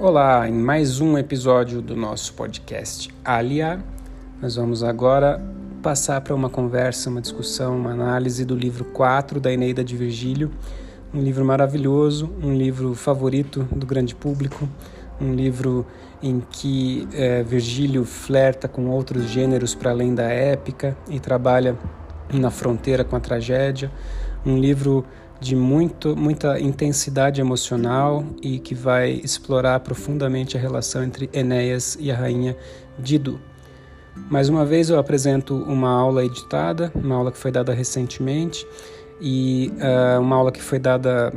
Olá, em mais um episódio do nosso podcast Alia, nós vamos agora passar para uma conversa, uma discussão, uma análise do livro 4 da Eneida de Virgílio, um livro maravilhoso, um livro favorito do grande público, um livro em que é, Virgílio flerta com outros gêneros para além da épica e trabalha na fronteira com a tragédia, um livro de muito, muita intensidade emocional e que vai explorar profundamente a relação entre Enéas e a rainha Dido. Mais uma vez eu apresento uma aula editada, uma aula que foi dada recentemente e uh, uma aula que foi dada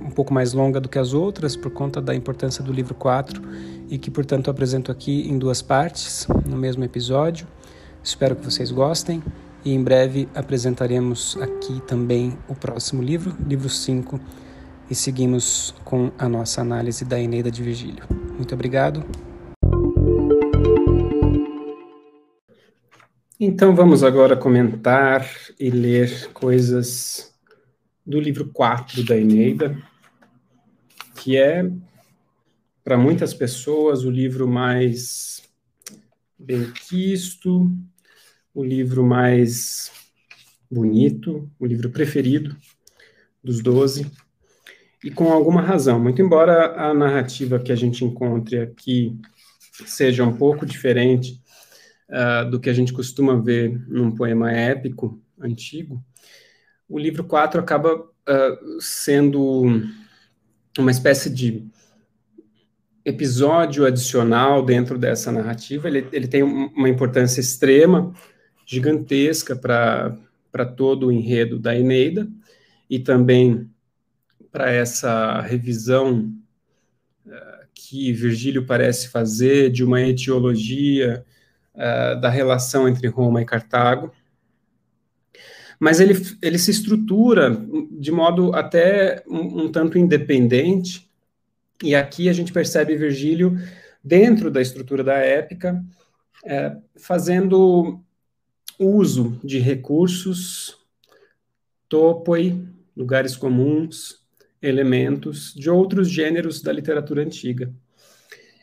um pouco mais longa do que as outras por conta da importância do livro 4 e que, portanto, apresento aqui em duas partes, no mesmo episódio. Espero que vocês gostem e em breve apresentaremos aqui também o próximo livro, livro 5, e seguimos com a nossa análise da Eneida de Virgílio. Muito obrigado. Então vamos agora comentar e ler coisas do livro 4 da Eneida, que é, para muitas pessoas, o livro mais benquisto, o livro mais bonito, o livro preferido dos doze, e com alguma razão. Muito embora a narrativa que a gente encontre aqui seja um pouco diferente uh, do que a gente costuma ver num poema épico antigo, o livro 4 acaba uh, sendo uma espécie de episódio adicional dentro dessa narrativa. Ele, ele tem uma importância extrema gigantesca para todo o enredo da Eneida e também para essa revisão uh, que Virgílio parece fazer de uma etiologia uh, da relação entre Roma e Cartago. Mas ele, ele se estrutura de modo até um, um tanto independente, e aqui a gente percebe Virgílio dentro da estrutura da épica, é, fazendo uso de recursos, topoi, lugares comuns, elementos de outros gêneros da literatura antiga.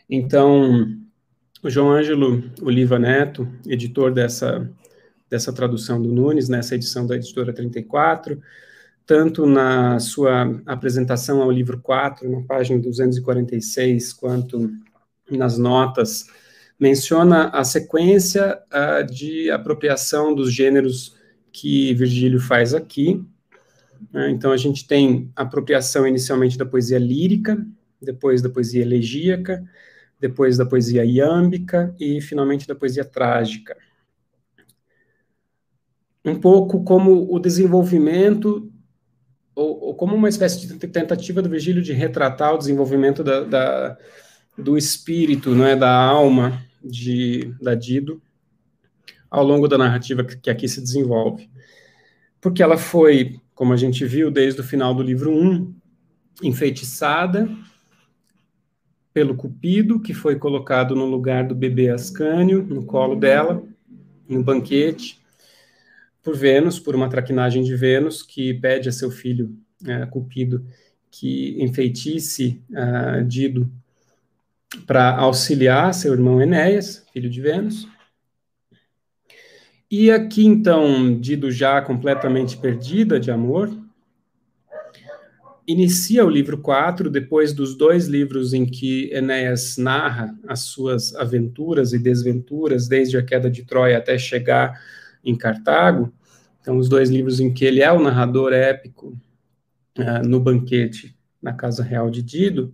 Então, o João Ângelo Oliva Neto, editor dessa, dessa tradução do Nunes, nessa edição da editora 34, tanto na sua apresentação ao livro 4, na página 246, quanto nas notas menciona a sequência uh, de apropriação dos gêneros que Virgílio faz aqui. Né? Então, a gente tem apropriação inicialmente da poesia lírica, depois da poesia elegíaca, depois da poesia iâmbica e, finalmente, da poesia trágica. Um pouco como o desenvolvimento, ou, ou como uma espécie de tentativa do Virgílio de retratar o desenvolvimento da, da do espírito, não é, da alma de, da Dido ao longo da narrativa que, aqui se desenvolve. Porque ela foi, como a gente viu desde o final do livro 1, enfeitiçada pelo Cupido, que foi colocado no lugar do bebê Ascânio, no colo dela, no banquete, por Vênus, por uma traquinagem de Vênus, que pede a seu filho, é, Cupido, que enfeitice uh, Dido para auxiliar seu irmão Enéas, filho de Vênus. E aqui, então, Dido já completamente perdida de amor, inicia o livro 4, depois dos dois livros em que Enéas narra as suas aventuras e desventuras, desde a queda de Troia até chegar em Cartago. Então, os dois livros em que ele é o narrador épico uh, no banquete na casa real de Dido.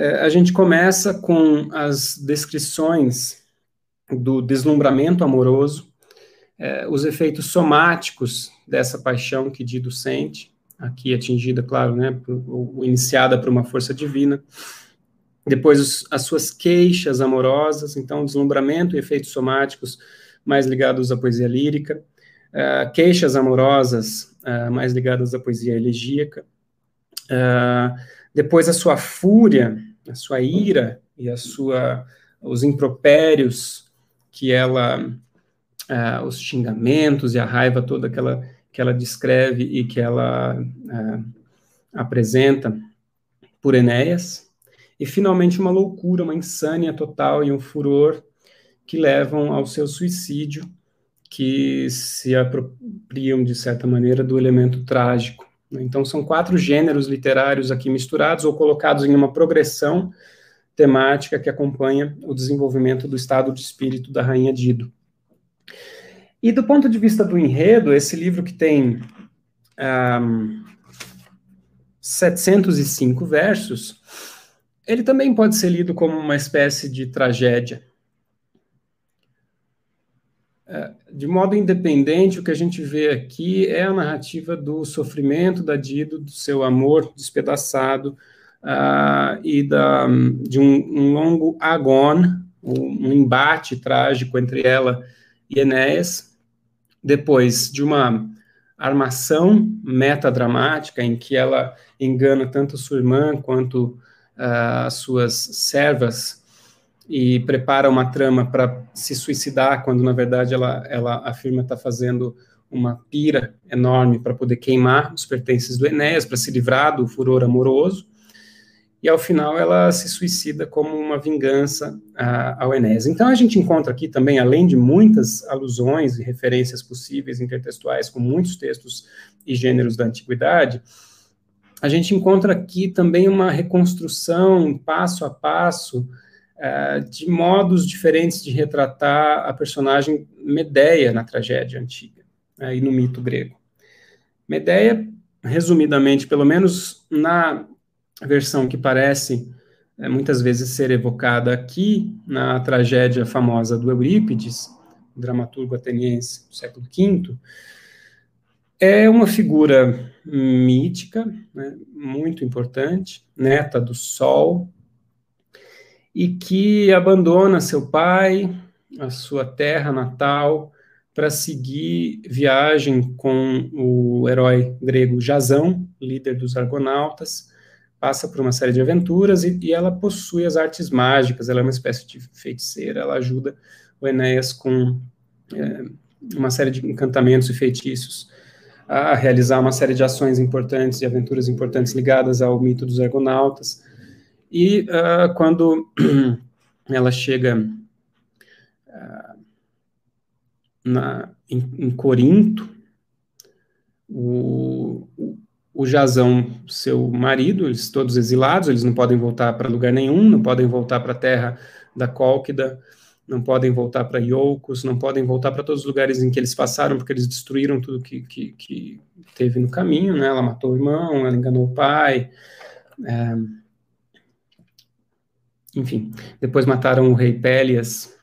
É, a gente começa com as descrições do deslumbramento amoroso, é, os efeitos somáticos dessa paixão que Dido sente, aqui atingida, claro, né, por, iniciada por uma força divina. Depois, os, as suas queixas amorosas, então, deslumbramento e efeitos somáticos mais ligados à poesia lírica, uh, queixas amorosas mais ligadas à poesia elegíaca. Depois, a sua fúria a sua ira e a sua os impropérios que ela uh, os xingamentos e a raiva toda que ela que ela descreve e que ela uh, apresenta por Enéas e finalmente uma loucura, uma insânia total e um furor que levam ao seu suicídio, que se apropriam, de certa maneira, do elemento trágico. Então, são quatro gêneros literários aqui misturados ou colocados em uma progressão temática que acompanha o desenvolvimento do estado de espírito da Rainha Dido. E do ponto de vista do enredo, esse livro que tem um, 705 versos, ele também pode ser lido como uma espécie de tragédia. De modo independente, o que a gente vê aqui é a narrativa do sofrimento da Dido, do seu amor despedaçado uh, e da, de um, um longo agon, um embate trágico entre ela e Enéas, depois de uma armação metadramática em que ela engana tanto sua irmã quanto uh, as suas servas e prepara uma trama para se suicidar, quando na verdade ela, ela afirma estar tá fazendo uma pira enorme para poder queimar os pertences do Enéas, para se livrar do furor amoroso, e ao final ela se suicida como uma vingança uh, ao Enéas. Então a gente encontra aqui também, além de muitas alusões e referências possíveis intertextuais com muitos textos e gêneros da antiguidade, a gente encontra aqui também uma reconstrução passo a passo uh, de modos diferentes de retratar a personagem Medeia na tragédia antiga uh, e no mito grego. Medeia, resumidamente, pelo menos na versão que parece uh, muitas vezes ser evocada aqui na tragédia famosa do Eurípides, dramaturgo ateniense do século V, é uma figura mítica, né, muito importante, neta do Sol, e que abandona seu pai, a sua terra natal, para seguir viagem com o herói grego Jasão, líder dos Argonautas, passa por uma série de aventuras e, e, ela possui as artes mágicas, ela é uma espécie de feiticeira, ela ajuda o Enéas com é, uma série de encantamentos e feitiços a realizar uma série de ações importantes e aventuras importantes ligadas ao mito dos Argonautas. E uh, quando ela chega uh, na, em, em, Corinto, o, o Jazão, seu marido, eles todos exilados, eles não podem voltar para lugar nenhum, não podem voltar para a terra da Cólquida, não podem voltar para Iolcos, não podem voltar para todos os lugares em que eles passaram, porque eles destruíram tudo que, que, que teve no caminho, né? Ela matou o irmão, ela enganou o pai, é, enfim, depois mataram o rei Pélias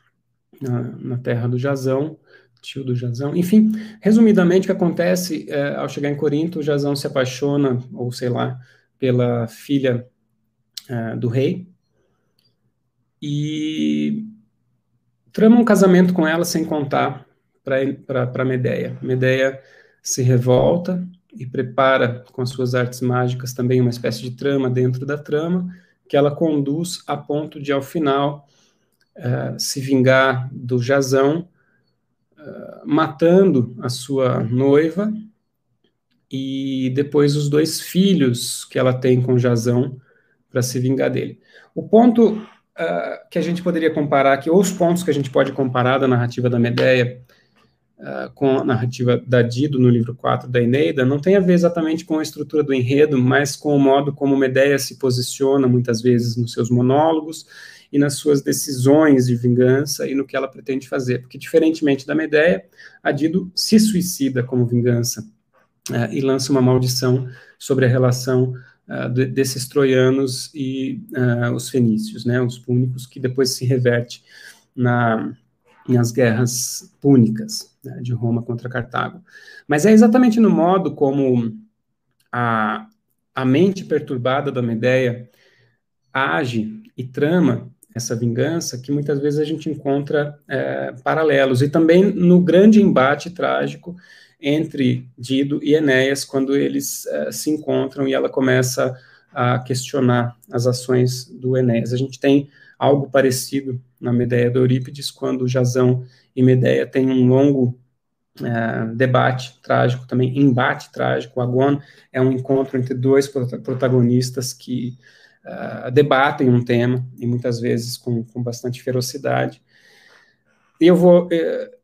na, na terra do Jazão, tio do Jazão. Enfim, resumidamente, o que acontece é, ao chegar em Corinto, o Jazão se apaixona, ou sei lá, pela filha é, do rei, e trama um casamento com ela sem contar para Medeia. Medeia se revolta e prepara com as suas artes mágicas também uma espécie de trama dentro da trama, que ela conduz a ponto de, ao final, uh, se vingar do Jazão, uh, matando a sua noiva e depois os dois filhos que ela tem com Jazão para se vingar dele. O ponto uh, que a gente poderia comparar aqui, ou os pontos que a gente pode comparar da narrativa da Medeia uh, com a narrativa da Dido no livro 4 da Eneida, não tem a ver exatamente com a estrutura do enredo, mas com o modo como Medeia se posiciona muitas vezes nos seus monólogos e nas suas decisões de vingança e no que ela pretende fazer. Porque, diferentemente da Medeia, a Dido se suicida como vingança uh, e lança uma maldição sobre a relação uh, de, desses troianos e uh, os fenícios, né, os púnicos, que depois se reverte na, nas guerras púnicas né, de Roma contra Cartago. Mas é exatamente no modo como a, a mente perturbada da Medeia age e trama essa vingança que muitas vezes a gente encontra é, paralelos e também no grande embate trágico entre Dido e Enéas quando eles é, se encontram e ela começa a questionar as ações do Enéas. A gente tem algo parecido na Medeia do Eurípides, quando Jazão e Medeia têm um longo é, debate trágico, também embate trágico. O Agon é um encontro entre dois protagonistas que uh, debatem um tema, e muitas vezes com, com bastante ferocidade. E eu vou uh,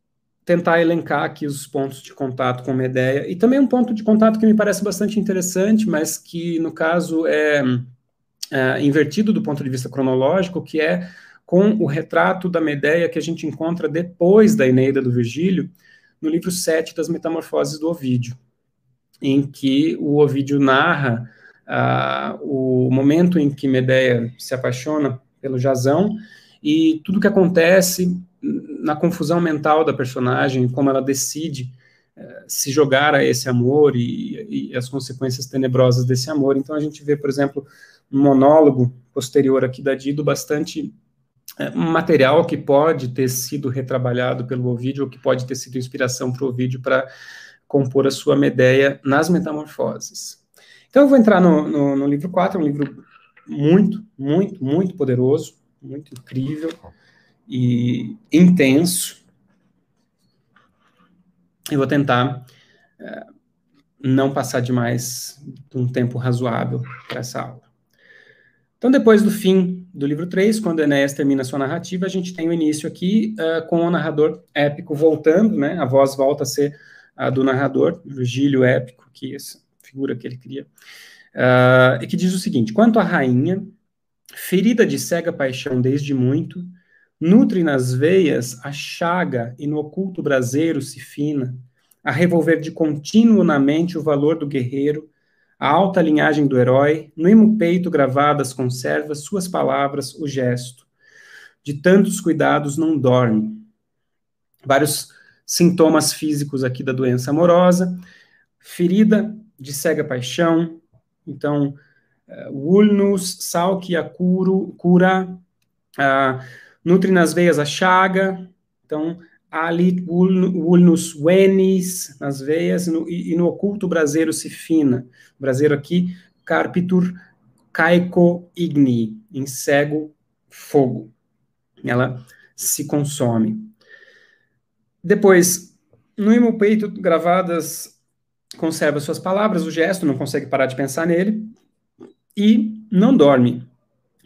tentar elencar aqui os pontos de contato com Medeia, e também um ponto de contato que me parece bastante interessante, mas que, no caso, é, é invertido do ponto de vista cronológico, que é com o retrato da Medeia que a gente encontra depois da Eneida do Virgílio, no livro 7 das Metamorfoses do Ovídio, em que o Ovídio narra o momento em que Medeia se apaixona pelo Jazão e tudo que acontece na confusão mental da personagem, como ela decide uh, se jogar a esse amor e, e, as consequências tenebrosas desse amor. Então a gente vê, por exemplo, monólogo posterior aqui da Dido bastante uh, material que pode ter sido retrabalhado pelo Ovídio ou que pode ter sido inspiração para o Ovídio para compor a sua Medeia nas Metamorfoses. Então, eu vou entrar no, no, no livro 4, é um livro muito, muito, muito poderoso, muito incrível e intenso. E vou tentar é, não passar demais de um tempo razoável para essa aula. Então, depois do fim do livro 3, quando Enéas termina sua narrativa, a gente tem o início aqui uh, com o narrador épico voltando, né? A voz volta a ser a do narrador, Virgílio épico, que essa figura que ele cria, uh, e que diz o seguinte: Quanto à rainha, ferida de cega paixão desde muito, nutre nas veias a chaga e no oculto braseiro se fina, a revolver de contínuo na mente o valor do guerreiro, a alta linhagem do herói, no imo peito gravadas conserva suas palavras, o gesto. De tantos cuidados não dorme. Vários sintomas físicos aqui da doença amorosa, ferida de cega paixão, então, uh, Ulnus, Salkiakuru, cura, uh, nutre nas veias a chaga, então, Alit Ulnus Venis, nas veias, no, e, e, no oculto braseiro se fina. O braseiro aqui, Carpitur Caico Igni, em cego fogo. Ela se consome. Depois, no hemopeito gravadas conserva suas palavras, o gesto, não consegue parar de pensar nele, e não dorme.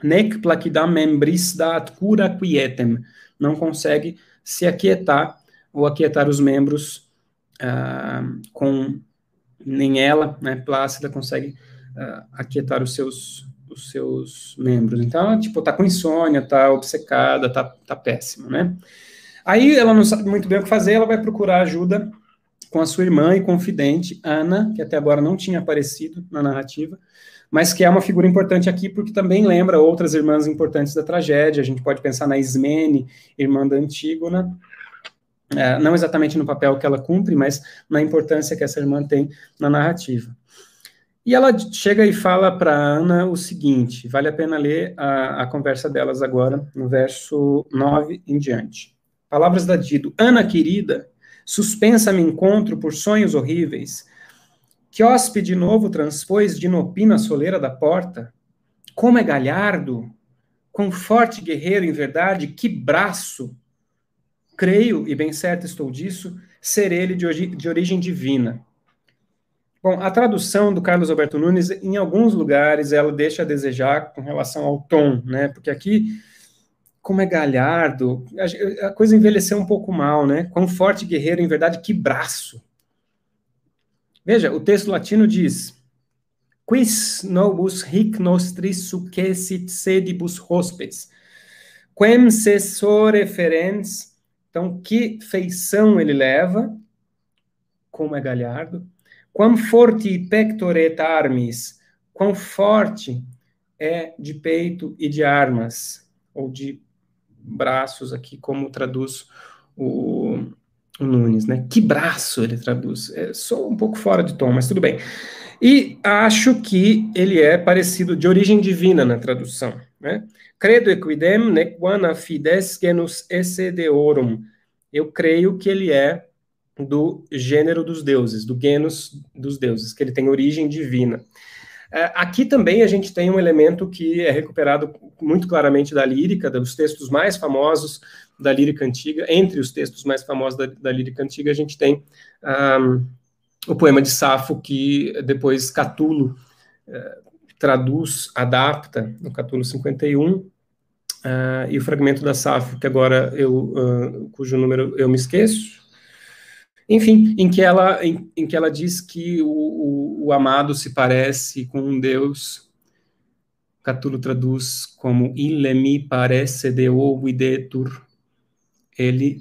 Nec placidam membris dat cura quietem, não consegue se aquietar ou aquietar os membros uh, com nem ela, né, plácida, consegue uh, aquietar os seus os seus membros. Então, tipo, tá com insônia, tá obcecada, tá, tá péssima, né? Aí ela não sabe muito bem o que fazer, ela vai procurar ajuda com a sua irmã e confidente, Ana, que até agora não tinha aparecido na narrativa, mas que é uma figura importante aqui porque também lembra outras irmãs importantes da tragédia. A gente pode pensar na Ismene, irmã da Antígona, é, não exatamente no papel que ela cumpre, mas na importância que essa irmã tem na narrativa. E ela chega e fala para Ana o seguinte: vale a pena ler a, a conversa delas agora, no verso 9 em diante. Palavras da Dido: Ana querida, suspensa me encontro por sonhos horríveis. Que hóspede novo transpôs de inopina a soleira da porta? Como é galhardo! Quão forte guerreiro, em verdade, que braço! Creio, e bem certo estou disso, ser ele de, de origem divina. Bom, a tradução do Carlos Alberto Nunes, em alguns lugares, ela deixa a desejar com relação ao tom, né? Porque aqui como é galhardo, a, coisa envelheceu um pouco mal, né? Quão forte guerreiro, em verdade, que braço. Veja, o texto latino diz: Quis nobus hic nostris successit sedibus hospes, quem cessore ferens. Então, que feição ele leva, como é galhardo. Quam forti pectoret armis, quão forte é de peito e de armas, ou de braços aqui, como traduz o, o Nunes, né? Que braço ele traduz? É, sou um pouco fora de tom, mas tudo bem. E acho que ele é parecido de origem divina na tradução, né? Credo equidem nequana fides genus esse deorum. Eu creio que ele é do gênero dos deuses, do genus dos deuses, que ele tem origem divina. É, aqui também a gente tem um elemento que é recuperado muito claramente da lírica, dos textos mais famosos da lírica antiga. Entre os textos mais famosos da, da lírica antiga, a gente tem um, o poema de Safo, que depois Catulo uh, traduz, adapta no capítulo 51, uh, e o fragmento da Safo, que agora eu, uh, cujo número eu me esqueço, enfim, em que ela, em, em que ela diz que o, o, o, amado se parece com um Deus, Catulo traduz como Il me parece de videtur, ele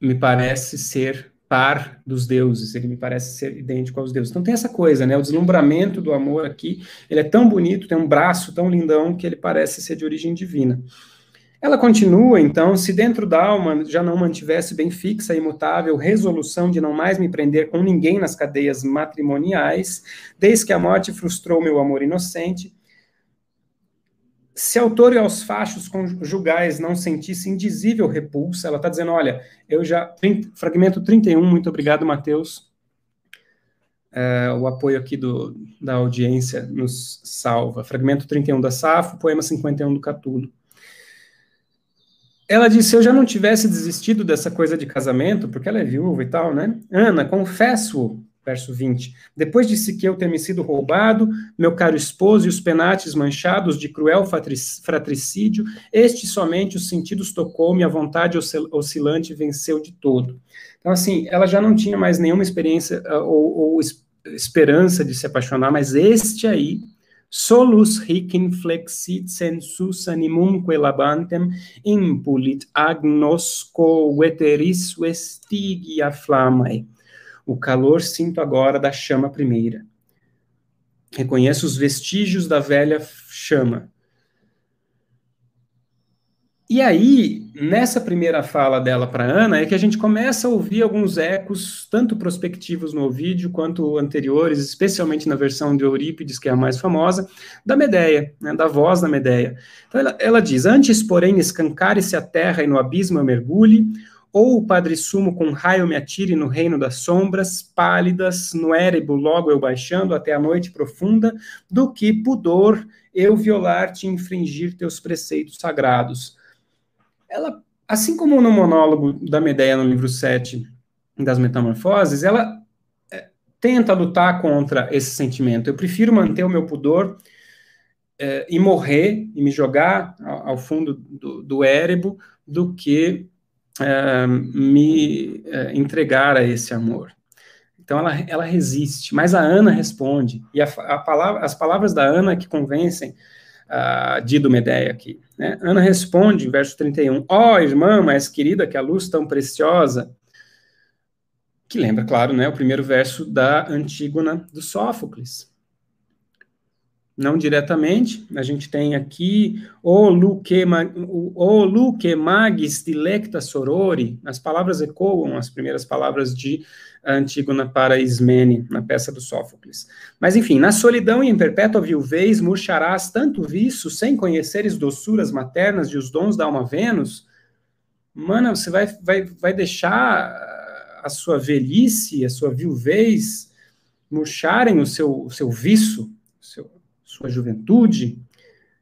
me parece ser par dos deuses, ele me parece ser idêntico aos deuses. Então tem essa coisa, né? O deslumbramento do amor aqui, ele é tão bonito, tem um braço tão lindão que ele parece ser de origem divina. Ela continua, então, se dentro da alma já não mantivesse bem fixa e imutável resolução de não mais me prender com ninguém nas cadeias matrimoniais, desde que a morte frustrou meu amor inocente, se autor e aos fachos conjugais não sentisse indizível repulsa, ela está dizendo, olha, eu já, 30, fragmento 31, muito obrigado, Mateus, é, o apoio aqui do, da audiência nos salva, fragmento 31 da Safo, poema 51 do Catulo. Ela disse: Se eu já não tivesse desistido dessa coisa de casamento, porque ela é viúva e tal, né? Ana, confesso, verso 20, depois de Siqueu ter me sido roubado, meu caro esposo e os penates manchados de cruel fratricídio, este somente os sentidos tocou-me, a vontade oscilante venceu de todo. Então, assim, ela já não tinha mais nenhuma experiência uh, ou, ou esperança de se apaixonar, mas este aí solus hic inflexit sensus animumque labantem impulit agnosco veteris vestigia flamae. O calor sinto agora da chama primeira. Reconheço os vestígios da velha chama. E aí, nessa primeira fala dela para Ana, é que a gente começa a ouvir alguns ecos, tanto prospectivos no vídeo quanto anteriores, especialmente na versão de Eurípides, que é a mais famosa, da Medeia, né, da voz da Medeia. Então ela, ela diz: Antes, porém, escancare-se a terra e no abismo eu mergulhe, ou o Padre Sumo com raio me atire no reino das sombras, pálidas, no érebo logo eu baixando até a noite profunda, do que pudor eu violar-te e infringir teus preceitos sagrados ela, assim como no monólogo da Medeia no livro 7 das Metamorfoses, ela é, tenta lutar contra esse sentimento. Eu prefiro manter o meu pudor é, e morrer e me jogar ao, fundo do, do érebo do que me é, entregar a esse amor. Então ela, ela resiste, mas a Ana responde, e a, a palavra, as palavras da Ana que convencem uh, Dido Medeia aqui. Né? Ana responde, verso 31, ó oh, irmã mais querida que a luz tão preciosa, que lembra, claro, né, o primeiro verso da Antígona do Sófocles. Não diretamente, a gente tem aqui o o luque magis dilecta sorori, as palavras ecoam as primeiras palavras de Antígona para Ismene, na peça do Sófocles. Mas, enfim, na solidão e em perpétua viuvez murcharás tanto viço, sem conheceres doçuras maternas e os dons da alma Vênus, mana, você vai, vai, vai deixar a sua velhice, a sua viuvez murcharem o seu, o seu vício, seu, sua juventude?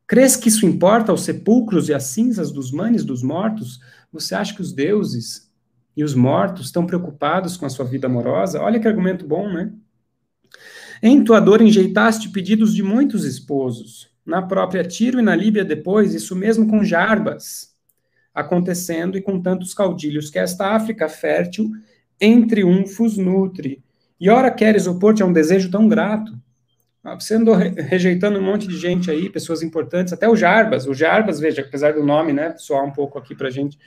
Crês que isso importa aos sepulcros e às cinzas dos manes dos mortos? Você acha que os deuses e os mortos estão preocupados com a sua vida amorosa, olha que argumento bom, né? Em tua dor enjeitaste pedidos de muitos esposos, na própria Tiro e na Líbia depois, isso mesmo com Jarbas, acontecendo e com tantos caudilhos que esta África fértil em triunfos nutre. E ora queres opor-te a um desejo tão grato? Ah, você andou rejeitando um monte de gente aí, pessoas importantes, até o Jarbas. O Jarbas, veja, apesar do nome, né, soar um pouco aqui pra gente,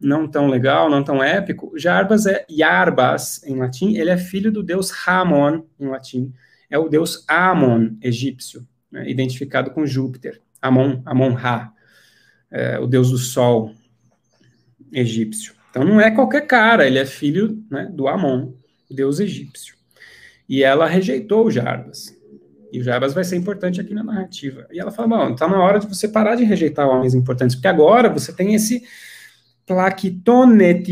não tão legal, não tão épico, Jarbas é Yarbas em latim, ele é filho do deus Ramon em latim, é o deus Amon egípcio, né, identificado com Júpiter, Amon, Amon-Ra, é, o deus do sol egípcio. Então não é qualquer cara, ele é filho né, do Amon, deus egípcio. E ela rejeitou o Jarbas. E o Jarbas vai ser importante aqui na narrativa. E ela fala: bom, está na hora de você parar de rejeitar homens importantes, porque agora você tem esse placitone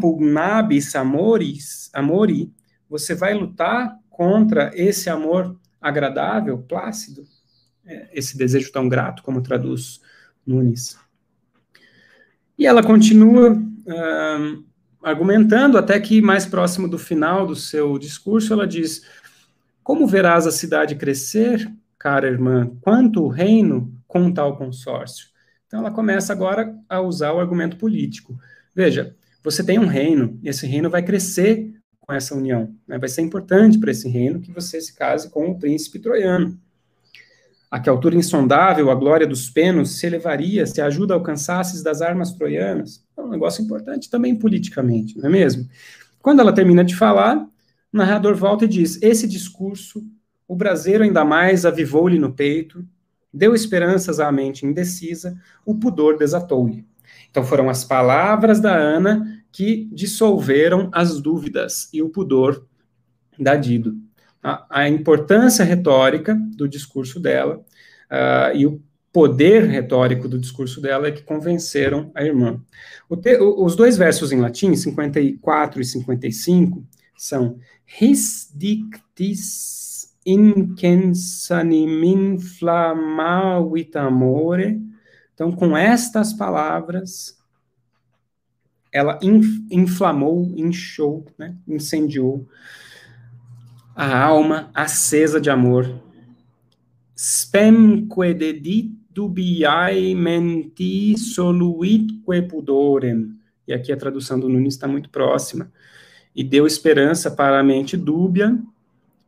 pugnabis amoris, amori, você vai lutar contra esse amor agradável, plácido, é, esse desejo tão grato, como traduz Nunes. E ela continua argumentando, até que mais próximo do final do seu discurso, ela diz: Como verás a cidade crescer, cara irmã, quanto o reino com tal consórcio. Então ela começa agora a usar o argumento político. Veja, você tem um reino, e esse reino vai crescer com essa união. Né? Vai ser importante para esse reino que você se case com o príncipe troiano. A que altura insondável a glória dos penos se elevaria se a ajuda alcançasses das armas troianas? É um negócio importante também politicamente, não é mesmo? Quando ela termina de falar, o narrador volta e diz: Esse discurso, o braseiro ainda mais avivou-lhe no peito, deu esperanças à mente indecisa, o pudor desatou-lhe. Então foram as palavras da Ana que dissolveram as dúvidas e o pudor da Dido. A, a importância retórica do discurso dela uh, e o poder retórico do discurso dela é que convenceram a irmã. Te, os dois versos em latim, 54 e 55, são His dictis incensanim inflamavit amore. Então, com estas palavras, ela inflamou, inchou, né, incendiou a alma acesa de amor. Spemque dedit dubiae menti soluitque pudorem. E aqui a tradução do Nunes está muito próxima. E deu esperança para a mente dúbia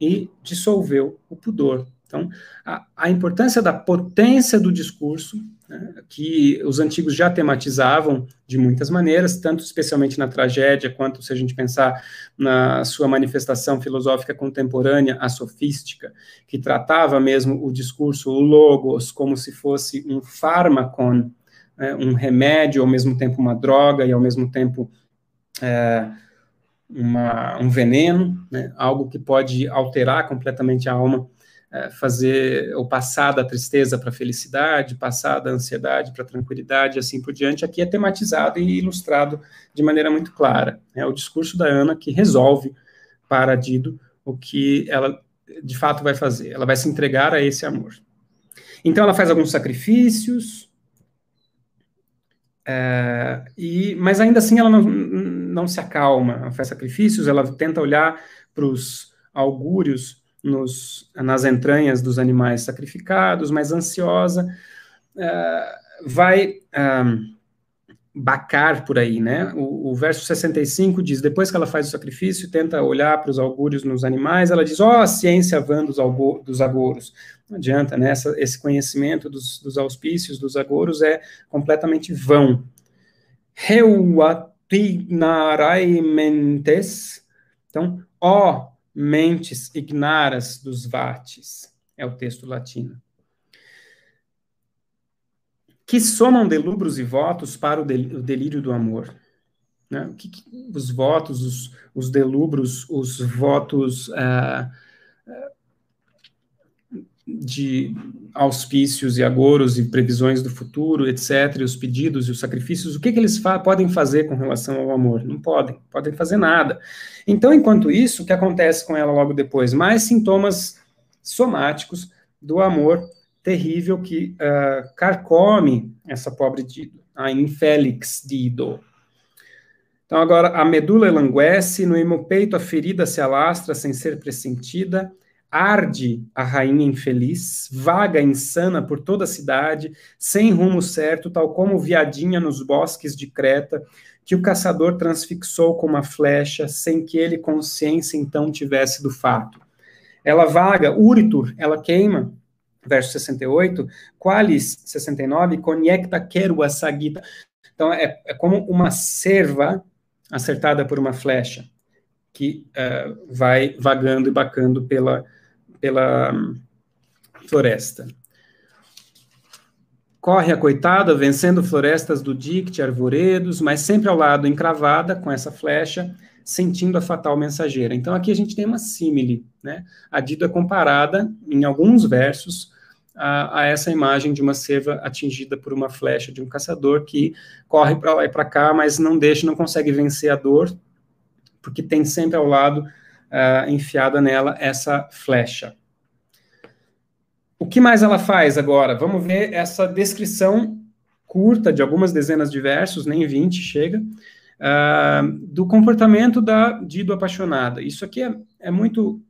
e dissolveu o pudor. Então, a, a importância da potência do discurso né, que os antigos já tematizavam de muitas maneiras, tanto especialmente na tragédia, quanto se a gente pensar na sua manifestação filosófica contemporânea, a sofística, que tratava mesmo o discurso, o logos, como se fosse um fármacon, né, um remédio, ao mesmo tempo uma droga e ao mesmo tempo é, uma, um veneno, né, algo que pode alterar completamente a alma é, fazer ou passar da tristeza para a felicidade, passar da ansiedade para a tranquilidade, assim por diante, aqui é tematizado e ilustrado de maneira muito clara. É o discurso da Ana que resolve para Dido o que ela de fato vai fazer. Ela vai se entregar a esse amor. Então ela faz alguns sacrifícios, é, e, mas ainda assim ela não, não se acalma, faz sacrifícios, ela tenta olhar para os augúrios nos, nas entranhas dos animais sacrificados, mais ansiosa, uh, vai um, bacar por aí, né? O, o, verso 65 diz: depois que ela faz o sacrifício, tenta olhar para os augúrios nos animais, ela diz: ó, oh, a ciência vã dos, dos agouros. Não adianta, né? Essa, esse conhecimento dos, dos auspícios, dos agouros, é completamente vão. Reuatinarai mentes. Então, ó mentes ignaras dos vates, é o texto latino. Que somam delubros e votos para o delírio do amor. Né? Os votos, os, os delubros, os votos uh, de auspícios e agoros e previsões do futuro, etc., e os pedidos e os sacrifícios, o que, que eles fa podem fazer com relação ao amor? Não podem, podem fazer nada. Então, enquanto isso, o que acontece com ela logo depois? Mais sintomas somáticos do amor terrível que uh, carcome essa pobre Dido, a infélix Dido. Então, agora, a medula elanguece, no hemopeito a ferida se alastra sem ser pressentida, arde a rainha infeliz, vaga insana por toda a cidade, sem rumo certo, tal como viadinha nos bosques de Creta, que o caçador transfixou com uma flecha, sem que ele consciência então tivesse do fato. Ela vaga, Uritur, ela queima, verso 68, Qualis, 69, conecta querua sagita. Então, é, é como uma cerva acertada por uma flecha, que uh, vai vagando e bacando pela, pela floresta. Corre a coitada, vencendo florestas do dicte, arvoredos, mas sempre ao lado, encravada com essa flecha, sentindo a fatal mensageira. Então aqui a gente tem uma símile, né? A Dido é comparada, em alguns versos, a, a, essa imagem de uma cerva atingida por uma flecha de um caçador que corre para lá e para cá, mas não deixa, não consegue vencer a dor, porque tem sempre ao lado uh, enfiada nela essa flecha. O que mais ela faz agora? Vamos ver essa descrição curta de algumas dezenas de versos, nem 20 chega, uh, do comportamento da Dido apaixonada. Isso aqui é, é muito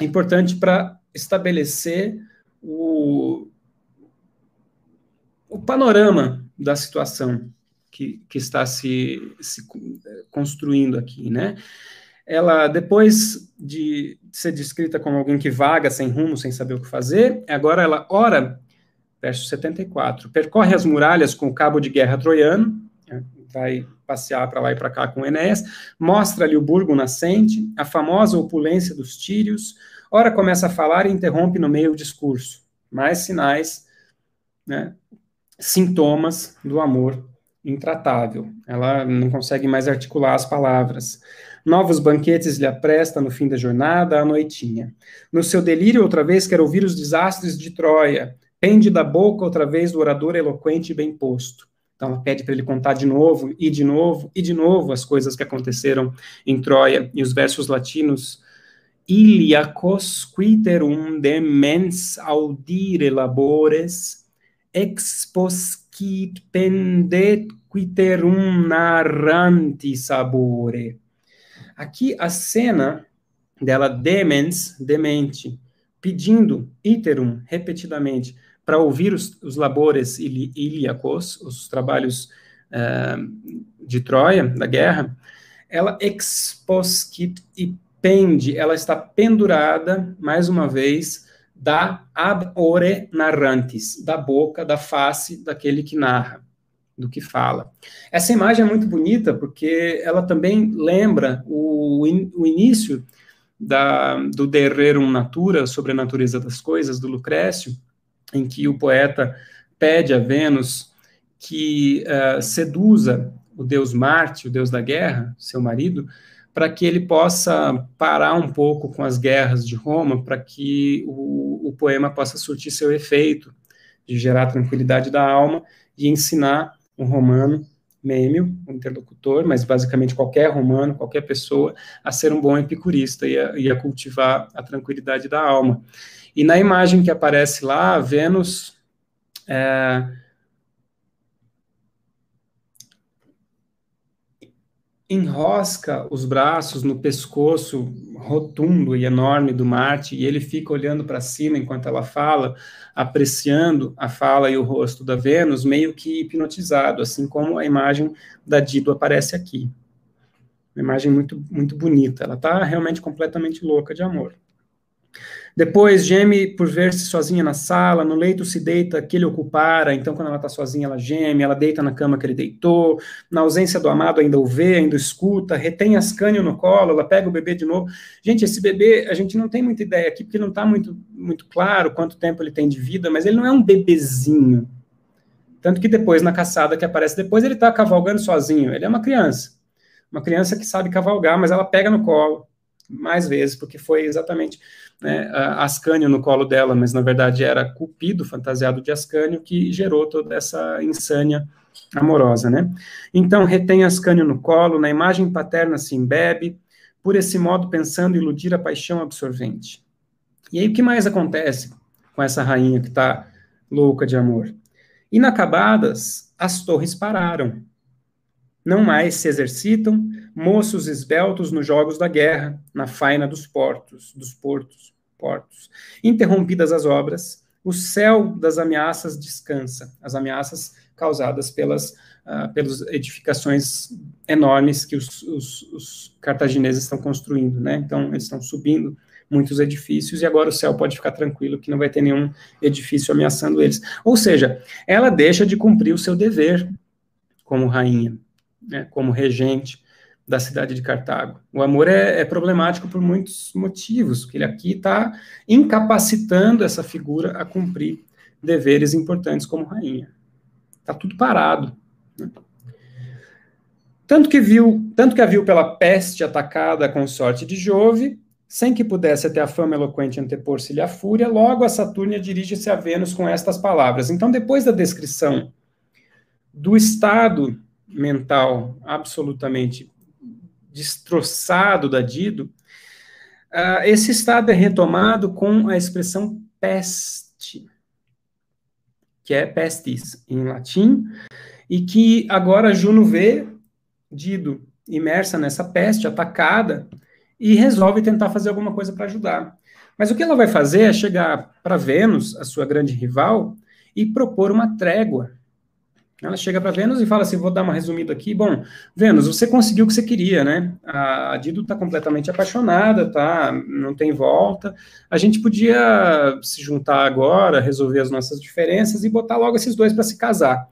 importante para estabelecer o, o panorama da situação que, que está se, se construindo aqui, né? Ela, depois de ser descrita como alguém que vaga sem rumo, sem saber o que fazer, agora ela ora, verso 74, percorre as muralhas com o cabo de guerra troiano, né? vai passear para lá e para cá com Enéas, mostra-lhe o burgo nascente, a famosa opulência dos tírios, ora começa a falar e interrompe no meio do discurso. Mais sinais, né, sintomas do amor intratável. Ela não consegue mais articular as palavras. Novos banquetes lhe apresta no fim da jornada, à noitinha. No seu delírio, outra vez, quer ouvir os desastres de Troia. Pende da boca, outra vez, do orador eloquente e bem posto. Então, ela pede para ele contar de novo, e de novo, e de novo as coisas que aconteceram em Troia. E os versos latinos Iliacos quiterum demens audire labores, exposcit pendet quiterum narranti sabore. Aqui a cena dela demens, demente, pedindo iterum, repetidamente, para ouvir os, os labores ilíacos, os trabalhos uh, de Troia, da guerra, ela exposcit e pende, ela está pendurada, mais uma vez, da ab ore narrantes, da boca, da face daquele que narra, do que fala. Essa imagem é muito bonita porque ela também lembra o, o início da, do De Rerum Natura, sobre a natureza das coisas, do Lucrécio, em que o poeta pede a Vênus que uh, seduza o deus Marte, o deus da guerra, seu marido, para que ele possa parar um pouco com as guerras de Roma, para que o, o, poema possa surtir seu efeito, de gerar tranquilidade da alma e ensinar um romano, Mêmio, um interlocutor, mas basicamente qualquer romano, qualquer pessoa, a ser um bom epicurista e a, e a cultivar a tranquilidade da alma. E na imagem que aparece lá, Vênus é, enrosca os braços no pescoço rotundo e enorme do Marte e ele fica olhando para cima enquanto ela fala, apreciando a fala e o rosto da Vênus, meio que hipnotizado, assim como a imagem da Dido aparece aqui. Uma imagem muito, muito bonita. Ela está realmente completamente louca de amor. Depois geme por ver-se sozinha na sala, no leito se deita que ele ocupara, então quando ela está sozinha ela geme, ela deita na cama que ele deitou, na ausência do amado ainda o vê, ainda o escuta, retém Ascânio no colo, ela pega o bebê de novo. Gente, esse bebê, a gente não tem muita ideia aqui, porque não está muito, muito claro quanto tempo ele tem de vida, mas ele não é um bebezinho. Tanto que depois, na caçada que aparece depois, ele está cavalgando sozinho, ele é uma criança. Uma criança que sabe cavalgar, mas ela pega no colo mais vezes, porque foi exatamente né, Ascânio no colo dela, mas na verdade era Cupido, fantasiado de Ascânio, que gerou toda essa insânia amorosa, né? Então, retém Ascânio no colo, na imagem paterna se embebe, por esse modo pensando iludir a paixão absorvente. E aí, o que mais acontece com essa rainha que está louca de amor? Inacabadas, as torres pararam. Não mais se exercitam, moços esbeltos nos jogos da guerra, na faina dos portos, dos portos, portos. Interrompidas as obras, o céu das ameaças descansa, as ameaças causadas pelas, uh, edificações enormes que os, os, os cartagineses estão construindo, né? Então, eles estão subindo muitos edifícios e agora o céu pode ficar tranquilo que não vai ter nenhum edifício ameaçando eles. Ou seja, ela deixa de cumprir o seu dever como rainha, né, como regente, da cidade de Cartago. O amor é, é problemático por muitos motivos, porque ele aqui está incapacitando essa figura a cumprir deveres importantes como rainha. Está tudo parado. Né? Tanto que viu, tanto que a viu pela peste atacada com sorte de Jove, sem que pudesse até a fama eloquente antepor-se-lhe a fúria, logo a Saturnia dirige-se a Vênus com estas palavras. Então, depois da descrição do estado mental absolutamente destroçado da Dido, uh, esse estado é retomado com a expressão peste, que é pestis em latim, e que agora Juno vê Dido imersa nessa peste, atacada, e resolve tentar fazer alguma coisa para ajudar. Mas o que ela vai fazer é chegar para Vênus, a sua grande rival, e propor uma trégua. Ela chega para Vênus e fala assim: vou dar uma resumida aqui. Bom, Vênus, você conseguiu o que você queria, né? A Dido está completamente apaixonada, tá? Não tem volta. A gente podia se juntar agora, resolver as nossas diferenças e botar logo esses dois para se casar.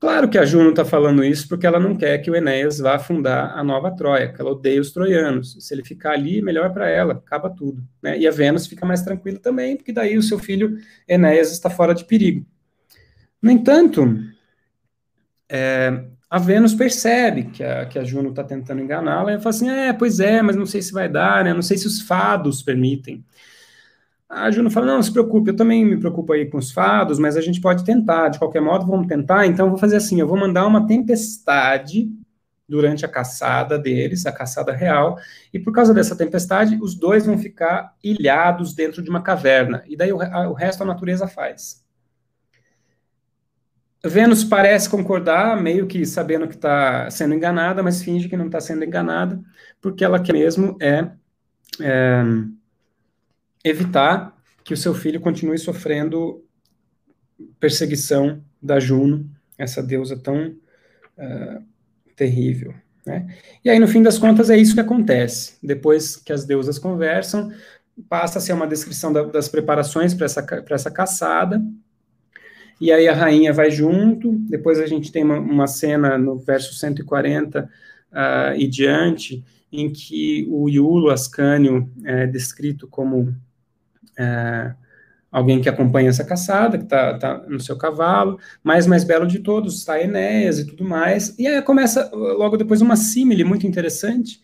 Claro que a Juno está falando isso porque ela não quer que o Enéas vá fundar a nova Troia, que ela odeia os troianos. Se ele ficar ali, melhor para ela, acaba tudo. Né? E a Vênus fica mais tranquila também, porque daí o seu filho Enéas está fora de perigo. No entanto, é, a Vênus percebe que a, que a Juno está tentando enganá-la e fala assim: é, pois é, mas não sei se vai dar, né? Não sei se os fados permitem. A Juno fala: não, se preocupe, eu também me preocupo aí com os fados, mas a gente pode tentar, de qualquer modo, vamos tentar. Então, eu vou fazer assim: eu vou mandar uma tempestade durante a caçada deles, a caçada real, e por causa dessa tempestade, os dois vão ficar ilhados dentro de uma caverna, e daí o, a, o resto a natureza faz. Vênus parece concordar, meio que sabendo que está sendo enganada, mas finge que não está sendo enganada, porque ela quer mesmo é, é, evitar que o seu filho continue sofrendo perseguição da Juno, essa deusa tão uh, terrível. Né? E aí, no fim das contas, é isso que acontece. Depois que as deusas conversam, passa a ser uma descrição da, das preparações para essa, essa caçada, e aí a rainha vai junto, depois a gente tem uma, uma cena no verso 140 uh, ah, e diante, em que o Iulo Ascânio é descrito como é, alguém que acompanha essa caçada, que está tá no seu cavalo, mais mais belo de todos está Enéas e tudo mais, e aí começa logo depois uma símile muito interessante,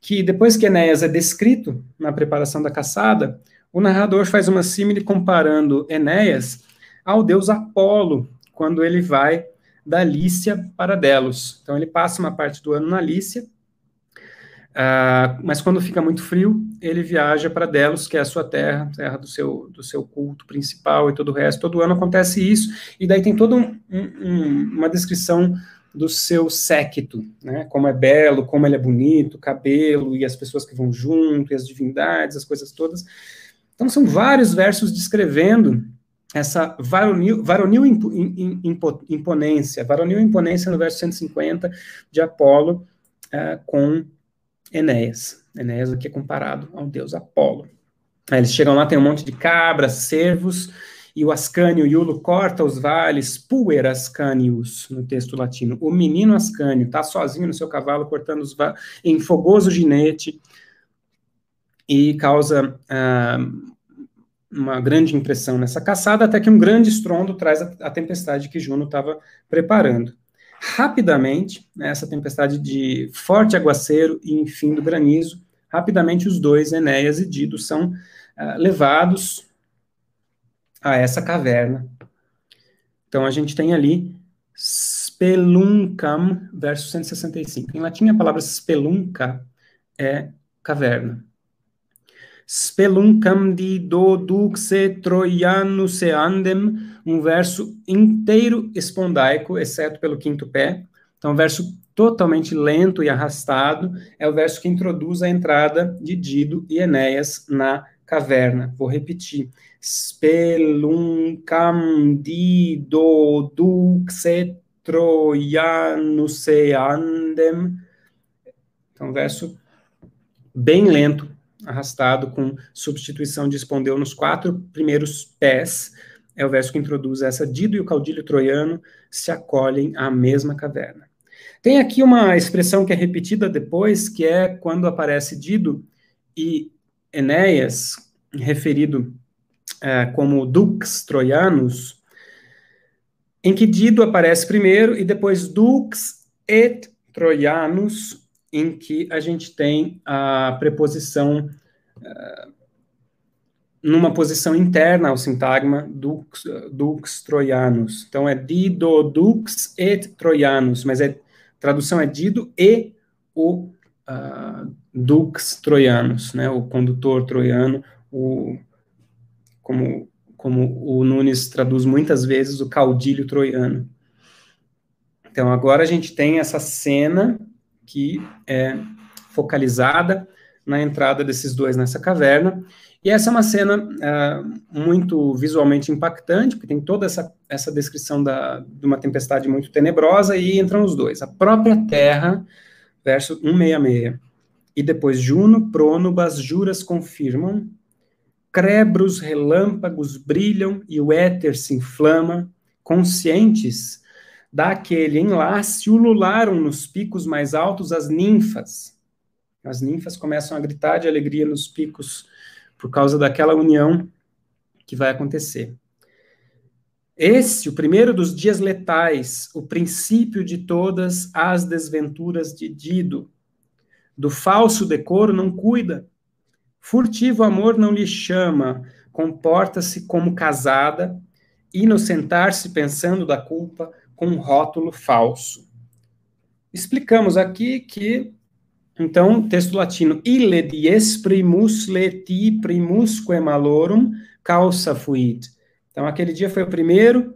que depois que Enéas é descrito na preparação da caçada, o narrador faz uma símile comparando Enéas ao deus Apolo, quando ele vai da Lícia para Delos. Então ele passa uma parte do ano na Lícia, uh, mas quando fica muito frio, ele viaja para Delos, que é a sua terra, terra do seu, do seu culto principal e todo o resto. Todo ano acontece isso, e daí tem toda um, um, uma descrição do seu séquito, né? Como é belo, como ele é bonito, cabelo e as pessoas que vão junto, e as divindades, as coisas todas. Então são vários versos descrevendo essa varonil, varonil imponência, varonil imponência no verso 150 de Apolo uh, com Enéas. Enéas aqui é comparado ao deus Apolo. Aí eles chegam lá, tem um monte de cabras, cervos, e o Ascânio Iulo corta os vales, puer Ascanius, no texto latino. O menino Ascânio está sozinho no seu cavalo, cortando os vales, em fogoso ginete, e causa uh, uma grande impressão nessa caçada, até que um grande estrondo traz a, a tempestade que Juno estava preparando. Rapidamente, né, essa tempestade de forte aguaceiro e, enfim, do granizo, rapidamente os dois, Enéas e Dido, são uh, levados a essa caverna. Então, a gente tem ali speluncam, verso 165. Em latim, a palavra spelunca é caverna. Speluncam di doduxe troianus andem, um verso inteiro espondaico, exceto pelo quinto pé. Então, um verso totalmente lento e arrastado, é o verso que introduz a entrada de Dido e Enéas na caverna. Vou repetir. Speluncam di doduxe troianus andem. Então, verso bem lento, arrastado com substituição de espondeu nos quatro primeiros pés, é o verso que introduz essa Dido e o caudilho troiano se acolhem à mesma caverna. Tem aqui uma expressão que é repetida depois, que é quando aparece Dido e Enéas, referido é, como Dux Troianos, em que Dido aparece primeiro e depois Dux et Troianos, em que a gente tem a preposição uh, numa posição interna ao sintagma dux, dux troianus. Então é dido dux et troianus, mas é tradução é dido e o uh, dux troianus, né, o condutor troiano, o como como o Nunes traduz muitas vezes o caudilho troiano. Então agora a gente tem essa cena que é focalizada na entrada desses dois nessa caverna. E essa é uma cena uh, muito visualmente impactante, porque tem toda essa, essa descrição da, de uma tempestade muito tenebrosa, e entram os dois. A própria Terra, verso 166. E depois Juno, Prônubas, Juras confirmam, crebros, relâmpagos brilham e o éter se inflama, conscientes daquele enlace, ulularam nos picos mais altos as ninfas. As ninfas começam a gritar de alegria nos picos por causa daquela união que vai acontecer. Esse, o primeiro dos dias letais, o princípio de todas as desventuras de Dido. Do falso decoro não cuida, furtivo amor não lhe chama, comporta-se como casada, inocentar-se pensando da culpa com um rótulo falso. Explicamos aqui que então, texto latino, ille dies primus leti primusque malorum causa fuit. Então, aquele dia foi o primeiro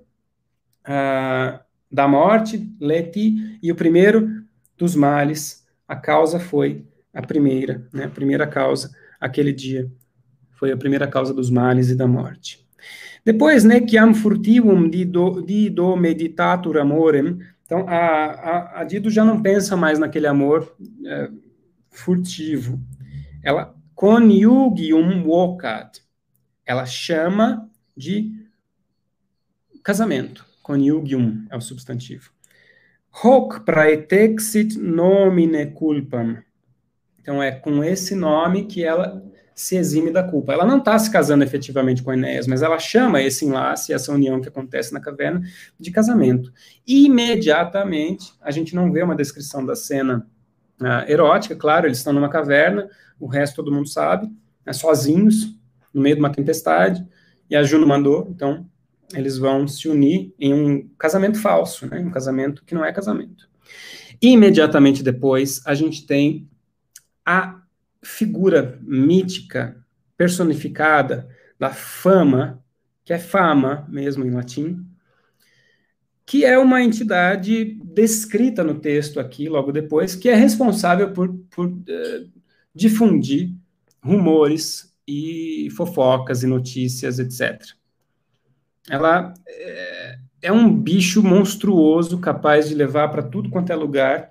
uh, da morte, leti, e o primeiro dos males, a causa foi a primeira, né, a primeira causa, aquele dia, foi a primeira causa dos males e da morte. Depois, né, que am furtivum di do, di do meditatur amorem, então a, a, a Dido já não pensa mais naquele amor é, furtivo. Ela coniugium vocat. Ela chama de casamento. Coniugium é o substantivo. Hoc praetexit nomine culpam. Então é com esse nome que ela se exime da culpa. Ela não está se casando efetivamente com Enéas, mas ela chama esse enlace, essa união que acontece na caverna, de casamento. Imediatamente, a gente não vê uma descrição da cena uh, erótica, claro, eles estão numa caverna, o resto todo mundo sabe, né, sozinhos, no meio de uma tempestade, e a Juno mandou, então eles vão se unir em um casamento falso, né, um casamento que não é casamento. Imediatamente depois, a gente tem a figura mítica, personificada da fama, que é fama mesmo em latim, que é uma entidade descrita no texto aqui, logo depois, que é responsável por, por uh, difundir rumores e fofocas e notícias, etc. Ela é, é um bicho monstruoso capaz de levar para tudo quanto é lugar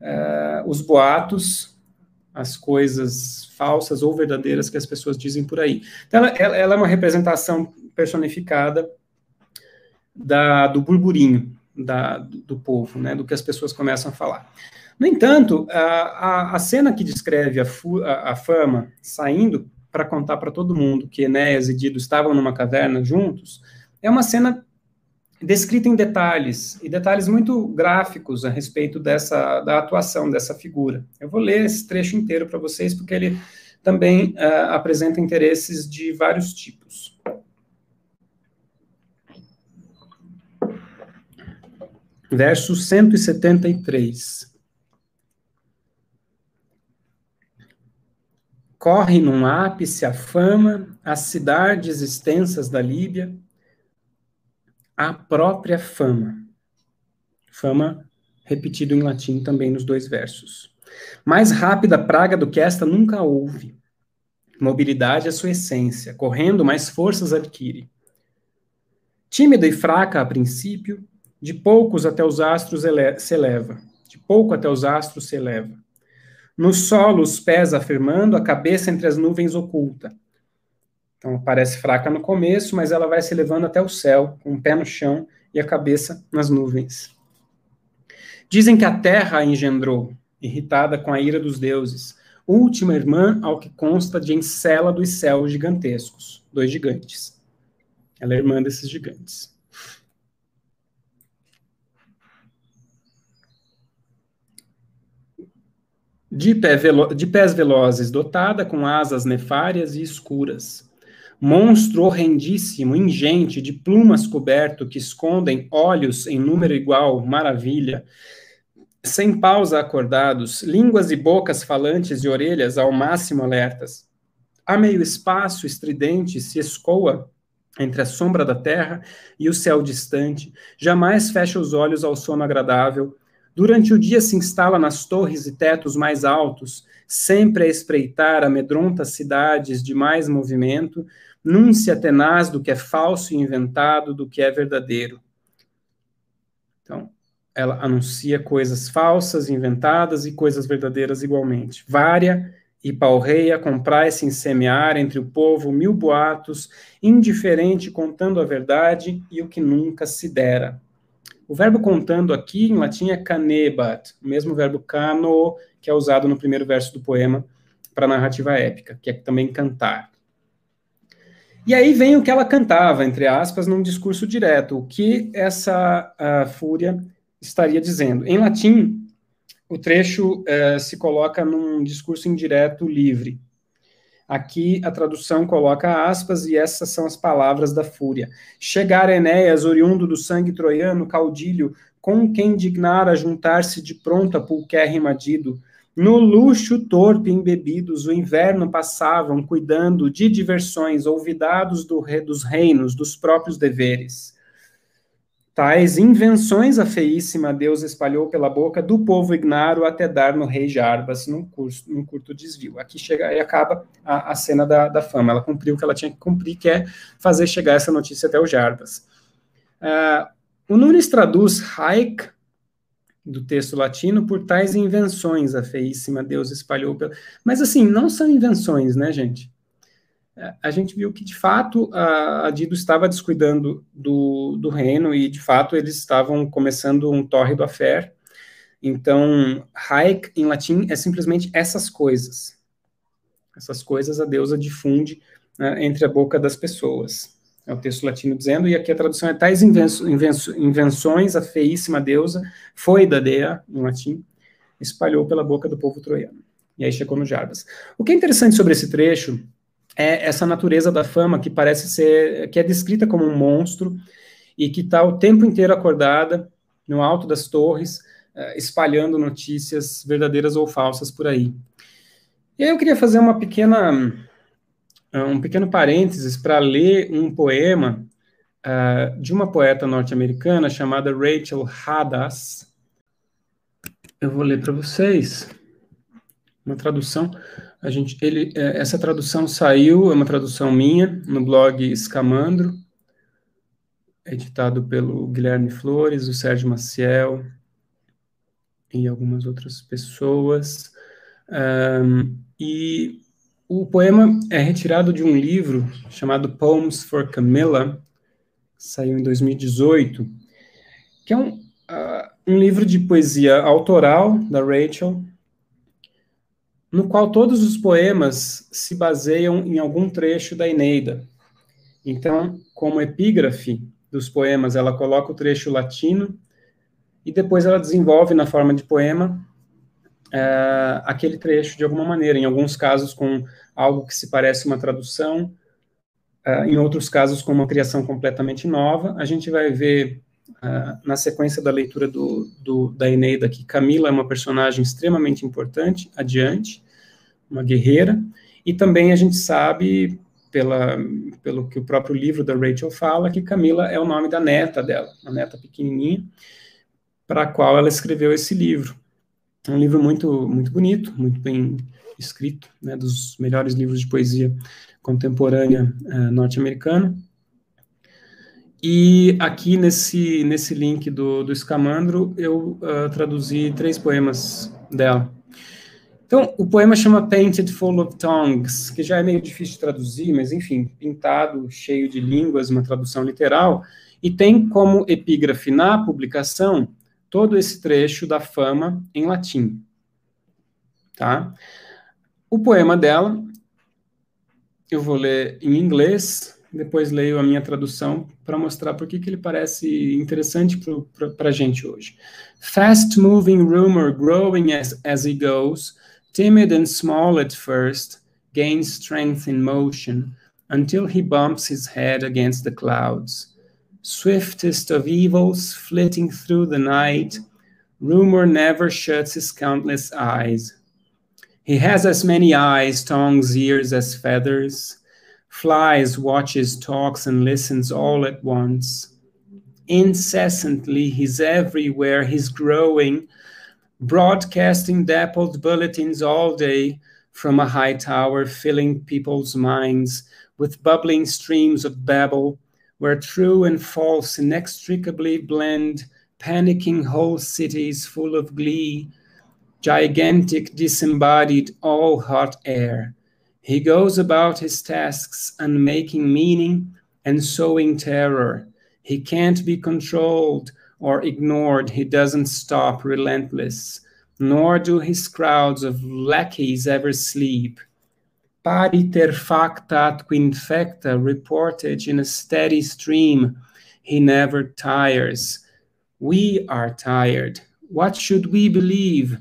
uh, os boatos, as coisas falsas ou verdadeiras que as pessoas dizem por aí. Então, ela, ela é uma representação personificada da, do burburinho da, do povo, né, do que as pessoas começam a falar. No entanto, a, a, cena que descreve a, fu, a, a fama saindo para contar para todo mundo que Enéas e Dido estavam numa caverna juntos, é uma cena descrita em detalhes, e detalhes muito gráficos a respeito dessa, da atuação dessa figura. Eu vou ler esse trecho inteiro para vocês, porque ele também uh, apresenta interesses de vários tipos. verso 173. Corre num ápice a fama, as cidades extensas da Líbia, a própria fama. Fama repetido em latim também nos dois versos. Mais rápida praga do que esta nunca houve. Mobilidade é sua essência, correndo mais forças adquire. Tímida e fraca a princípio, de poucos até os astros se eleva, de pouco até os astros se eleva. No solo, os pés afirmando, a cabeça entre as nuvens oculta. Então, parece fraca no começo, mas ela vai se elevando até o céu, com o pé no chão e a cabeça nas nuvens. Dizem que a terra a engendrou, irritada com a ira dos deuses, última irmã ao que consta de Encela dos céus gigantescos, dois gigantes. Ela é irmã desses gigantes. De, pé velo de pés velozes, dotada com asas nefárias e escuras. Monstro horrendíssimo, ingente, de plumas coberto, que escondem olhos em número igual, maravilha. Sem pausa acordados, línguas e bocas falantes e orelhas ao máximo alertas. A meio espaço estridente se escoa entre a sombra da terra e o céu distante, jamais fecha os olhos ao sono agradável, Durante o dia se instala nas torres e tetos mais altos, sempre a espreitar amedrontas cidades de mais movimento, núncia tenaz do que é falso e inventado, do que é verdadeiro. Então, ela anuncia coisas falsas, inventadas e coisas verdadeiras igualmente. Vária e palreia, comprai-se em semear entre o povo mil boatos, indiferente contando a verdade e o que nunca se dera. O verbo contando aqui em latim é canebat, o mesmo verbo cano, que é usado no primeiro verso do poema para narrativa épica, que é também cantar. E aí vem o que ela cantava, entre aspas, num discurso direto, o que essa fúria estaria dizendo. Em latim, o trecho uh, se coloca num discurso indireto livre. Aqui a tradução coloca aspas e essas são as palavras da fúria. Chegar Enéas, oriundo do sangue troiano, caudilho, com quem dignara juntar-se de pronto a pulquérrima Dido, no luxo torpe embebidos, o inverno passavam, cuidando de diversões, olvidados do re, dos reinos, dos próprios deveres. Tais invenções a feíssima Deus espalhou pela boca do povo ignaro até dar no rei Jarbas, num, curso, num curto desvio. Aqui chega e acaba a, a cena da, da, fama. Ela cumpriu o que ela tinha que cumprir, que é fazer chegar essa notícia até o Jarbas. Uh, o Nunes traduz Haik, do texto latino, por tais invenções a feíssima Deus espalhou. Mas assim, não são invenções, né, gente? a gente viu que, de fato, a, a Dido estava descuidando do, do reino e, de fato, eles estavam começando um tórrido affair. Então, Haec, em latim, é simplesmente essas coisas. Essas coisas a deusa difunde né, entre a boca das pessoas. É o texto latino dizendo, e aqui a tradução é tais invenções, a feíssima deusa, foi da dea, em latim, espalhou pela boca do povo troiano. E aí chegou no Jarbas. O que é interessante sobre esse trecho é essa natureza da fama que parece ser, que é descrita como um monstro e que está o tempo inteiro acordada no alto das torres, uh, espalhando notícias verdadeiras ou falsas por aí. E aí eu queria fazer uma pequena, um pequeno parênteses para ler um poema uh, de uma poeta norte-americana chamada Rachel Hadas. Eu vou ler para vocês uma tradução a gente, ele, é, essa tradução saiu, é uma tradução minha, no blog Escamandro, editado pelo Guilherme Flores, o Sérgio Maciel e algumas outras pessoas. Um, e o poema é retirado de um livro chamado Poems for Camilla, que saiu em 2018, que é um, uh, um livro de poesia autoral da Rachel, no qual todos os poemas se baseiam em algum trecho da Eneida. Então, como epígrafe dos poemas, ela coloca o trecho latino e depois ela desenvolve na forma de poema é, aquele trecho de alguma maneira, em alguns casos com algo que se parece uma tradução, é, em outros casos com uma criação completamente nova. A gente vai ver uh, na sequência da leitura do, do, da Eneida que Camila é uma personagem extremamente importante, adiante, uma guerreira, e também a gente sabe, pela, pelo que o próprio livro da Rachel fala, que Camila é o nome da neta dela, uma neta pequenininha, para a qual ela escreveu esse livro. É um livro muito, muito bonito, muito bem escrito, né, dos melhores livros de poesia contemporânea uh, norte-americana. E aqui nesse, nesse link do, do Escamandro, eu uh, traduzi três poemas dela. Então, o poema chama Painted Full of Tongues, que já é meio difícil de traduzir, mas enfim, pintado, cheio de línguas, uma tradução literal, e tem como epígrafe na publicação todo esse trecho da fama em latim. Tá? O poema dela, eu vou ler em inglês, depois leio a minha tradução para mostrar por que ele parece interessante para a gente hoje. Fast moving rumor growing as, as it goes, timid and small at first, gains strength in motion until he bumps his head against the clouds. Swiftest of evils, flitting through the night, rumor never shuts his countless eyes. He has as many eyes, tongues, ears as feathers, flies, watches, talks, and listens all at once. Incessantly, he's everywhere, he's growing, broadcasting dappled bulletins all day from a high tower, filling people's minds with bubbling streams of babble, where true and false inextricably blend, panicking whole cities full of glee, gigantic, disembodied, all hot air. He goes about his tasks, and making meaning and sowing terror. He can't be controlled or ignored. He doesn't stop, relentless, nor do his crowds of lackeys ever sleep. Pariter factat quinfecta, reported in a steady stream. He never tires. We are tired. What should we believe?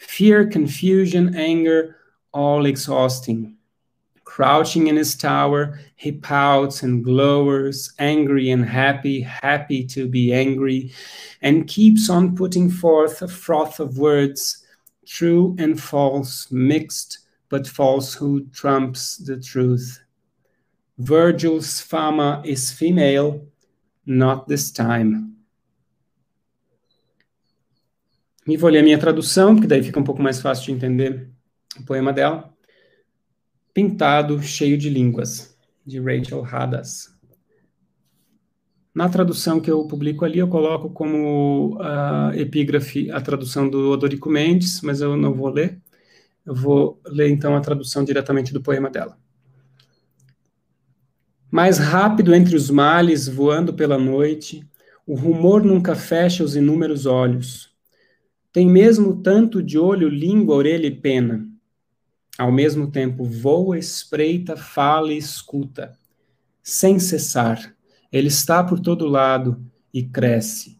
Fear, confusion, anger, all exhausting. Crouching in his tower, he pouts and glowers, angry and happy, happy to be angry, and keeps on putting forth a froth of words, true and false, mixed, but falsehood trumps the truth. Virgil's fama is female, not this time. E vou ler a minha tradução, porque daí fica um pouco mais fácil de entender o poema dela. Pintado Cheio de Línguas, de Rachel Hadas. Na tradução que eu publico ali, eu coloco como uh, epígrafe a tradução do Odorico Mendes, mas eu não vou ler. Eu vou ler então a tradução diretamente do poema dela. Mais rápido entre os males, voando pela noite, o rumor nunca fecha os inúmeros olhos. Tem mesmo tanto de olho, língua, orelha e pena ao mesmo tempo voa, espreita, fala e escuta, sem cessar. Ele está por todo lado e cresce.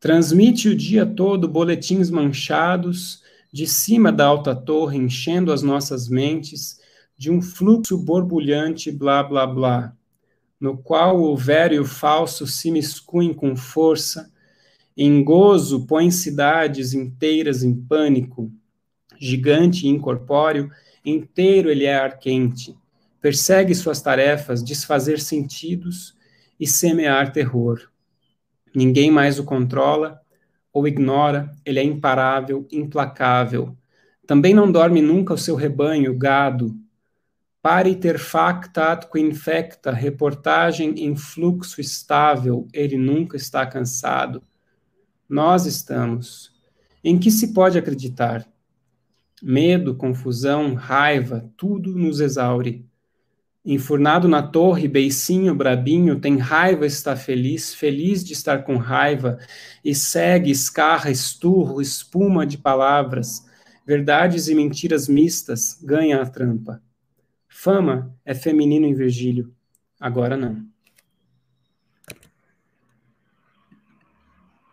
Transmite o dia todo boletins manchados de cima da alta torre, enchendo as nossas mentes de um fluxo borbulhante, blá blá blá, no qual o velho e o falso se miscuem com força, em gozo põe cidades inteiras em pânico, gigante e incorpóreo, inteiro ele é ar quente, persegue suas tarefas, desfazer sentidos e semear terror. Ninguém mais o controla ou ignora, ele é imparável, implacável. Também não dorme nunca o seu rebanho, gado. Pariter factat infecta, reportagem em fluxo estável, ele nunca está cansado. Nós estamos. Em que se pode acreditar? Medo, confusão, raiva, tudo nos exaure. Enfurnado na torre, beicinho, brabinho, tem raiva, está feliz, feliz de estar com raiva, e segue, escarra, esturro, espuma de palavras, verdades e mentiras mistas, ganha a trampa. Fama é feminino em Virgílio, agora não.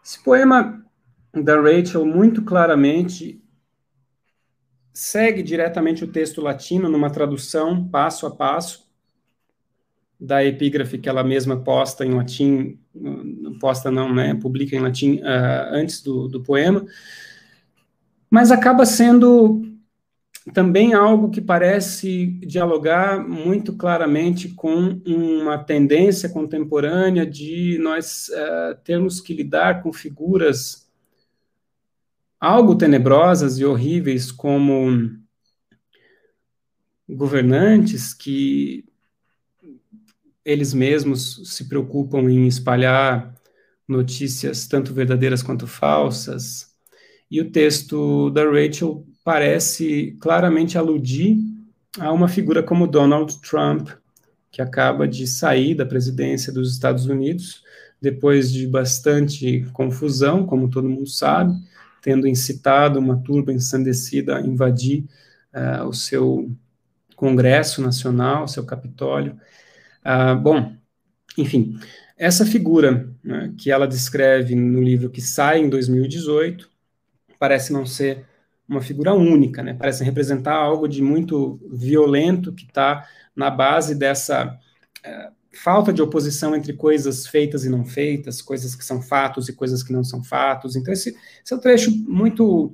Esse poema da Rachel muito claramente segue diretamente o texto latino numa tradução passo a passo da epígrafe que ela mesma posta em latim, posta não, né, publica em latim uh, antes do, do poema, mas acaba sendo também algo que parece dialogar muito claramente com uma tendência contemporânea de nós uh, termos que lidar com figuras algo tenebrosas e horríveis como governantes que eles mesmos se preocupam em espalhar notícias tanto verdadeiras quanto falsas. E o texto da Rachel parece claramente aludir a uma figura como Donald Trump, que acaba de sair da presidência dos Estados Unidos depois de bastante confusão, como todo mundo sabe, tendo incitado uma turba ensandecida a invadir uh, o seu Congresso Nacional, o seu Capitólio. Uh, bom, enfim, essa figura né, que ela descreve no livro que sai em 2018 parece não ser uma figura única, né? Parece representar algo de muito violento que está na base dessa uh, falta de oposição entre coisas feitas e não feitas, coisas que são fatos e coisas que não são fatos. Então, esse, esse é um trecho muito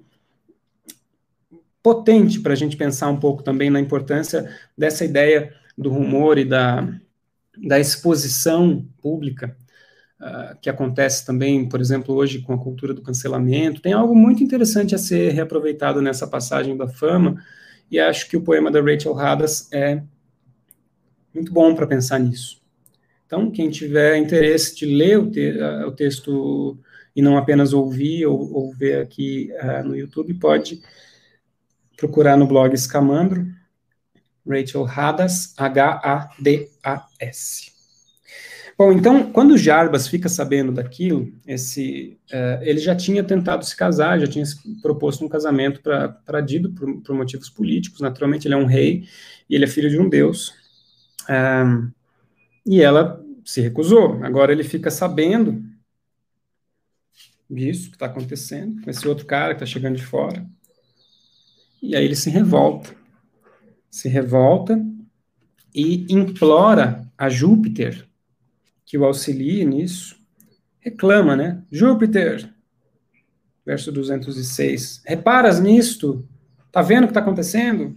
potente para a gente pensar um pouco também na importância dessa ideia do rumor e da, da exposição pública uh, que acontece também, por exemplo, hoje com a cultura do cancelamento. Tem algo muito interessante a ser reaproveitado nessa passagem da fama, e acho que o poema da Rachel Hadas é muito bom para pensar nisso. Então, quem tiver interesse de ler o, te uh, o texto e não apenas ouvir ou, ou ver aqui uh, no YouTube, pode procurar no blog Escamandro, Rachel Hadas, H-A-D-A-S. Bom, então, quando Jarbas fica sabendo daquilo, esse, uh, ele já tinha tentado se casar, já tinha proposto um casamento para Dido por, por, motivos políticos. Naturalmente, ele é um rei e ele é filho de um deus. Um, e ela se recusou. Agora ele fica sabendo disso que está acontecendo com esse outro cara que está chegando de fora. E aí ele se revolta. Se revolta e implora a Júpiter que o auxilie nisso. Reclama, né? Júpiter, verso 206. Reparas nisto? Tá vendo o que está acontecendo?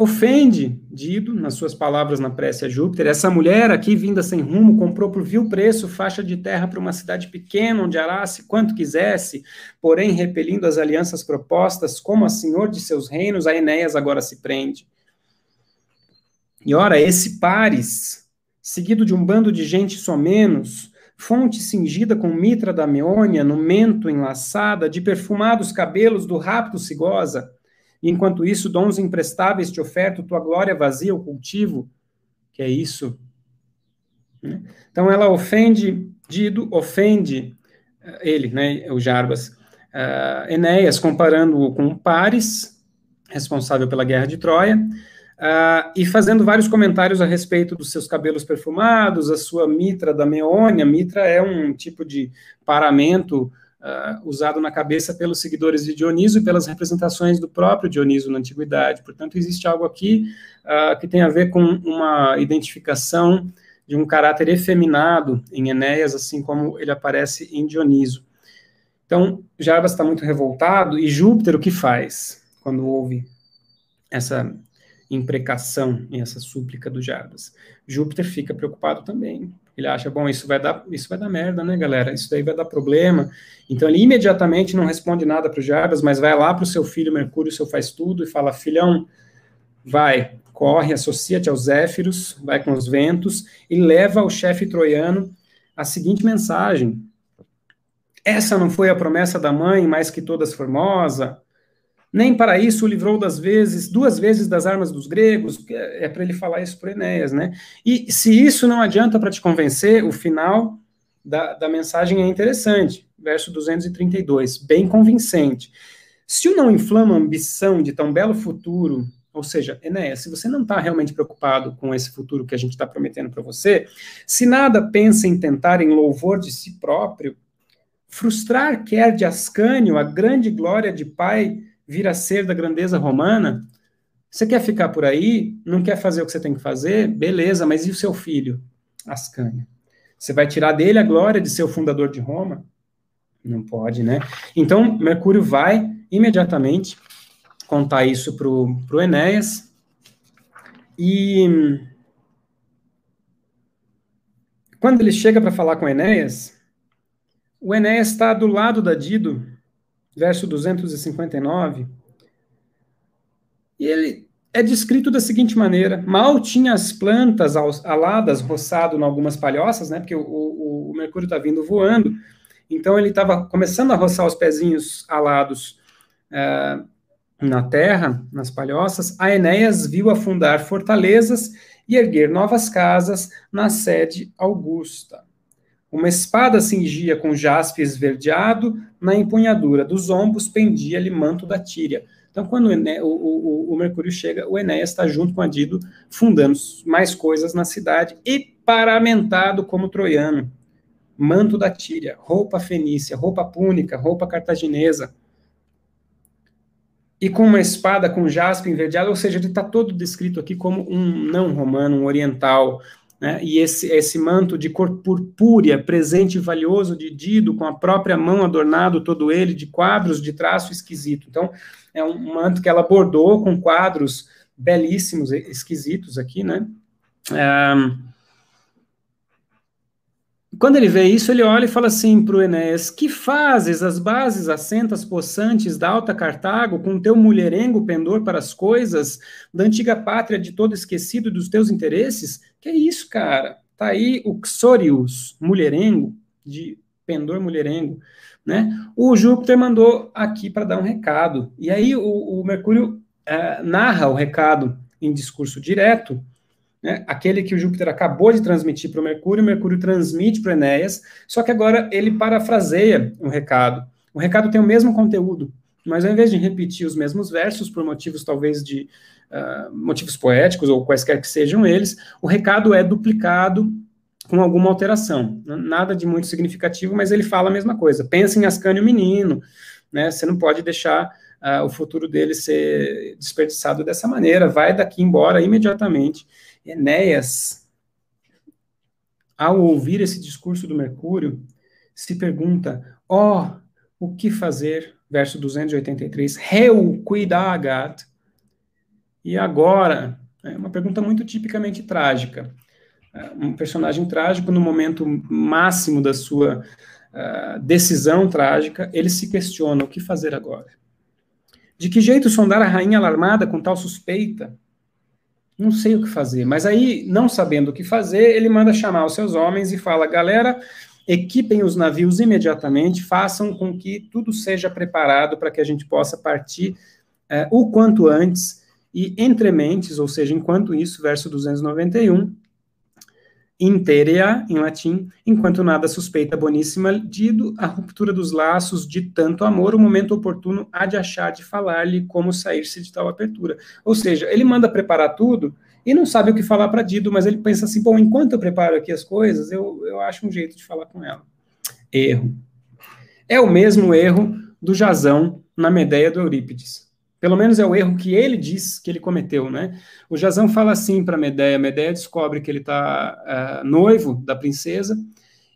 ofende Dido, nas suas palavras na prece a Júpiter, essa mulher aqui vinda sem rumo comprou por vil preço faixa de terra para uma cidade pequena onde arasse quanto quisesse, porém repelindo as alianças propostas, como a senhor de seus reinos, a Enéas agora se prende. E ora, esse Pares, seguido de um bando de gente somenos, fonte cingida com mitra da Meônia, no mento enlaçada, de perfumados cabelos do rapto se goza, e enquanto isso, dons imprestáveis te oferto, tua glória vazia o cultivo, que é isso. Né? Então ela ofende Dido, ofende uh, ele, né, o Jarbas, uh, Enéas, comparando-o com Paris, responsável pela guerra de Troia, uh, e fazendo vários comentários a respeito dos seus cabelos perfumados, a sua mitra da Meônia. Mitra é um tipo de paramento uh, usado na cabeça pelos seguidores de Dioniso e pelas representações do próprio Dioniso na antiguidade. Portanto, existe algo aqui uh, que tem a ver com uma identificação de um caráter efeminado em Enéas, assim como ele aparece em Dioniso. Então, Jarbas está muito revoltado, e Júpiter o que faz quando houve essa imprecação essa súplica do Jarbas? Júpiter fica preocupado também, ele acha, bom, isso vai dar, isso vai dar merda, né, galera? Isso daí vai dar problema. Então ele imediatamente não responde nada para o Jarbas, mas vai lá para o seu filho Mercúrio, seu faz tudo, e fala, filhão, vai, corre, associa-te aos Zéfiros, vai com os ventos, e leva ao chefe troiano a seguinte mensagem. Essa não foi a promessa da mãe, mais que todas formosa? Nem para isso o livrou das vezes, duas vezes das armas dos gregos, é, é para ele falar isso para Enéas, né? E se isso não adianta para te convencer, o final da, da mensagem é interessante, verso 232, bem convincente. Se o não inflama a ambição de tão belo futuro, ou seja, Enéas, se você não está realmente preocupado com esse futuro que a gente está prometendo para você, se nada pensa em tentar em louvor de si próprio, frustrar quer de Ascânio a grande glória de pai vir a ser da grandeza romana, você quer ficar por aí, não quer fazer o que você tem que fazer, beleza, mas e o seu filho, Ascânio? Você vai tirar dele a glória de ser o fundador de Roma? Não pode, né? Então, Mercúrio vai imediatamente contar isso para o Enéas, e quando ele chega para falar com Enéas, o Enéas está do lado da Dido, verso 259, e ele é descrito da seguinte maneira: mal tinha as plantas aladas roçado em algumas palhoças, né? Porque o, o, o Mercúrio está vindo voando, então ele estava começando a roçar os pezinhos alados é, na terra, nas palhoças. A Enéas viu afundar fortalezas e erguer novas casas na sede augusta. Uma espada cingia com jaspe esverdeado, na empunhadura dos ombros pendia-lhe manto da tíria. Então, quando o, Ené, o, o, o, Mercúrio chega, o Enéas está junto com a Dido, fundando mais coisas na cidade, e paramentado como troiano. Manto da tíria, roupa fenícia, roupa púnica, roupa cartaginesa. E com uma espada com jaspe enverdeado, ou seja, ele está todo descrito aqui como um não romano, um oriental, né? e esse, esse manto de cor purpúrea, presente valioso de Dido, com a própria mão adornado todo ele, de quadros de traço esquisito. Então, é um manto que ela bordou com quadros belíssimos, esquisitos aqui, né? quando ele vê isso, ele olha e fala assim para o Enéas: Que fazes as bases assentas possantes da alta Cartago, com teu mulherengo pendor para as coisas, da antiga pátria de todo esquecido dos teus interesses? Que é isso, cara? Tá aí o Xorius, mulherengo, de pendor mulherengo, né? O Júpiter mandou aqui para dar um recado. E aí o, o Mercúrio uh, narra o recado em discurso direto, né, aquele que o Júpiter acabou de transmitir para o Mercúrio, o Mercúrio transmite para o Enéas, só que agora ele parafraseia um recado. O recado tem o mesmo conteúdo, mas ao invés de repetir os mesmos versos, por motivos talvez de uh, motivos poéticos ou quaisquer que sejam eles, o recado é duplicado com alguma alteração. Nada de muito significativo, mas ele fala a mesma coisa. Pensa em Ascânio menino, né? Você não pode deixar uh, o futuro dele ser desperdiçado dessa maneira. Vai daqui embora imediatamente Enéas, ao ouvir esse discurso do Mercúrio, se pergunta: ó, oh, o que fazer? Verso 283, Heu cuidagat. E agora, é uma pergunta muito tipicamente trágica. É, um personagem trágico, no momento máximo da sua uh, decisão trágica, ele se questiona: o que fazer agora? De que jeito sondar a rainha alarmada com tal suspeita? não sei o que fazer. Mas aí, não sabendo o que fazer, ele manda chamar os seus homens e fala: galera, equipem os navios imediatamente, façam com que tudo seja preparado para que a gente possa partir é, o quanto antes. E entre mentes, ou seja, enquanto isso, verso 291, interea, em latim, enquanto nada suspeita boníssima, dido a ruptura dos laços de tanto amor, o momento oportuno há de achar de falar-lhe como sair-se de tal apertura. Ou seja, ele manda preparar tudo e não sabe o que falar para Dido, mas ele pensa assim, bom, enquanto eu preparo aqui as coisas, eu, eu acho um jeito de falar com ela. Erro. É o mesmo erro do Jazão na Medeia do Eurípides. Pelo menos é o erro que ele diz que ele cometeu, né? O Jazão fala assim para Medeia, Medeia descobre que ele está uh, é, noivo da princesa,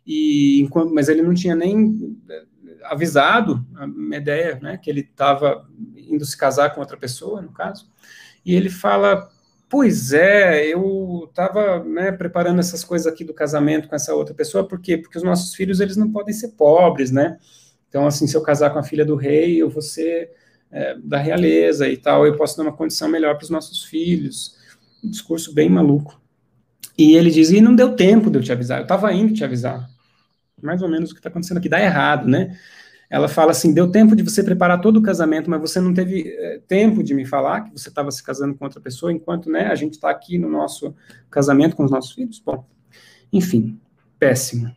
e mas ele não tinha nem é, avisado a Medeia, né, que ele estava indo se casar com outra pessoa, no caso, e ele fala, pois é, eu estava né, preparando essas coisas aqui do casamento com essa outra pessoa, por quê? Porque os nossos filhos, eles não podem ser pobres, né, então, assim, se eu casar com a filha do rei, eu vou ser é, da realeza e tal, eu posso dar uma condição melhor para os nossos filhos. Um discurso bem maluco. E ele diz, e não deu tempo de eu te avisar, eu estava indo te avisar. Mais ou menos o que está acontecendo aqui, dá errado, né? Ela fala assim, deu tempo de você preparar todo o casamento, mas você não teve é, tempo de me falar que você estava se casando com outra pessoa, enquanto, né, a gente está aqui no nosso casamento com os nossos filhos. Bom, enfim, péssimo.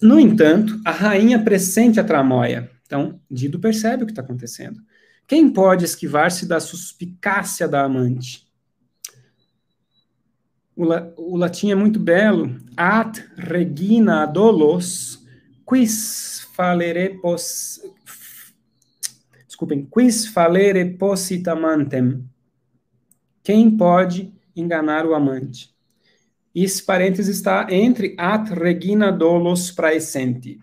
No entanto, a rainha pressente a tramóia. Então, Dido percebe o que está acontecendo. Quem pode esquivar-se da suspicácia da amante? O, la, o, latim é muito belo. At regina dolos, quis falere pos... Desculpem, quis falere positamantem. Quem pode enganar o amante? E esse parênteses está entre at regina dolos praesentit.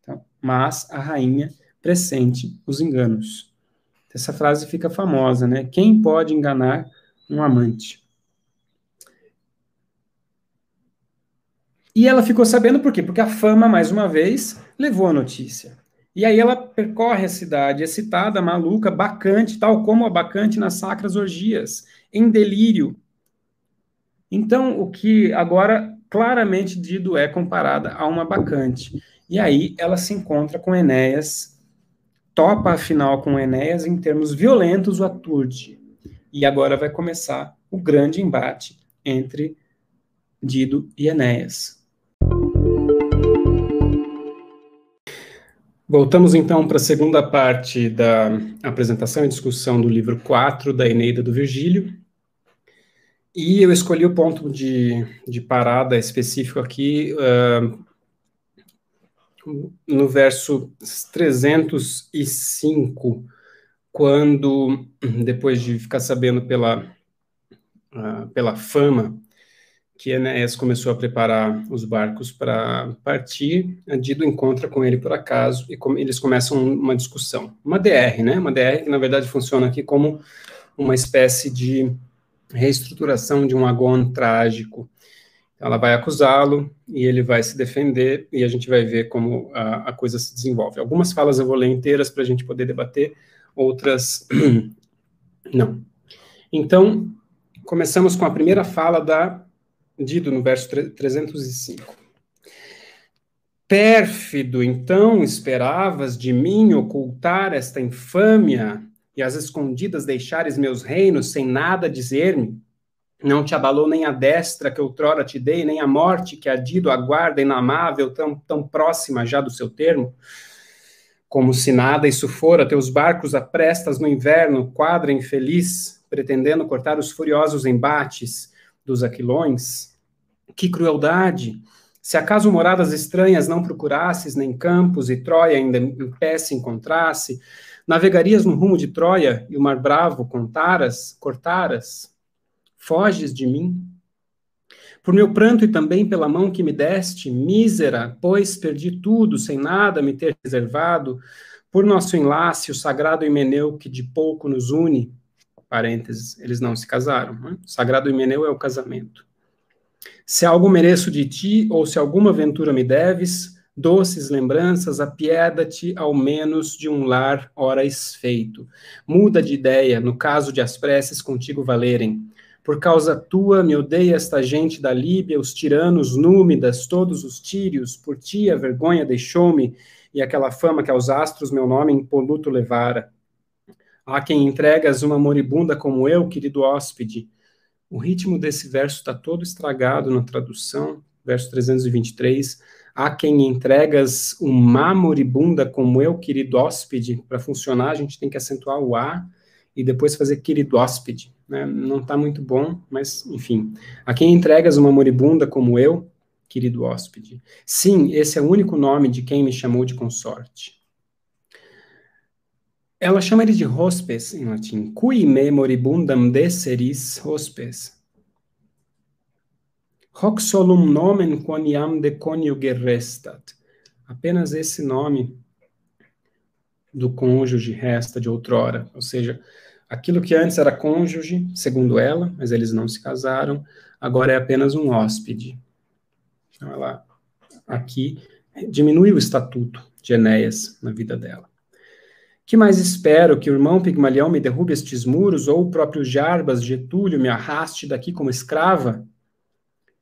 Então, mas a rainha pressente os enganos. Essa frase fica famosa, né? Quem pode enganar um amante? E ela ficou sabendo por quê? Porque a fama, mais uma vez, levou a notícia. E aí ela percorre a cidade, excitada, maluca, bacante, tal como a bacante nas sacras orgias, em delírio, então, o que agora claramente Dido é comparada a uma bacante. E aí ela se encontra com Enéas, topa afinal com Enéas em termos violentos o aturde. E agora vai começar o grande embate entre Dido e Enéas. Voltamos então para a segunda parte da apresentação e discussão do livro 4 da Eneida do Virgílio, e eu escolhi o ponto de, de parada específico aqui uh, no verso 305, quando, depois de ficar sabendo pela, uh, pela fama que Enéas começou a preparar os barcos para partir, Dido encontra com ele por acaso e com, eles começam uma discussão. Uma DR, né? Uma DR que, na verdade, funciona aqui como uma espécie de reestruturação de um agón trágico. Ela vai acusá-lo e ele vai se defender e a gente vai ver como a, a coisa se desenvolve. Algumas falas eu vou ler inteiras para a gente poder debater, outras não. Então, começamos com a primeira fala da Dido, no verso 305. Pérfido, então esperavas de mim ocultar esta infâmia e às escondidas deixares meus reinos sem nada dizer-me? Não te abalou nem a destra que outrora te dei, nem a morte que a Dido aguarda inamável, tão, tão próxima já do seu termo? Como se nada isso fora, teus barcos aprestas no inverno, quadra infeliz, pretendendo cortar os furiosos embates dos aquilões? Que crueldade! Se acaso moradas estranhas não procurasses, nem campos e Troia ainda em pé se encontrasse, navegarias no rumo de Troia e o mar bravo contaras, cortaras? foges de mim? Por meu pranto e também pela mão que me deste, mísera, pois perdi tudo, sem nada me ter reservado, por nosso enlace, o sagrado Himeneu que de pouco nos une, parênteses, eles não se casaram, né? o sagrado Himeneu é o casamento. Se algo mereço de ti, ou se alguma aventura me deves, doces lembranças, apieda-te ao menos de um lar ora esfeito. Muda de ideia, no caso de as preces contigo valerem. Por causa tua me odeia esta gente da Líbia, os tiranos númidas, todos os tírios, por ti a vergonha deixou-me, e aquela fama que aos astros meu nome impoluto levara. Há quem entregas uma moribunda como eu, querido hóspede. O ritmo desse verso está todo estragado na tradução, verso 323. Há quem entregas uma moribunda como eu, querido hóspede. Para funcionar, a gente tem que acentuar o A e depois fazer querido hóspede. Né? Não está muito bom, mas enfim. A quem entregas uma moribunda como eu, querido hóspede? Sim, esse é o único nome de quem me chamou de consorte. Ela chama ele de hospes em latim. Cui me moribundam desseris hospes. Hoc solum nomen quoniam de coniuge restat. Apenas esse nome do cônjuge resta de outrora, ou seja, aquilo que antes era cônjuge, segundo ela, mas eles não se casaram, agora é apenas um hóspede. Então ela aqui diminui o estatuto de Enéas na vida dela. Que mais espero que o irmão Pigmalião me derrube estes muros ou o próprio Jarbas Getúlio me arraste daqui como escrava?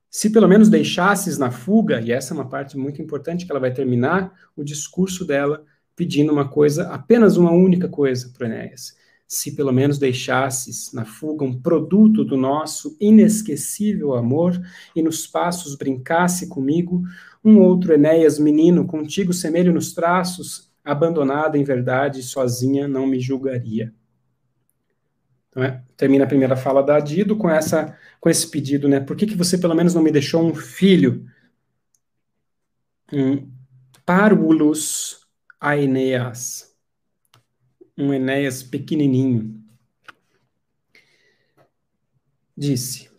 Se pelo menos deixasses na fuga, e essa é uma parte muito importante que ela vai terminar o discurso dela pedindo uma coisa, apenas uma única coisa para Enéas. Se pelo menos deixasses na fuga um produto do nosso inesquecível amor e nos passos brincasse comigo, um outro Enéas menino, contigo semelho nos traços, abandonada em verdade, sozinha, não me julgaria. Então, é, termina a primeira fala da Dido com, essa, com esse pedido, né? Por que, que você pelo menos não me deixou um filho? Um parvulus a Enéas, um Enéas pequenininho. Disse: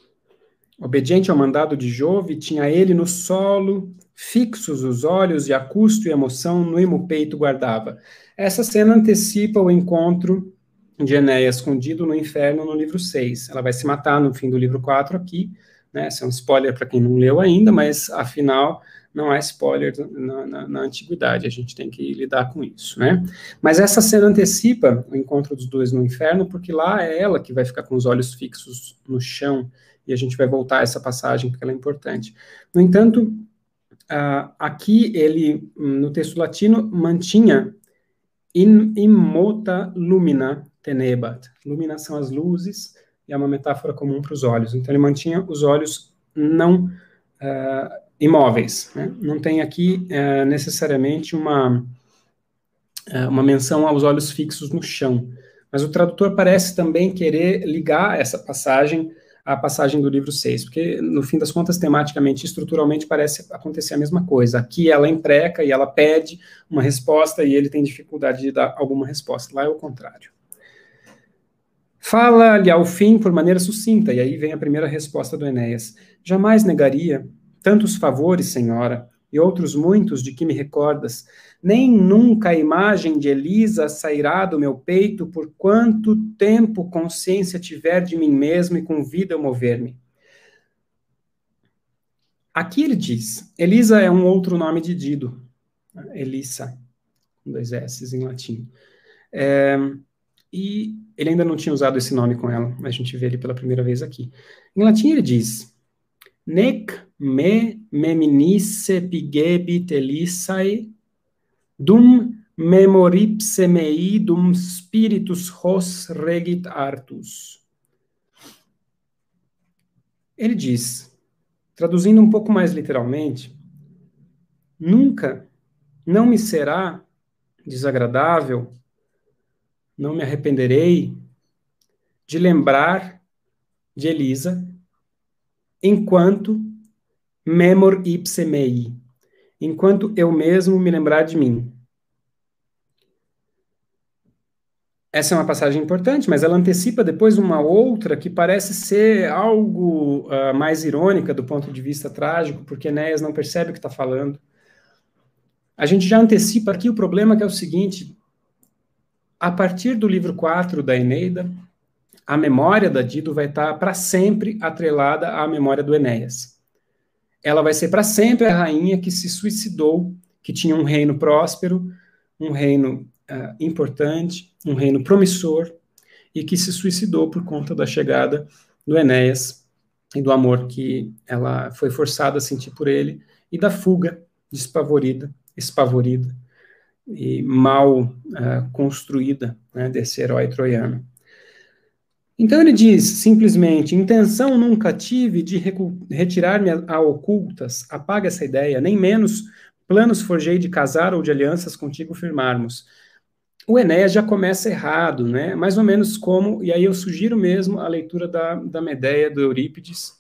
Obediente ao mandado de Jove, tinha ele no solo, fixos os olhos e a custo e emoção no imo peito guardava. Essa cena antecipa o encontro de Enéas escondido no inferno no livro 6. Ela vai se matar no fim do livro 4 aqui, né? Esse é um spoiler para quem não leu ainda, mas afinal não há spoiler na, na, na, antiguidade, a gente tem que lidar com isso, né? Mas essa cena antecipa o encontro dos dois no inferno, porque lá é ela que vai ficar com os olhos fixos no chão, e a gente vai voltar a essa passagem porque ela é importante. No entanto, uh, aqui ele, no texto latino, mantinha in immota lumina tenebat. Lumina são as luzes, e é uma metáfora comum para os olhos. Então ele mantinha os olhos não... Uh, imóveis. Né? Não tem aqui é, necessariamente uma, é, uma menção aos olhos fixos no chão, mas o tradutor parece também querer ligar essa passagem à passagem do livro 6, porque, no fim das contas, tematicamente estruturalmente parece acontecer a mesma coisa. Aqui ela impreca e ela pede uma resposta e ele tem dificuldade de dar alguma resposta. Lá é o contrário. Fala-lhe ao fim por maneira sucinta, e aí vem a primeira resposta do Enéas. Jamais negaria tantos favores, Senhora, e outros muitos de que me recordas, nem nunca a imagem de Elisa sairá do meu peito por quanto tempo consciência tiver de mim mesmo e com vida eu mover-me. Aqui ele diz, Elisa é um outro nome de Dido, Elisa, com dois S em latim. É, e ele ainda não tinha usado esse nome com ela, mas a gente vê ele pela primeira vez aqui. Em latim ele diz, Nec me meminisse pigebit Elisai dum memoripse mei dum spiritus hos regit artus. Ele diz, traduzindo um pouco mais literalmente, nunca não me será desagradável, não me arrependerei de lembrar de Elisa enquanto memor ipse mei, enquanto eu mesmo me lembrar de mim. Essa é uma passagem importante, mas ela antecipa depois uma outra que parece ser algo uh, mais irônica do ponto de vista trágico, porque Enéas não percebe o que está falando. A gente já antecipa aqui o problema que é o seguinte: a partir do livro 4 da Eneida, a memória da Dido vai estar para sempre atrelada à memória do Enéas. Ela vai ser para sempre a rainha que se suicidou, que tinha um reino próspero, um reino uh, importante, um reino promissor, e que se suicidou por conta da chegada do Enéas e do amor que ela foi forçada a sentir por ele, e da fuga despavorida, espavorida e mal uh, construída né, desse herói troiano. Então ele diz simplesmente: intenção nunca tive de retirar-me a, ocultas, apaga essa ideia, nem menos planos forjei de casar ou de alianças contigo firmarmos. O Enéas já começa errado, né? Mais ou menos como, e aí eu sugiro mesmo a leitura da, da Medeia do Eurípides,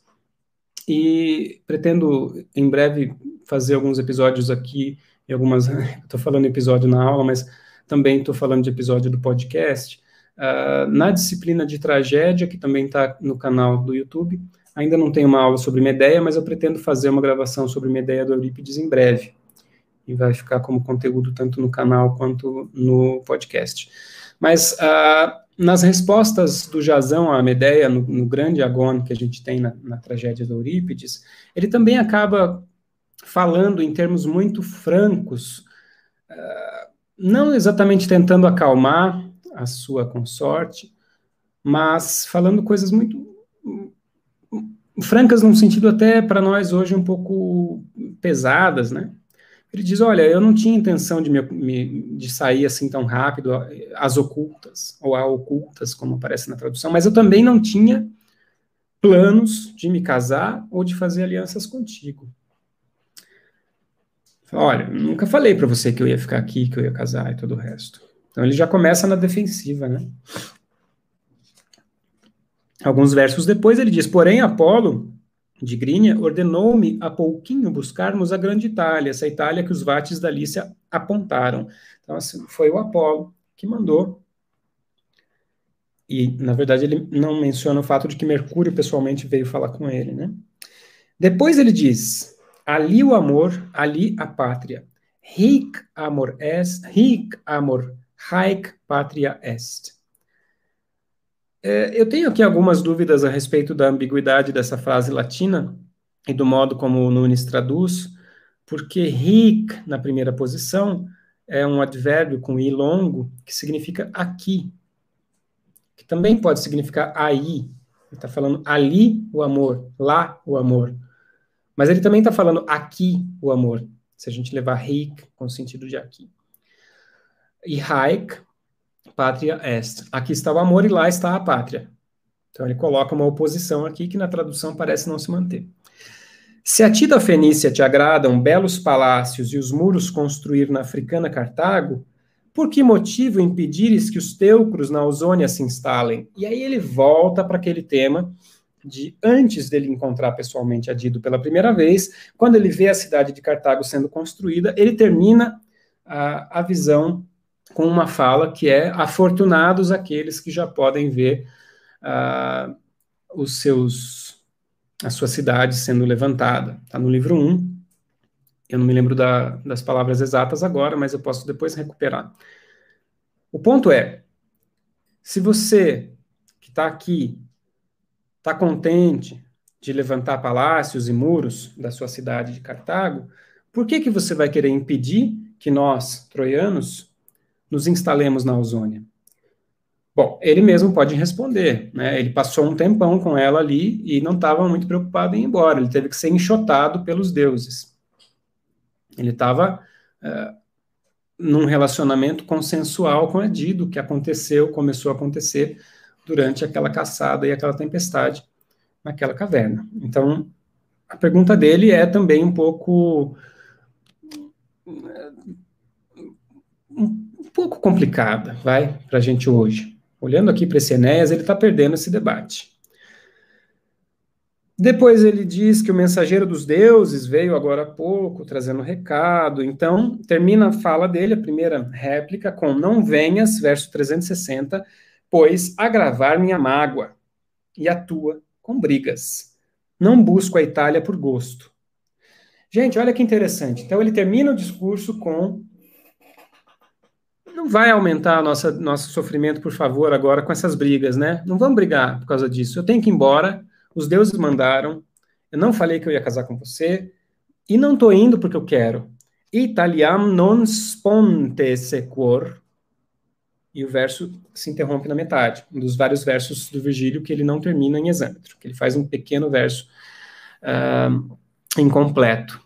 e pretendo em breve fazer alguns episódios aqui, e algumas, estou falando episódio na aula, mas também estou falando de episódio do podcast, uh, na disciplina de tragédia, que também está no canal do YouTube, ainda não tenho uma aula sobre Medeia, mas eu pretendo fazer uma gravação sobre Medeia do Eurípides em breve e vai ficar como conteúdo tanto no canal quanto no podcast. Mas uh, nas respostas do Jazão à Medeia, no, no grande agônio que a gente tem na, na tragédia de Eurípides, ele também acaba falando em termos muito francos, uh, não exatamente tentando acalmar a sua consorte, mas falando coisas muito francas num sentido até para nós hoje um pouco pesadas, né? Ele diz: Olha, eu não tinha intenção de, me, de sair assim tão rápido, às ocultas, ou a ocultas, como aparece na tradução, mas eu também não tinha planos de me casar ou de fazer alianças contigo. Olha, nunca falei para você que eu ia ficar aqui, que eu ia casar e todo o resto. Então ele já começa na defensiva, né? Alguns versos depois ele diz: Porém, Apolo de Grínia, ordenou-me a pouquinho buscarmos a grande Itália, essa Itália que os vates da Lícia apontaram. Então, assim, foi o Apolo que mandou. E, na verdade, ele não menciona o fato de que Mercúrio pessoalmente veio falar com ele, né? Depois ele diz: ali o amor, ali a pátria. Hic amor est, hic amor, haec patria est. É, eu tenho aqui algumas dúvidas a respeito da ambiguidade dessa frase latina e do modo como o Nunes traduz, porque ric, na primeira posição, é um advérbio com i longo que significa aqui, que também pode significar aí. Ele está falando ali o amor, lá o amor. Mas ele também está falando aqui o amor, se a gente levar ric com o sentido de aqui. E haik pátria est. Aqui está o amor e lá está a pátria. Então ele coloca uma oposição aqui que na tradução parece não se manter. Se a ti da Fenícia te agradam belos palácios e os muros construir na africana Cartago, por que motivo impedires que os teucros na Ausônia se instalem? E aí ele volta para aquele tema de antes dele encontrar pessoalmente a Dido pela primeira vez, quando ele vê a cidade de Cartago sendo construída, ele termina a, a visão com uma fala que é afortunados aqueles que já podem ver uh, os seus a sua cidade sendo levantada. Está no livro 1. Eu não me lembro da, das palavras exatas agora, mas eu posso depois recuperar. O ponto é, se você que está aqui está contente, de levantar palácios e muros da sua cidade de Cartago, por que, que você vai querer impedir que nós, troianos, nos instalemos na Ausônia? Bom, ele mesmo pode responder, né? Ele passou um tempão com ela ali e não estava muito preocupado em ir embora. Ele teve que ser enxotado pelos deuses. Ele estava uh, num relacionamento consensual com Edido, que aconteceu, começou a acontecer durante aquela caçada e aquela tempestade naquela caverna. Então, a pergunta dele é também um pouco um pouco complicada, vai, para a gente hoje. Olhando aqui para esse Enéas, ele está perdendo esse debate. Depois ele diz que o mensageiro dos deuses veio agora há pouco, trazendo recado. Então, termina a fala dele, a primeira réplica, com Não venhas, verso 360, pois agravar minha mágoa e a tua com brigas. Não busco a Itália por gosto. Gente, olha que interessante. Então, ele termina o discurso com vai aumentar nossa, nosso sofrimento, por favor, agora com essas brigas, né? Não vamos brigar por causa disso. Eu tenho que ir embora, os deuses mandaram, eu não falei que eu ia casar com você, e não estou indo porque eu quero. Italiam non sponte sequor. E o verso se interrompe na metade, um dos vários versos do Virgílio que ele não termina em exâmetro, que ele faz um pequeno verso uh, incompleto.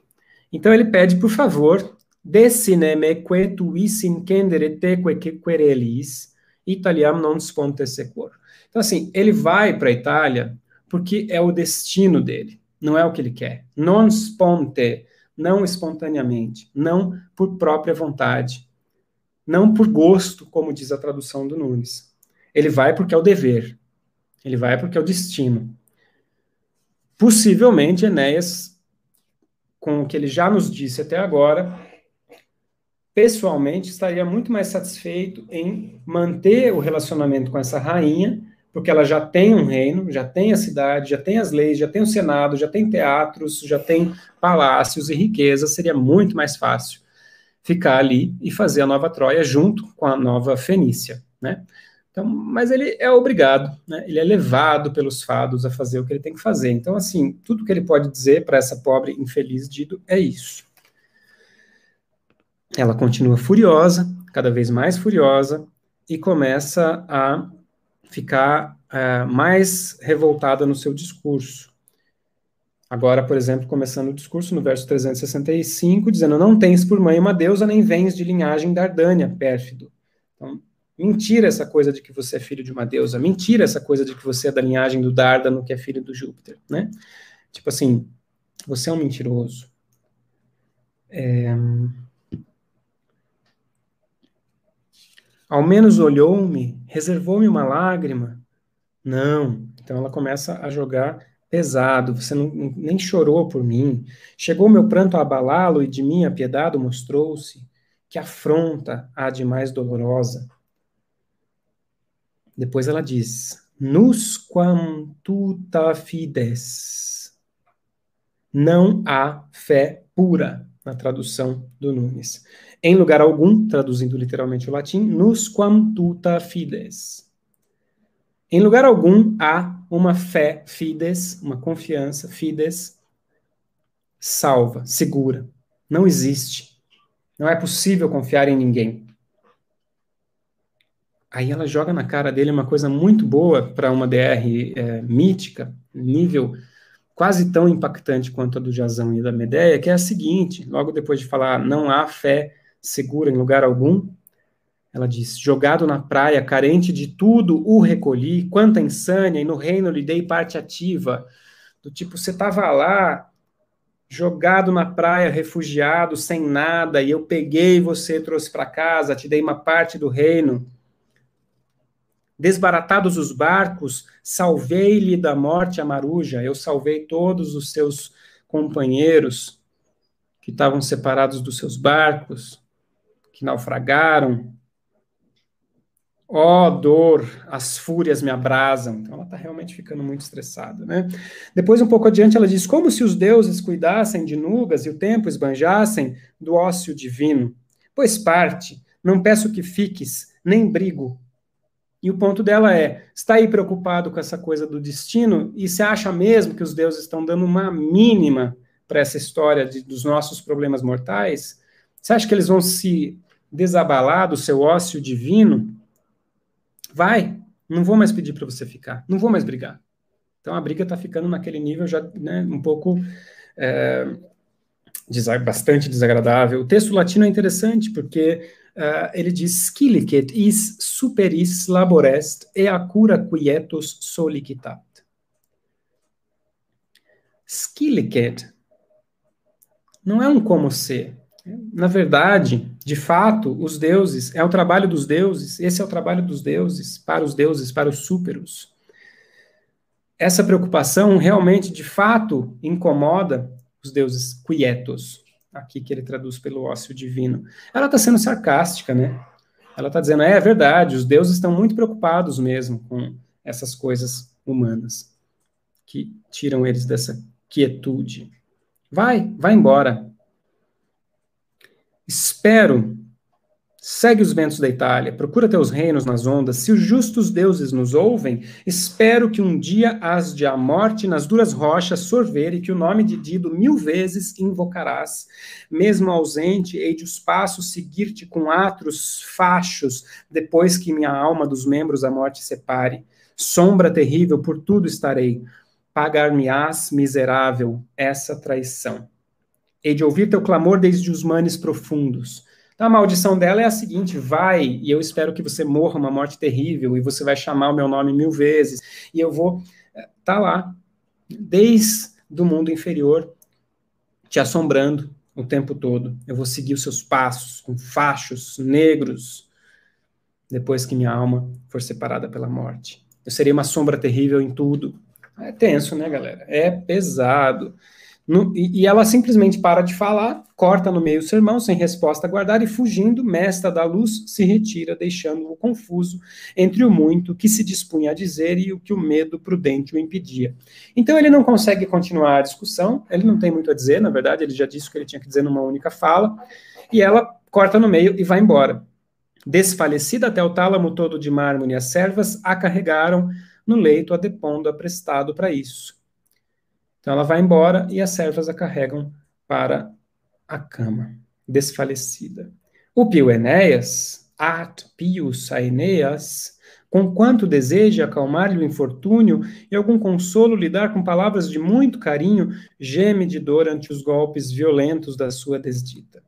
Então ele pede, por favor, Desineme que tu isin kendere teque querelis, italiam non sponte sequor. Então, assim, ele vai para a Itália porque é o destino dele, não é o que ele quer. Non sponte, não espontaneamente, não por própria vontade, não por gosto, como diz a tradução do Nunes. Ele vai porque é o dever, ele vai porque é o destino. Possivelmente, Enéas, com o que ele já nos disse até agora, pessoalmente estaria muito mais satisfeito em manter o relacionamento com essa rainha, porque ela já tem um reino, já tem a cidade, já tem as leis, já tem o senado, já tem teatros, já tem palácios e riquezas, seria muito mais fácil ficar ali e fazer a nova Troia junto com a nova Fenícia, né? Então, mas ele é obrigado, né? ele é levado pelos fados a fazer o que ele tem que fazer. Então, assim, tudo que ele pode dizer para essa pobre infeliz Dido é isso. Ela continua furiosa, cada vez mais furiosa, e começa a ficar uh, mais revoltada no seu discurso. Agora, por exemplo, começando o discurso no verso 365, dizendo: Não tens por mãe uma deusa, nem vens de linhagem Dardânia, pérfido. Então, mentira essa coisa de que você é filho de uma deusa, mentira essa coisa de que você é da linhagem do Dárdano, que é filho do Júpiter, né? Tipo assim, você é um mentiroso. É... Ao menos olhou-me, reservou-me uma lágrima. Não. Então ela começa a jogar pesado. Você não, nem chorou por mim. Chegou meu pranto a abalá-lo e de mim piedade mostrou-se. Que afronta há de mais dolorosa. Depois ela diz: Nus quam tuta fides. Não há fé pura, na tradução do Nunes em lugar algum, traduzindo literalmente o latim, nus quam tuta fides. Em lugar algum há uma fé fides, uma confiança fides salva, segura. Não existe. Não é possível confiar em ninguém. Aí ela joga na cara dele uma coisa muito boa para uma DR é, mítica, nível quase tão impactante quanto a do Jazão e da Medeia, que é a seguinte: logo depois de falar não há fé segura em lugar algum. Ela diz: Jogado na praia, carente de tudo, o recolhi, quanta insânia, e no reino lhe dei parte ativa. Do tipo, você estava lá, jogado na praia, refugiado, sem nada, e eu peguei você, trouxe para casa, te dei uma parte do reino. Desbaratados os barcos, salvei-lhe da morte a maruja, eu salvei todos os seus companheiros que estavam separados dos seus barcos que naufragaram. Ó oh, dor, as fúrias me abrasam. Então ela está realmente ficando muito estressada, né? Depois, um pouco adiante, ela diz: Como se os deuses cuidassem de nugas e o tempo esbanjassem do ócio divino. Pois parte, não peço que fiques, nem brigo. E o ponto dela é: está aí preocupado com essa coisa do destino e você acha mesmo que os deuses estão dando uma mínima para essa história de, dos nossos problemas mortais? Você acha que eles vão se desabalar do seu ócio divino? Vai, não vou mais pedir para você ficar, não vou mais brigar. Então a briga está ficando naquele nível já né, um pouco é, bastante desagradável. O texto latino é interessante porque uh, ele diz scilicet is superis laborest e acura quietus solicitat. Scilicet não é um como ser. Na verdade, de fato, os deuses, é o trabalho dos deuses, esse é o trabalho dos deuses, para os deuses, para os súperos. Essa preocupação realmente, de fato, incomoda os deuses quietos, aqui que ele traduz pelo ócio divino. Ela está sendo sarcástica, né? Ela está dizendo, é, é verdade, os deuses estão muito preocupados mesmo com essas coisas humanas que tiram eles dessa quietude. Vai, vai embora. Espero Segue os ventos da Itália, procura teus reinos nas ondas. Se os justos deuses nos ouvem, espero que um dia as de a morte nas duras rochas sorver e que o nome de Dido mil vezes invocarás. Mesmo ausente, hei de os passos seguir-te com atros fachos, depois que minha alma dos membros a morte separe. Sombra terrível, por tudo estarei. Pagar-me-ás, miserável, essa traição. Hei de ouvir teu clamor desde os manes profundos então, a maldição dela é a seguinte: vai e eu espero que você morra uma morte terrível e você vai chamar o meu nome mil vezes e eu vou eh, tá lá desde o mundo inferior te assombrando o tempo todo. Eu vou seguir os seus passos com fachos negros depois que minha alma for separada pela morte. Eu serei uma sombra terrível em tudo. É tenso, né, galera? É pesado. No, e, ela simplesmente para de falar, corta no meio o sermão, sem resposta guardar, e fugindo, mestra da luz se retira, deixando-o confuso entre o muito que se dispunha a dizer e o que o medo prudente o impedia. Então ele não consegue continuar a discussão, ele não tem muito a dizer, na verdade, ele já disse o que ele tinha que dizer numa única fala, e ela corta no meio e vai embora. Desfalecida até o tálamo todo de mármore, as servas a carregaram no leito, a depondo aprestado para isso. Então ela vai embora e as servas a carregam para a cama, desfalecida. O Pio Enéas, at pius aeneas, conquanto deseja acalmar-lhe o infortúnio e algum consolo lhe dar com palavras de muito carinho, geme de dor ante os golpes violentos da sua desdita.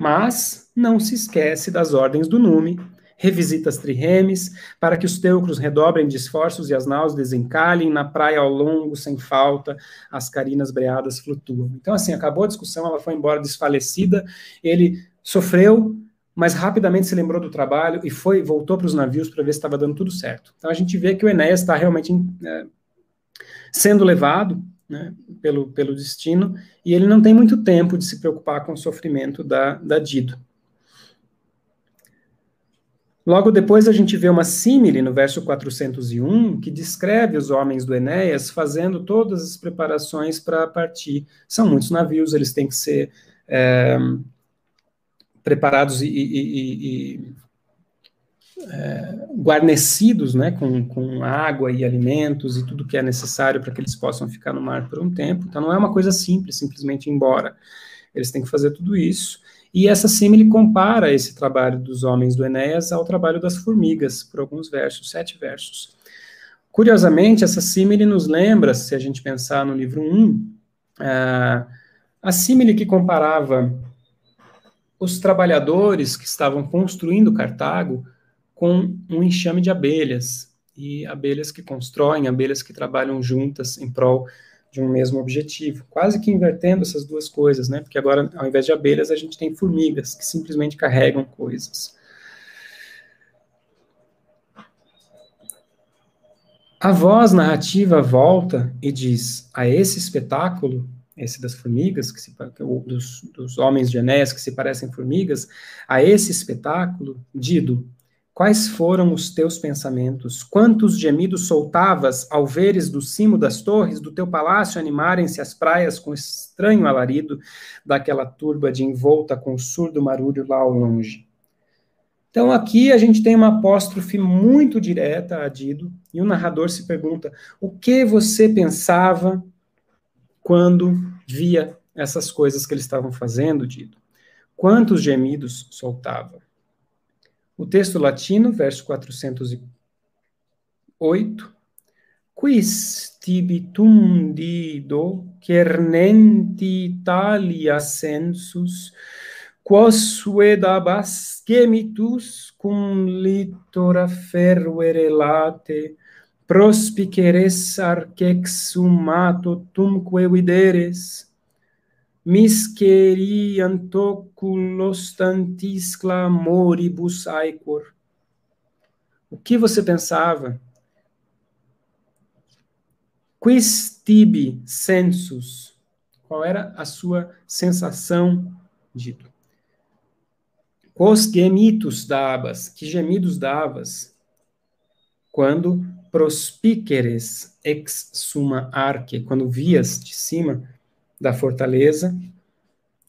Mas não se esquece das ordens do Nume, revisita as triremes, para que os teucros redobrem de esforços e as naus desencalhem, na praia ao longo, sem falta, as carinas breadas flutuam. Então, assim, acabou a discussão, ela foi embora desfalecida, ele sofreu, mas rapidamente se lembrou do trabalho e foi voltou para os navios para ver se estava dando tudo certo. Então, a gente vê que o Enéas está realmente é, sendo levado né, pelo, pelo destino, e ele não tem muito tempo de se preocupar com o sofrimento da, da Dido. Logo depois a gente vê uma símile no verso 401 que descreve os homens do Enéas fazendo todas as preparações para partir. São muitos navios, eles têm que ser é, preparados e, e, e é, guarnecidos né, com, com água e alimentos e tudo que é necessário para que eles possam ficar no mar por um tempo. Então não é uma coisa simples, simplesmente ir embora. Eles têm que fazer tudo isso. E essa símile compara esse trabalho dos homens do Enéas ao trabalho das formigas, por alguns versos, sete versos. Curiosamente, essa símile nos lembra, se a gente pensar no livro 1, a, a símile que comparava os trabalhadores que estavam construindo Cartago com um enxame de abelhas, e abelhas que constroem, abelhas que trabalham juntas em prol de um mesmo objetivo, quase que invertendo essas duas coisas, né? Porque agora, ao invés de abelhas, a gente tem formigas que simplesmente carregam coisas. A voz narrativa volta e diz a esse espetáculo, esse das formigas, que se, dos, dos homens de Enéas que se parecem formigas, a esse espetáculo, Dido, Quais foram os teus pensamentos? Quantos gemidos soltavas ao veres do cimo das torres do teu palácio animarem-se as praias com estranho alarido daquela turba de envolta com o surdo marulho lá ao longe? Então aqui a gente tem uma apóstrofe muito direta a Dido, e o narrador se pergunta: o que você pensava quando via essas coisas que eles estavam fazendo, Dido? Quantos gemidos soltava? O texto latino, verso 408. Quis tibi tum dido cernenti Italia sensus, quos suedabas gemitus cum litora fervere late, prospiceres arcex sumato tumque videres, misceriantoculos tantis clamoribus aicor. O que você pensava? Quis tibi sensus? Qual era a sua sensação, dito? Quos gemitus davas? Que gemidos davas? Quando prospiceres ex suma arque, quando vias de cima da fortaleza,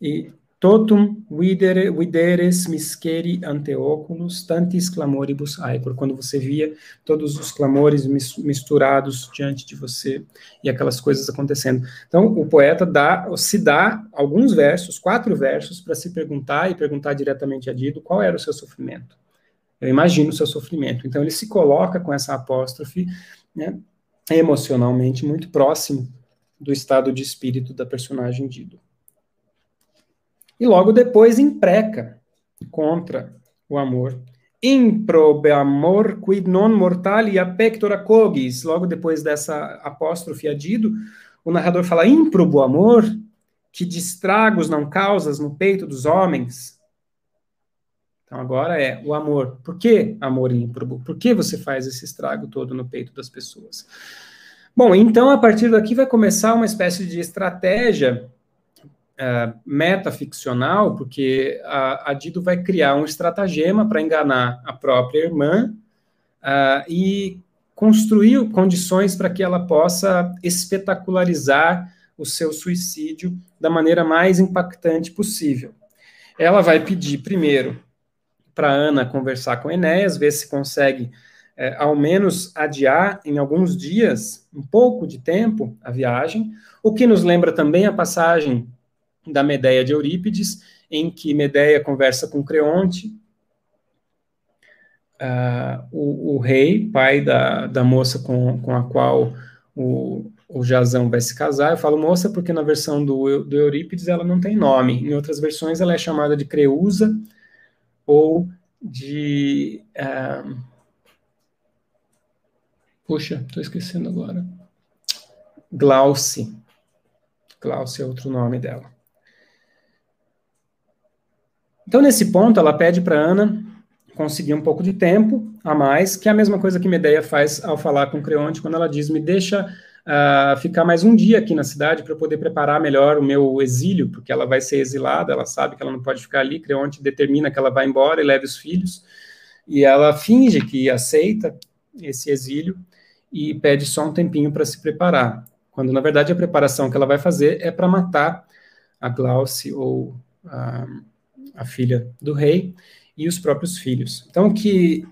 e totum videre, videres misceri ante oculos, tantis clamoribus aicor, quando você via todos os clamores misturados diante de você e aquelas coisas acontecendo. Então, o poeta dá, se dá alguns versos, quatro versos, para se perguntar e perguntar diretamente a Dido qual era o seu sofrimento. Eu imagino o seu sofrimento. Então, ele se coloca com essa apóstrofe, né, emocionalmente muito próximo do estado de espírito da personagem Dido. E logo depois impreca contra o amor. Improbe amor quid non mortalia pectora cogis. Logo depois dessa apóstrofe a Dido, o narrador fala: ímprobo amor, que distragos não causas no peito dos homens. Então agora é o amor. Por que amor ímprobo? Por que você faz esse estrago todo no peito das pessoas? Bom, então a partir daqui vai começar uma espécie de estratégia uh, metaficcional, porque a, a, Dido vai criar um estratagema para enganar a própria irmã uh, e construir condições para que ela possa espetacularizar o seu suicídio da maneira mais impactante possível. Ela vai pedir primeiro para Ana conversar com Enéas, ver se consegue é, ao menos adiar em alguns dias, um pouco de tempo, a viagem, o que nos lembra também a passagem da Medeia de Eurípides, em que Medeia conversa com Creonte, uh, o, o, rei, pai da, da moça com, com a qual o, o Jazão vai se casar. Eu falo moça porque na versão do, do Eurípides ela não tem nome. Em outras versões ela é chamada de Creusa ou de. Uh, Puxa, estou esquecendo agora. Glauce. Glauce é outro nome dela. Então, nesse ponto, ela pede para Ana conseguir um pouco de tempo a mais, que é a mesma coisa que Medeia faz ao falar com Creonte, quando ela diz: Me deixa uh, ficar mais um dia aqui na cidade para eu poder preparar melhor o meu exílio, porque ela vai ser exilada, ela sabe que ela não pode ficar ali. Creonte determina que ela vai embora e leve os filhos, e ela finge que aceita esse exílio e pede só um tempinho para se preparar, quando na verdade a preparação que ela vai fazer é para matar a Glauce ou a, a, filha do rei e os próprios filhos. Então o que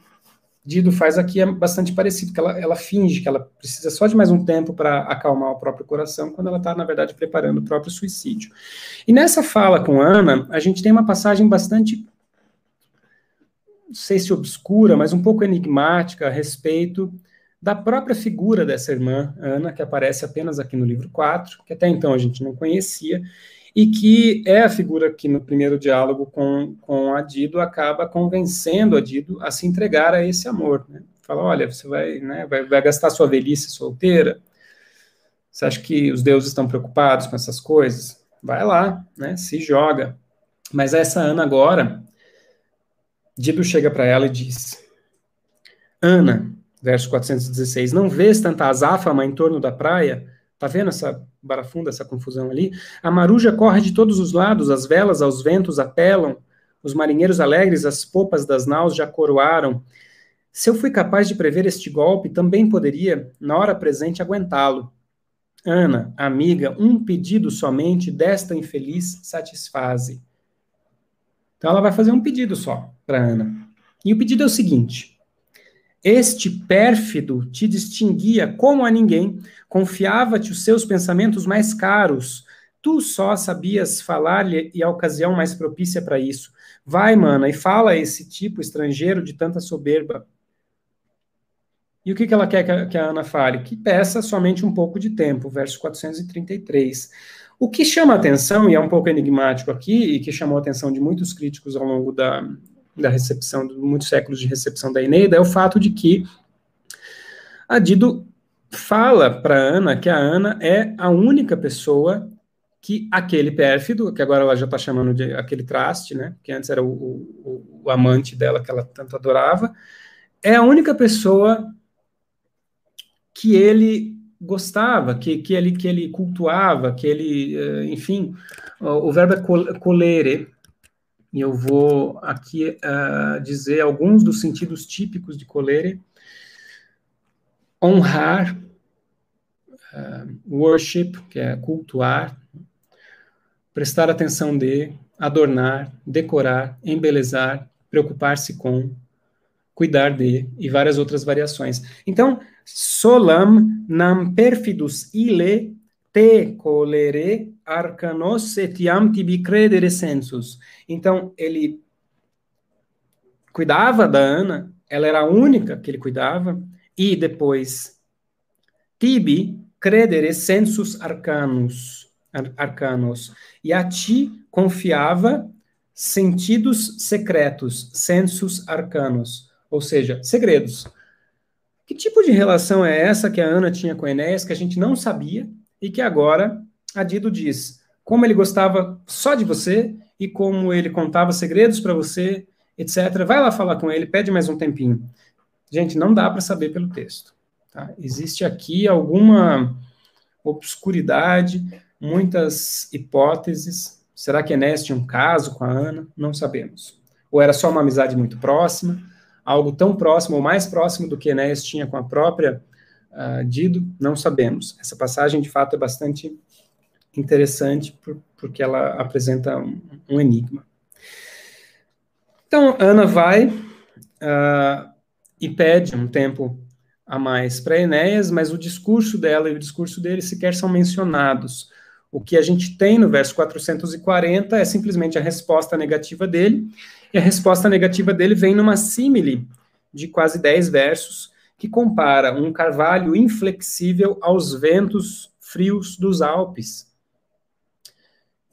Dido faz aqui é bastante parecido, que ela, ela finge que ela precisa só de mais um tempo para acalmar o próprio coração, quando ela está, na verdade, preparando o próprio suicídio. E nessa fala com Ana, a gente tem uma passagem bastante não sei se obscura, mas um pouco enigmática a respeito da própria figura dessa irmã, Ana, que aparece apenas aqui no livro 4, que até então a gente não conhecia, e que é a figura que no primeiro diálogo com, com a Dido acaba convencendo a Dido a se entregar a esse amor. Né? Fala, olha, você vai, né, vai, vai gastar sua velhice solteira, você acha que os deuses estão preocupados com essas coisas? Vai lá, né, se joga. Mas essa Ana agora, Dido chega para ela e diz, Ana, verso 416, não vês tanta azáfama em torno da praia? Tá vendo essa barafunda, essa confusão ali? A maruja corre de todos os lados, as velas aos ventos apelam, os marinheiros alegres, as popas das naus já coroaram. Se eu fui capaz de prever este golpe, também poderia, na hora presente, aguentá-lo. Ana, amiga, um pedido somente desta infeliz satisfaze. Então ela vai fazer um pedido só para Ana. E o pedido é o seguinte: Este pérfido te distinguia como a ninguém, confiava-te os seus pensamentos mais caros. Tu só sabias falar-lhe e a ocasião mais propícia para isso. Vai, mana, e fala a esse tipo estrangeiro de tanta soberba. E o que, que ela quer que a, que a Ana fale? Que peça somente um pouco de tempo, verso 433. O que chama atenção, e é um pouco enigmático aqui, e que chamou a atenção de muitos críticos ao longo da, da recepção, muitos séculos de recepção da Eneida, é o fato de que a Dido fala para Ana que a Ana é a única pessoa que aquele pérfido, que agora ela já está chamando de aquele traste, né, que antes era o, o, o, amante dela que ela tanto adorava, é a única pessoa que ele gostava, que, que, ele, que ele cultuava, que ele, eh, enfim, o verbo é colere, e eu vou aqui uh, dizer alguns dos sentidos típicos de colere, honrar, uh, worship, que é cultuar, prestar atenção de, adornar, decorar, embelezar, preocupar-se com, cuidar de e várias outras variações. Então, solam nam perfidus ile te colere arcanos etiam tibi credere sensus. Então, ele cuidava da Ana, ela era a única que ele cuidava, e depois, tibi credere sensus arcanus, arcanos. E a ti confiava sentidos secretos, sensus arcanos, ou seja, segredos. Que tipo de relação é essa que a Ana tinha com Enéas que a gente não sabia e que agora a Dido diz como ele gostava só de você e como ele contava segredos para você, etc. Vai lá falar com ele, pede mais um tempinho. Gente, não dá para saber pelo texto. Tá? Existe aqui alguma obscuridade, muitas hipóteses. Será que Enéas tinha um caso com a Ana? Não sabemos. Ou era só uma amizade muito próxima, algo tão próximo ou mais próximo do que Enéas tinha com a própria uh, Dido? Não sabemos. Essa passagem, de fato, é bastante interessante por, porque ela apresenta um, um, enigma. Então, Ana vai uh, e pede um tempo a mais para Enéas, mas o discurso dela e o discurso dele sequer são mencionados. O que a gente tem no verso 440 é simplesmente a resposta negativa dele, e a resposta negativa dele vem numa símile de quase 10 versos, que compara um carvalho inflexível aos ventos frios dos Alpes,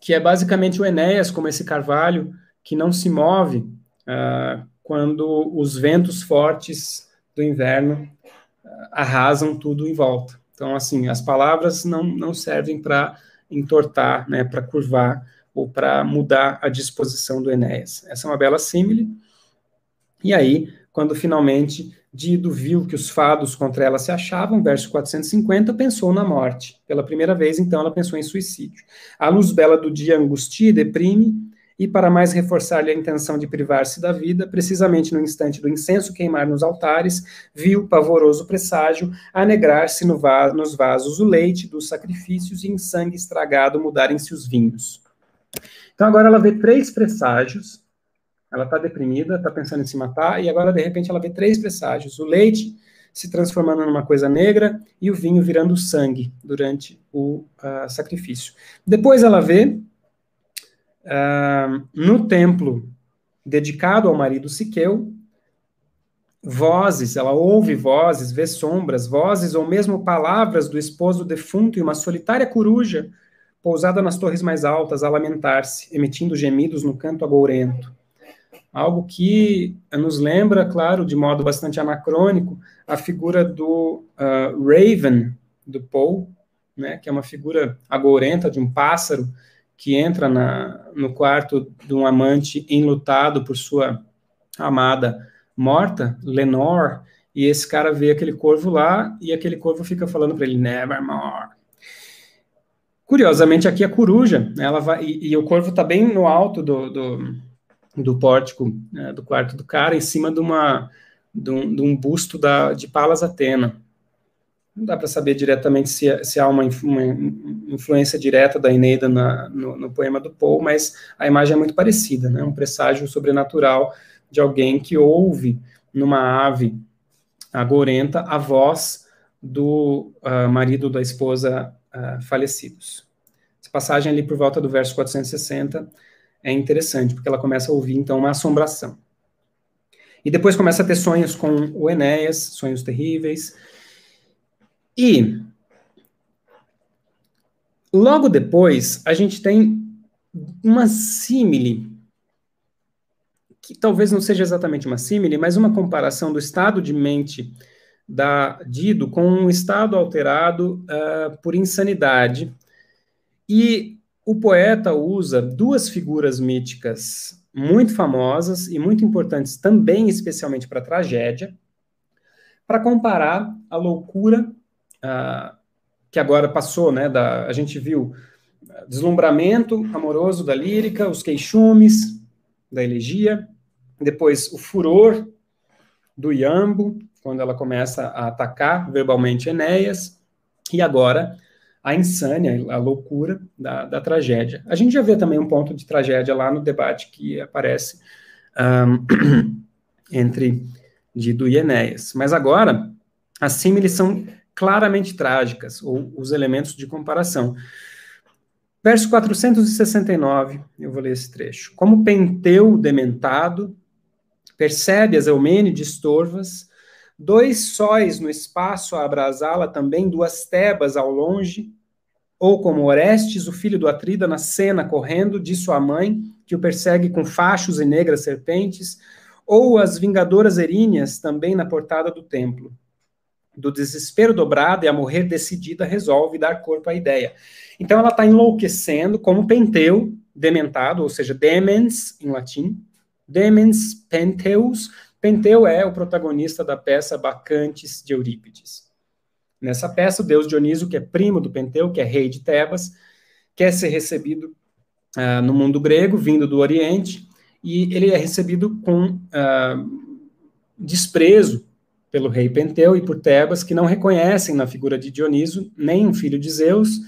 que é basicamente o Enéas como esse carvalho que não se move uh, quando os ventos fortes do inverno uh, arrasam tudo em volta. Então, assim, as palavras não, não servem para entortar, né, para curvar ou para mudar a disposição do Enéas. Essa é uma bela símile. E aí, quando finalmente Dido viu que os fados contra ela se achavam, verso 450, pensou na morte. Pela primeira vez, então, ela pensou em suicídio. A luz bela do dia angustia e deprime, e para mais reforçar-lhe a intenção de privar-se da vida, precisamente no instante do incenso queimar nos altares, viu, pavoroso presságio, anegrar-se no va nos vasos o leite dos sacrifícios e em sangue estragado mudarem-se os vinhos. Então agora ela vê três presságios, ela está deprimida, está pensando em se matar, e agora de repente ela vê três presságios: o leite se transformando numa coisa negra e o vinho virando sangue durante o uh, sacrifício. Depois ela vê uh, no templo dedicado ao marido Siqueu, vozes, ela ouve vozes, vê sombras, vozes ou mesmo palavras do esposo defunto e uma solitária coruja pousada nas torres mais altas a lamentar-se, emitindo gemidos no canto agourento. Algo que nos lembra, claro, de modo bastante anacrônico, a figura do uh, Raven, do Poe, né, que é uma figura agourenta de um pássaro que entra na, no quarto de um amante enlutado por sua amada morta, Lenore, e esse cara vê aquele corvo lá e aquele corvo fica falando para ele, nevermore. Curiosamente, aqui a coruja, ela vai, e, e o corvo está bem no alto do, do, do pórtico né, do quarto do cara, em cima de, uma, de, um, de um busto da, de Palas Atena. Não dá para saber diretamente se, se há uma, uma, influência direta da Eneida na, no, no, poema do Poe, mas a imagem é muito parecida, né? um presságio sobrenatural de alguém que ouve numa ave agorenta a voz do uh, marido da esposa uh, falecidos. Essa passagem ali por volta do verso 460 é interessante, porque ela começa a ouvir, então, uma assombração. E depois começa a ter sonhos com o Enéas, sonhos terríveis. E logo depois, a gente tem uma símile, que talvez não seja exatamente uma símile, mas uma comparação do estado de mente da Dido com um estado alterado uh, por insanidade. E o poeta usa duas figuras míticas muito famosas e muito importantes também, especialmente para a tragédia, para comparar a loucura uh, que agora passou, né? Da, a gente viu deslumbramento amoroso da lírica, os queixumes da elegia, depois o furor do Iambo, quando ela começa a atacar verbalmente Enéas, e agora a insânia, a loucura da, da, tragédia. A gente já vê também um ponto de tragédia lá no debate que aparece um, entre Dido e Enéas. Mas agora, as símiles são claramente trágicas, ou os elementos de comparação. Verso 469, eu vou ler esse trecho. Como Penteu dementado, percebe as Eumênides torvas, dois sóis no espaço a abrasá-la também, duas tebas ao longe, ou como Orestes, o filho do Atrida, na cena correndo, de sua mãe, que o persegue com fachos e negras serpentes, ou as vingadoras eríneas, também na portada do templo. Do desespero dobrado e a morrer decidida, resolve dar corpo à ideia. Então ela está enlouquecendo, como Penteu, dementado, ou seja, demens, em latim, demens penteus. Penteu é o protagonista da peça Bacantes de Eurípides. Nessa peça, o deus Dioniso, que é primo do Penteu, que é rei de Tebas, quer ser recebido uh, no mundo grego, vindo do Oriente, e ele é recebido com uh, desprezo pelo rei Penteu e por Tebas, que não reconhecem na figura de Dioniso nem um filho de Zeus,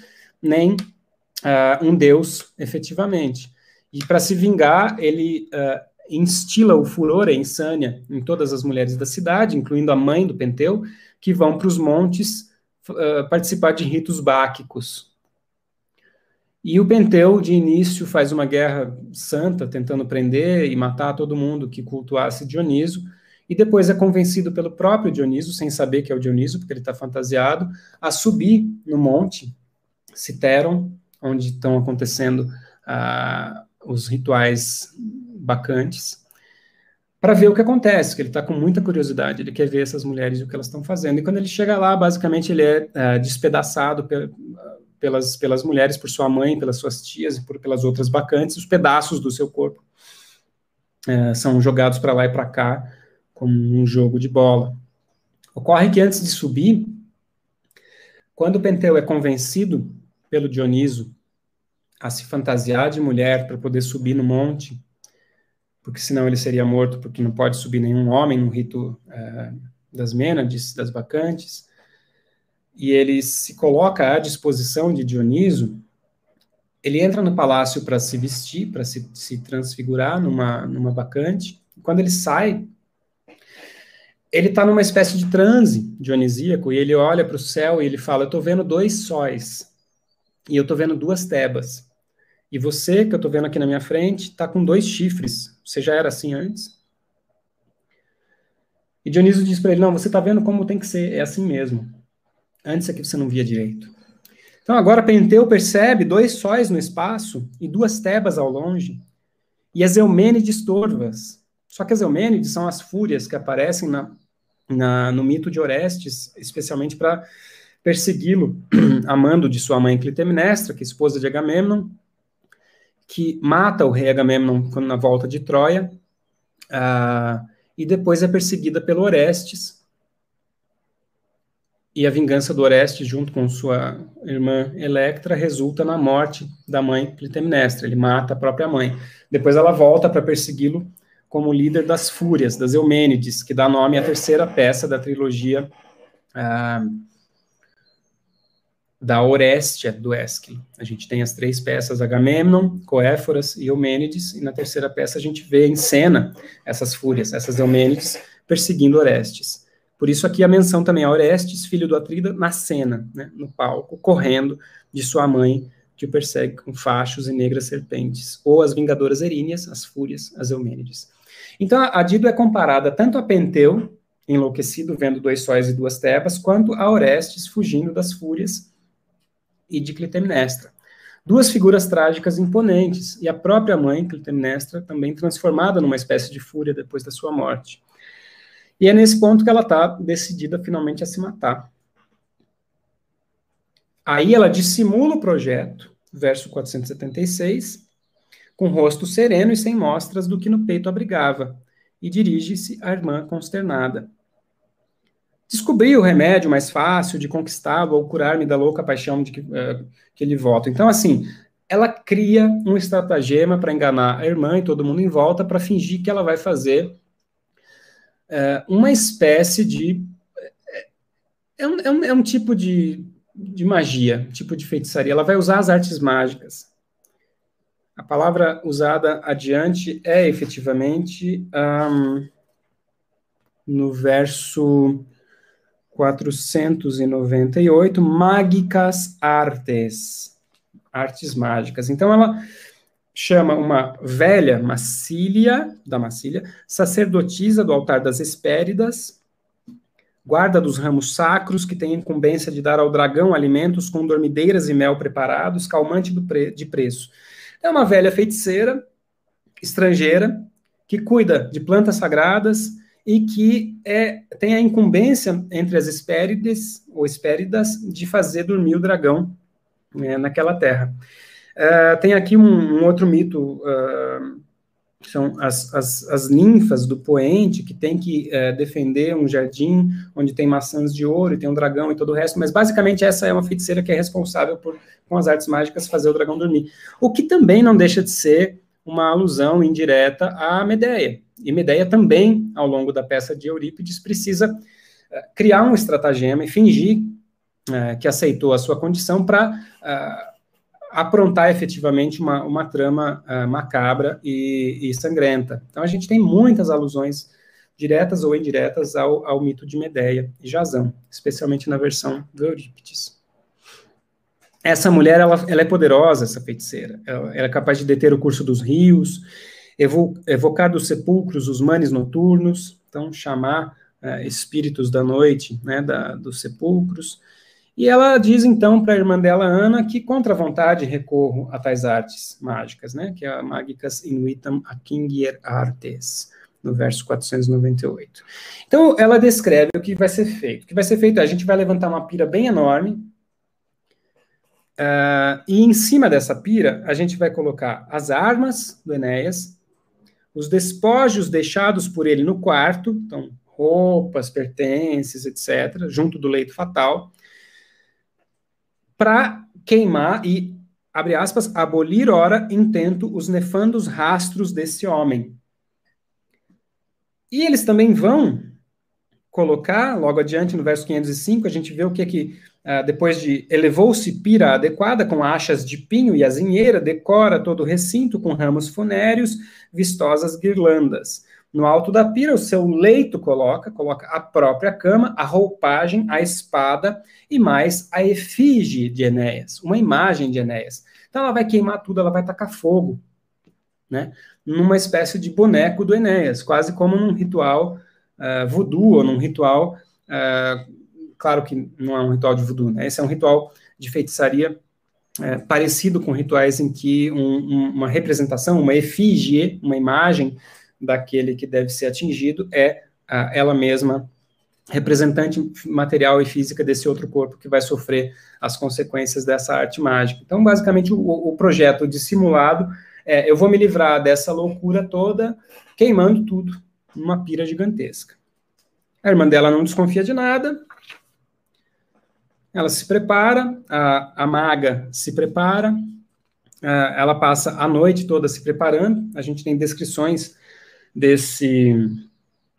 nem uh, um deus, efetivamente. E para se vingar, ele uh, instila o furor, a insânia, em todas as mulheres da cidade, incluindo a mãe do Penteu, que vão para os montes uh, participar de ritos báquicos. E o Penteu, de início, faz uma guerra santa, tentando prender e matar todo mundo que cultuasse Dioniso, e depois é convencido pelo próprio Dioniso, sem saber que é o Dioniso, porque ele está fantasiado, a subir no monte Citeron, onde estão acontecendo uh, os rituais bacantes, para ver o que acontece, que ele está com muita curiosidade, ele quer ver essas mulheres e o que elas estão fazendo. E quando ele chega lá, basicamente ele é uh, despedaçado pelas, pelas mulheres, por sua mãe, pelas suas tias e por, pelas outras bacantes, os pedaços do seu corpo uh, são jogados para lá e para cá, como um jogo de bola. Ocorre que antes de subir, quando Penteu é convencido pelo Dioniso a se fantasiar de mulher para poder subir no monte, porque senão ele seria morto, porque não pode subir nenhum homem no rito é, das Mênades, das Bacantes, e ele se coloca à disposição de Dioniso, ele entra no palácio para se vestir, para se, se transfigurar numa, numa bacante, quando ele sai, ele está numa espécie de transe dionisíaco, e ele olha para o céu e ele fala, eu estou vendo dois sóis, e eu estou vendo duas tebas. E você, que eu estou vendo aqui na minha frente, está com dois chifres. Você já era assim antes? E Dioniso diz para ele: Não, você está vendo como tem que ser, é assim mesmo. Antes aqui você não via direito. Então agora Penteu percebe dois sóis no espaço e duas tebas ao longe, e as Eumênides torvas. Só que as Eumênides são as fúrias que aparecem na, na no mito de Orestes, especialmente para persegui-lo, amando de sua mãe Clitemnestra, que é esposa de Agamemnon, que mata o rei Agamemnon na volta de Troia, uh, e depois é perseguida pelo Orestes, e a vingança do Orestes, junto com sua irmã Electra, resulta na morte da mãe Clitemnestra. Ele mata a própria mãe. Depois ela volta para persegui-lo como líder das Fúrias, das Eumênides, que dá nome à terceira peça da trilogia uh, da Orestia do Ésquilo. A gente tem as três peças, Agamemnon, Coéforas e Eumênides, e na terceira peça a gente vê em cena essas fúrias, essas Eumênides, perseguindo Orestes. Por isso aqui a menção também a Orestes, filho do Atrida, na cena, né, no palco, correndo de sua mãe, que o persegue com fachos e negras serpentes, ou as vingadoras eríneas, as fúrias, as Eumênides. Então a Dido é comparada tanto a Penteu, enlouquecido vendo dois sóis e duas tebas, quanto a Orestes fugindo das fúrias e de Clitemnestra. Duas figuras trágicas imponentes, e a própria mãe, Clitemnestra, também transformada numa espécie de fúria depois da sua morte. E é nesse ponto que ela está decidida finalmente a se matar. Aí ela dissimula o projeto, verso 476, com rosto sereno e sem mostras do que no peito abrigava, e dirige-se à irmã consternada. Descobri o remédio mais fácil de conquistá-lo ou curar-me da louca paixão de que, uh, que ele volta. Então, assim, ela cria um estratagema para enganar a irmã e todo mundo em volta para fingir que ela vai fazer uh, uma espécie de. É um, é um, é um tipo de, de magia, tipo de feitiçaria. Ela vai usar as artes mágicas. A palavra usada adiante é efetivamente um, no verso 498, mágicas artes, artes mágicas. Então ela chama uma velha Macília, da Macília, sacerdotisa do altar das Hespéridas, guarda dos ramos sacros, que tem incumbência de dar ao dragão alimentos com dormideiras e mel preparados, calmante pre de preço. É uma velha feiticeira, estrangeira, que cuida de plantas sagradas, e que é, tem a incumbência entre as Hespérides, ou Hespéridas, de fazer dormir o dragão né, naquela terra. Uh, tem aqui um, um outro mito, uh, são as, as, as, ninfas do poente, que tem que uh, defender um jardim onde tem maçãs de ouro e tem um dragão e todo o resto, mas basicamente essa é uma feiticeira que é responsável por, com as artes mágicas, fazer o dragão dormir. O que também não deixa de ser uma alusão indireta à Medeia, e Medeia também, ao longo da peça de Eurípides, precisa uh, criar um estratagema e fingir uh, que aceitou a sua condição para uh, aprontar efetivamente uma, uma trama macabra e, e, sangrenta. Então a gente tem muitas alusões diretas ou indiretas ao, ao mito de Medeia e Jasão, especialmente na versão do Eurípides. Essa mulher, ela, ela é poderosa, essa feiticeira. Ela, ela é capaz de deter o curso dos rios, evocar dos sepulcros os manes noturnos, então chamar uh, espíritos da noite, né, da, dos sepulcros. E ela diz então para a irmã dela, Ana, que contra a vontade recorro a tais artes mágicas, né, que é a Magicas Inuitam Akingier Artes, no verso 498. Então ela descreve o que vai ser feito. O que vai ser feito é a gente vai levantar uma pira bem enorme, uh, e em cima dessa pira a gente vai colocar as armas do Enéas, os despojos deixados por ele no quarto, então roupas, pertences, etc., junto do leito fatal, para queimar e, abre aspas, abolir, ora, intento, os nefandos rastros desse homem. E eles também vão colocar, logo adiante, no verso 505, a gente vê o que é que depois de elevou-se pira adequada com achas de pinho e azinheira, decora todo o recinto com ramos funéreos, vistosas guirlandas. No alto da pira, o seu leito coloca, coloca a própria cama, a roupagem, a espada e mais a efígie de Enéas, uma imagem de Enéas. Então ela vai queimar tudo, ela vai tacar fogo, né? Numa espécie de boneco do Enéas, quase como num ritual uh, voodoo ou num ritual uh, claro que não é um ritual de voodoo, né? Esse é um ritual de feitiçaria é, parecido com rituais em que um, um, uma representação, uma efígie, uma imagem daquele que deve ser atingido é ela mesma representante material e física desse outro corpo que vai sofrer as consequências dessa arte mágica. Então, basicamente, o, o projeto dissimulado é eu vou me livrar dessa loucura toda queimando tudo numa pira gigantesca. A irmã dela não desconfia de nada, ela se prepara, a, a maga se prepara, a, ela passa a noite toda se preparando. A gente tem descrições desse,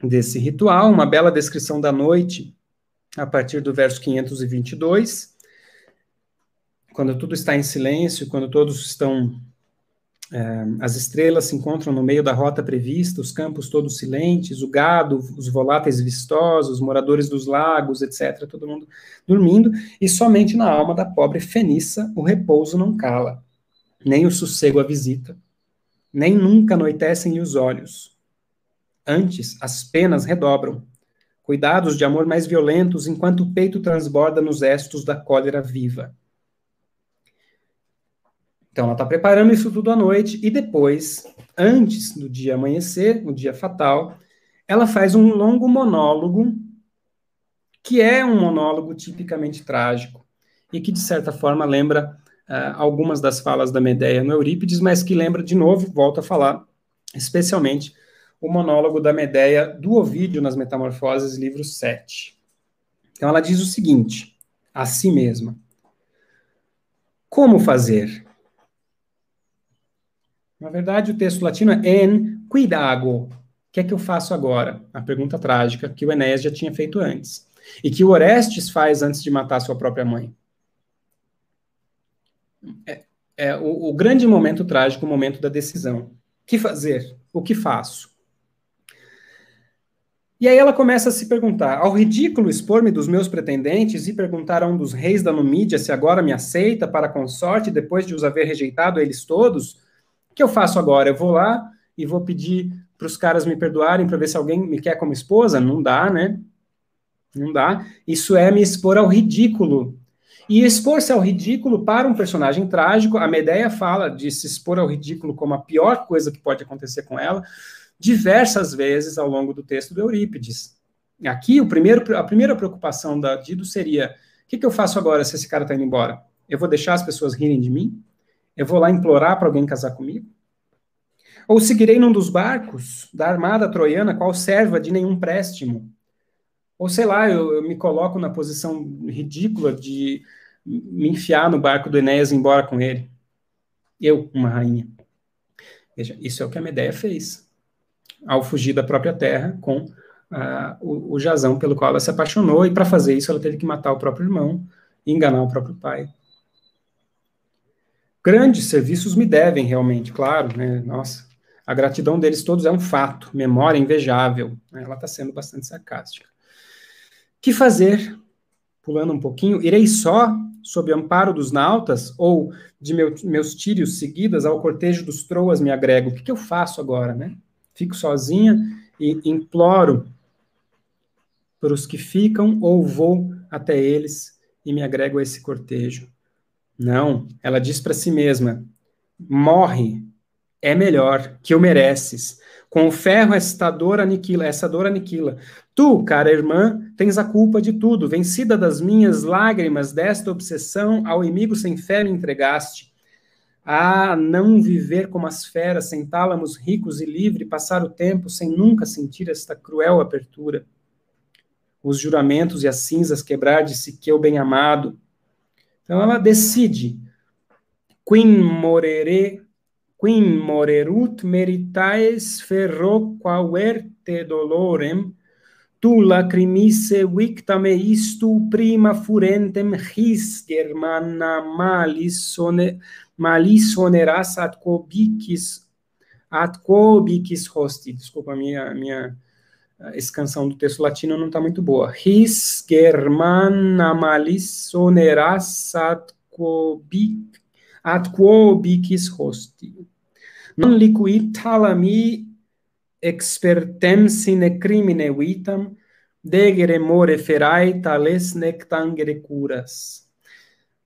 desse ritual, uma bela descrição da noite, a partir do verso 522. quando tudo está em silêncio, quando todos estão as estrelas se encontram no meio da rota prevista, os campos todos silentes, o gado, os voláteis vistosos, os moradores dos lagos, etc., todo mundo dormindo, e somente na alma da pobre Feniça o repouso não cala, nem o sossego a visita, nem nunca anoitecem os olhos. Antes, as penas redobram, cuidados de amor mais violentos, enquanto o peito transborda nos estos da cólera viva. Então, ela está preparando isso tudo à noite e depois, antes do dia amanhecer, o dia fatal, ela faz um longo monólogo, que é um monólogo tipicamente trágico e que, de certa forma, lembra uh, algumas das falas da Medeia no Eurípides, mas que lembra, de novo, volta a falar, especialmente o monólogo da Medeia do Ovídio nas Metamorfoses, livro 7. Então, ela diz o seguinte, a si mesma: Como fazer? Na verdade, o texto latino é en cuidago. O que é que eu faço agora? A pergunta trágica que o Enéas já tinha feito antes. E que o Orestes faz antes de matar sua própria mãe. É, é o, o grande momento trágico, o momento da decisão. O que fazer? O que faço? E aí ela começa a se perguntar: ao ridículo expor-me dos meus pretendentes e perguntar a um dos reis da Numídia se agora me aceita para consorte depois de os haver rejeitado eles todos, que eu faço agora? Eu vou lá e vou pedir para os caras me perdoarem para ver se alguém me quer como esposa? Não dá, né? Não dá. Isso é me expor ao ridículo. E expor-se ao ridículo para um personagem trágico, a Medeia fala de se expor ao ridículo como a pior coisa que pode acontecer com ela, diversas vezes ao longo do texto do Eurípides. Aqui, o primeiro, a primeira preocupação da Dido seria: o que, que eu faço agora se esse cara está indo embora? Eu vou deixar as pessoas rirem de mim? Eu vou lá implorar para alguém casar comigo? Ou seguirei num dos barcos da armada troiana, qual serva de nenhum préstimo? Ou sei lá, eu, eu, me coloco na posição ridícula de me enfiar no barco do Enéas e ir embora com ele. Eu, uma rainha. Veja, isso é o que a Medeia fez ao fugir da própria terra com uh, o, o Jazão pelo qual ela se apaixonou, e para fazer isso ela teve que matar o próprio irmão e enganar o próprio pai. Grandes serviços me devem realmente, claro, né? Nossa, a gratidão deles todos é um fato, memória invejável. Né? Ela está sendo bastante sarcástica. Que fazer? Pulando um pouquinho, irei só, sob amparo dos nautas, ou de meu, meus tírios seguidas ao cortejo dos troas me agrego. O que, que eu faço agora, né? Fico sozinha e imploro para os que ficam, ou vou até eles e me agrego a esse cortejo. Não, ela diz para si mesma: morre, é melhor, que o mereces. Com o ferro esta dor aniquila, essa dor aniquila. Tu, cara irmã, tens a culpa de tudo. Vencida das minhas lágrimas, desta obsessão, ao inimigo sem fé me entregaste. Ah, não viver como as feras, sem tálamos ricos e livre, passar o tempo sem nunca sentir esta cruel apertura. Os juramentos e as cinzas quebrar de Siqueu bem-amado, Então ela decide. Quin morere, quin morerut meritaes ferro quaverte dolorem, tu lacrimisse victame istu prima furentem his germana malis sone malis soneras at quo bicis ad quo bicis hosti. Desculpa minha minha essa canção do texto latino não está muito boa. His germana malis quobic, at quobicis hosti. Non liquid talami expertem sine crimine vitam, degere more ferai tales nectangere curas.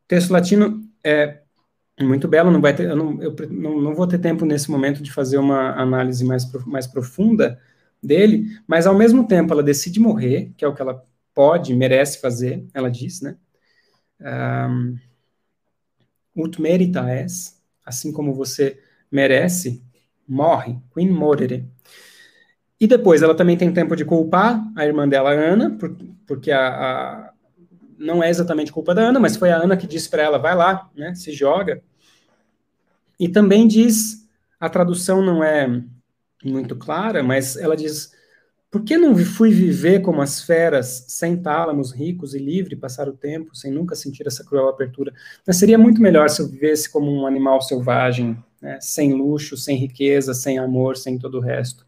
O texto latino é muito belo, não vai ter, eu, não, eu não, não vou ter tempo nesse momento de fazer uma análise mais, mais profunda, dele, mas ao mesmo tempo ela decide morrer, que é o que ela pode, merece fazer, ela diz, né? Um, ut merita es, assim como você merece, morre, quin morere. E depois ela também tem tempo de culpar a irmã dela, Ana, por, porque a, a, não é exatamente culpa da Ana, mas foi a Ana que disse para ela, vai lá, né, se joga. E também diz, a tradução não é muito clara, mas ela diz: por que não fui viver como as feras, sem tálamos, ricos e livre, passar o tempo, sem nunca sentir essa cruel apertura? Mas seria muito melhor se eu vivesse como um animal selvagem, né, sem luxo, sem riqueza, sem amor, sem todo o resto.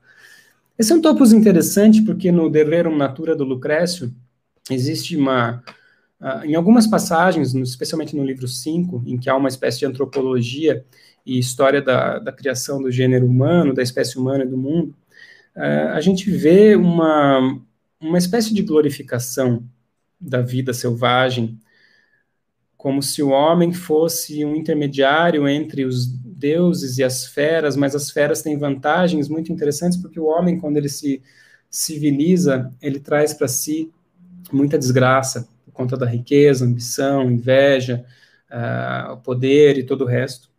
Esse é um topos interessante, porque no De Natura do Lucrécio, existe uma, uh, em algumas passagens, especialmente no livro 5, em que há uma espécie de antropologia e história da, da criação do gênero humano, da espécie humana e do mundo, uh, a gente vê uma, uma espécie de glorificação da vida selvagem, como se o homem fosse um intermediário entre os deuses e as feras, mas as feras têm vantagens muito interessantes, porque o homem, quando ele se civiliza, ele traz para si muita desgraça, por conta da riqueza, ambição, inveja, uh, poder e todo o resto.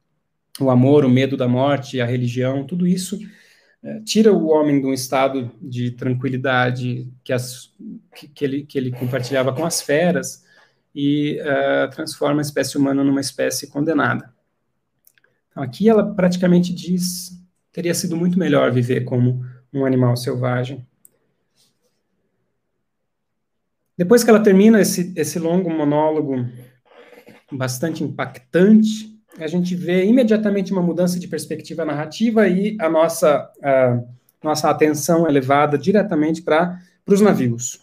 O amor, o medo da morte, a religião, tudo isso é, tira o homem de um estado de tranquilidade que, as, que, que, ele, que ele compartilhava com as feras e uh, transforma a espécie humana numa espécie condenada. Então, aqui ela praticamente diz teria sido muito melhor viver como um animal selvagem. Depois que ela termina esse, esse longo monólogo bastante impactante, a gente vê imediatamente uma mudança de perspectiva narrativa e a nossa, nossa atenção é levada diretamente para os navios.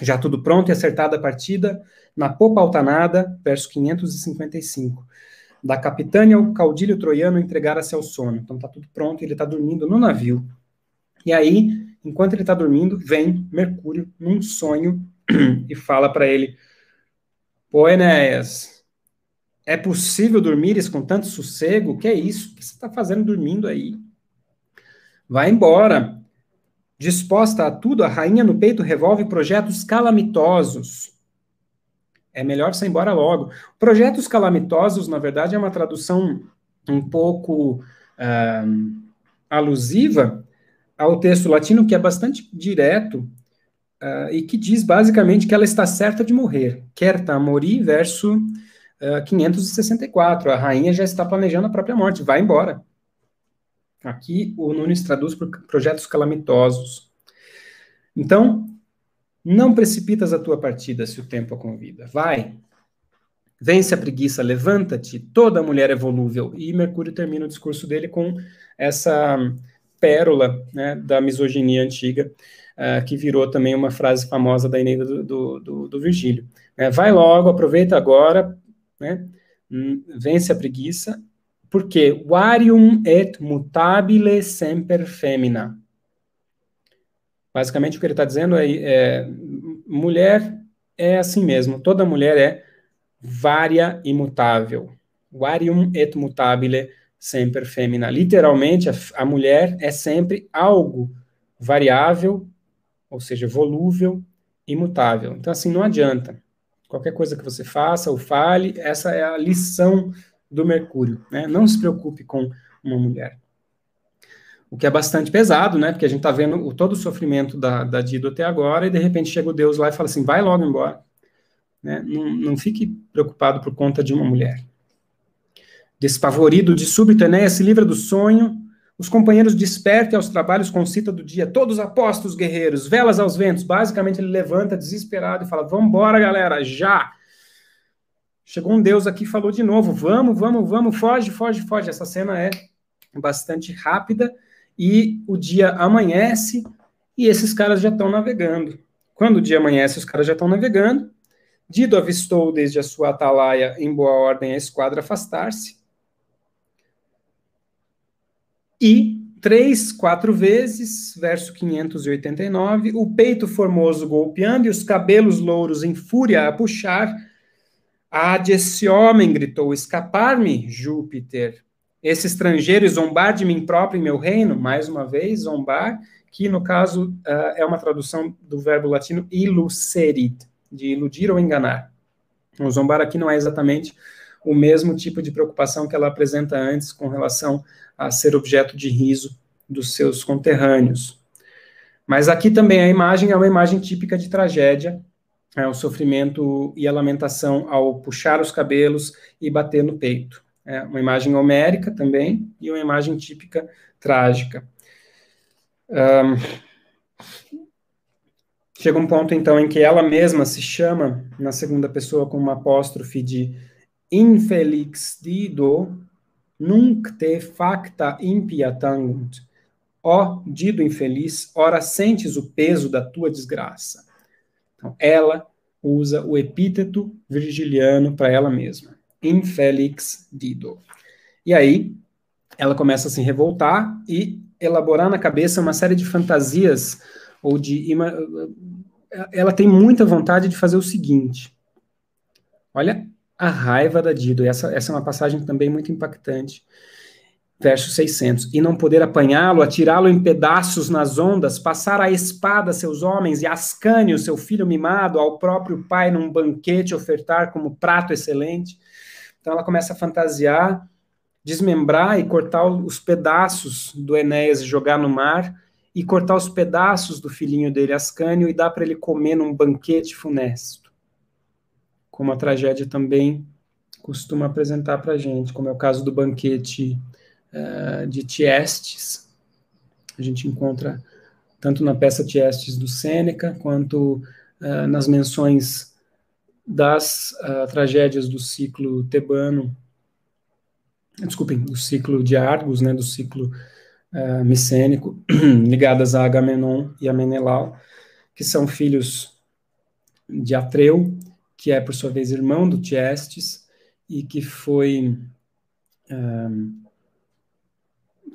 Já tudo pronto e acertada a partida, na popa altanada, verso 555. Da capitânia ao caudilho troiano entregara-se ao sono. Então está tudo pronto, ele está dormindo no navio. E aí, enquanto ele está dormindo, vem Mercúrio num sonho e fala para ele: Pô, Enéas, é possível dormires com tanto sossego? Que é isso? O que você está fazendo dormindo aí? Vai embora. Disposta a tudo, a rainha no peito revolve projetos calamitosos. É melhor você ir embora logo. Projetos calamitosos, na verdade, é uma tradução um pouco uh, alusiva ao texto latino, que é bastante direto uh, e que diz basicamente que ela está certa de morrer. Querta morir, verso 564. A rainha já está planejando a própria morte, vai embora. Aqui o Nunes traduz por projetos calamitosos. Então, não precipitas a tua partida se o tempo a convida. Vai. Vence a preguiça, levanta-te. Toda mulher é volúvel. E Mercúrio termina o discurso dele com essa pérola né, da misoginia antiga, uh, que virou também uma frase famosa da Eneida do, do, do, do Virgílio. É, vai logo, aproveita agora, né? Hum, vence a preguiça, porque varium et mutabile semper femina. Basicamente, o que ele está dizendo é, é, mulher é assim mesmo, toda mulher é varia imutável. Varium et mutabile semper femina. Literalmente, a, a mulher é sempre algo variável, ou seja, volúvel, imutável. Então, assim, não adianta. Qualquer coisa que você faça ou fale, essa é a lição do Mercúrio. Né? Não se preocupe com uma mulher. O que é bastante pesado, né? Porque a gente está vendo o, todo o sofrimento da, da Dido até agora, e de repente chega o Deus lá e fala assim: vai logo embora. Né? Não, não fique preocupado por conta de uma mulher. Despavorido de súbito, Enéas se livra do sonho os companheiros despertam aos trabalhos com cita do dia, todos apostos guerreiros, velas aos ventos. Basicamente, ele levanta desesperado e fala: Vamos embora, galera, já! Chegou um Deus aqui e falou de novo: Vamos, vamos, vamos, foge, foge, foge. Essa cena é bastante rápida e o dia amanhece e esses caras já estão navegando. Quando o dia amanhece, os caras já estão navegando. Dido avistou desde a sua atalaia em boa ordem a esquadra afastar-se e três, quatro vezes, verso 589, o peito formoso golpeando e os cabelos louros em fúria a puxar. Ah, de esse homem, gritou, escapar-me, Júpiter. Esse estrangeiro zombar de mim próprio em meu reino, mais uma vez, zombar, que no caso uh, é uma tradução do verbo latino ilucerit, de iludir ou enganar. O zombar aqui não é exatamente o mesmo tipo de preocupação que ela apresenta antes com relação a ser objeto de riso dos seus conterrâneos. Mas aqui também a imagem é uma imagem típica de tragédia, é o sofrimento e a lamentação ao puxar os cabelos e bater no peito. É uma imagem homérica também e uma imagem típica trágica. Um, Chega um ponto, então, em que ela mesma se chama, na segunda pessoa, com uma apóstrofe de infelix dido, nunc te facta impia tangunt. Ó dido infeliz, ora sentes o peso da tua desgraça. Então, ela usa o epíteto virgiliano para ela mesma. Infelix dido. E aí, ela começa a se revoltar e elaborar na cabeça uma série de fantasias ou de ela tem muita vontade de fazer o seguinte. Olha a raiva da Dido. Essa, essa é uma passagem também muito impactante. Verso 600. E não poder apanhá-lo, atirá-lo em pedaços nas ondas, passar a espada a seus homens e Ascânio, seu filho mimado, ao próprio pai num banquete ofertar como prato excelente. Então ela começa a fantasiar, desmembrar e cortar os pedaços do Enéas e jogar no mar e cortar os pedaços do filhinho dele, Ascânio, e dar para ele comer num banquete funesto. Como a tragédia também costuma apresentar para a gente, como é o caso do banquete uh, de Tiestes. A gente encontra tanto na peça Tiestes do Sêneca, quanto uh, nas menções das uh, tragédias do ciclo tebano, desculpem, do ciclo de Argos, né, do ciclo uh, micênico, ligadas a Agamenon e a Menelau, que são filhos de Atreu, que é, por sua vez, irmão do Tiestes, e que foi. Um,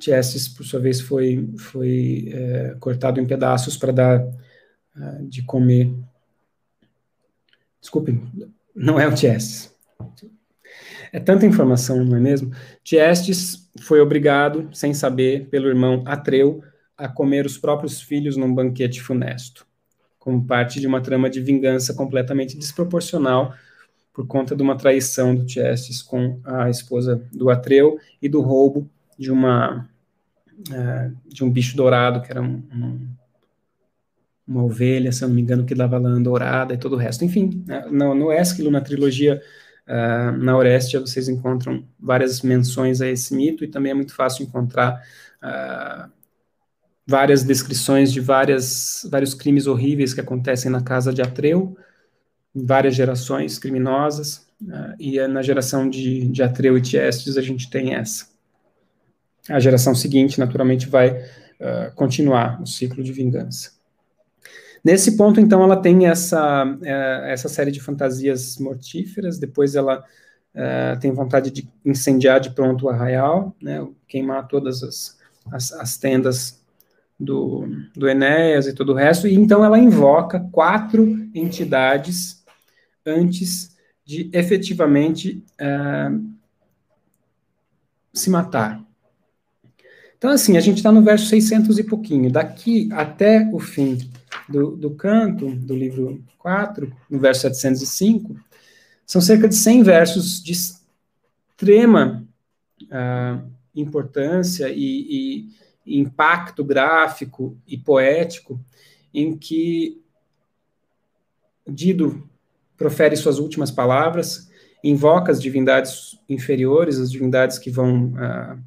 Tiestes, por sua vez, foi, foi é, cortado em pedaços para dar uh, de comer. Desculpem, não é o Tiestes. É tanta informação, não é mesmo? Tiestes foi obrigado, sem saber, pelo irmão Atreu, a comer os próprios filhos num banquete funesto, como parte de uma trama de vingança completamente desproporcional por conta de uma traição do Tiestes com a esposa do Atreu e do roubo de uma uh, de um bicho dourado que era um, um, uma ovelha, se eu não me engano, que dava lã dourada e todo o resto. Enfim, né, no, no Ésquilo, na trilogia Uh, na Orestia vocês encontram várias menções a esse mito e também é muito fácil encontrar uh, várias descrições de várias, vários crimes horríveis que acontecem na casa de Atreu, várias gerações criminosas, uh, e na geração de, de Atreu e Tiestes a gente tem essa. A geração seguinte, naturalmente, vai continuar o ciclo de vingança. Nesse ponto, então, ela tem essa, é, essa série de fantasias mortíferas, depois ela é, tem vontade de incendiar de pronto o arraial, né, queimar todas as, as, as tendas do, do Enéas e todo o resto, e então ela invoca quatro entidades antes de efetivamente é, se matar. Então, assim, a gente está no verso 600 e pouquinho. Daqui até o fim do, do canto, do livro 4, no verso 705, são cerca de 100 versos de extrema uh, importância e, e, impacto gráfico e poético, em que Dido profere suas últimas palavras, invoca as divindades inferiores, as divindades que vão uh,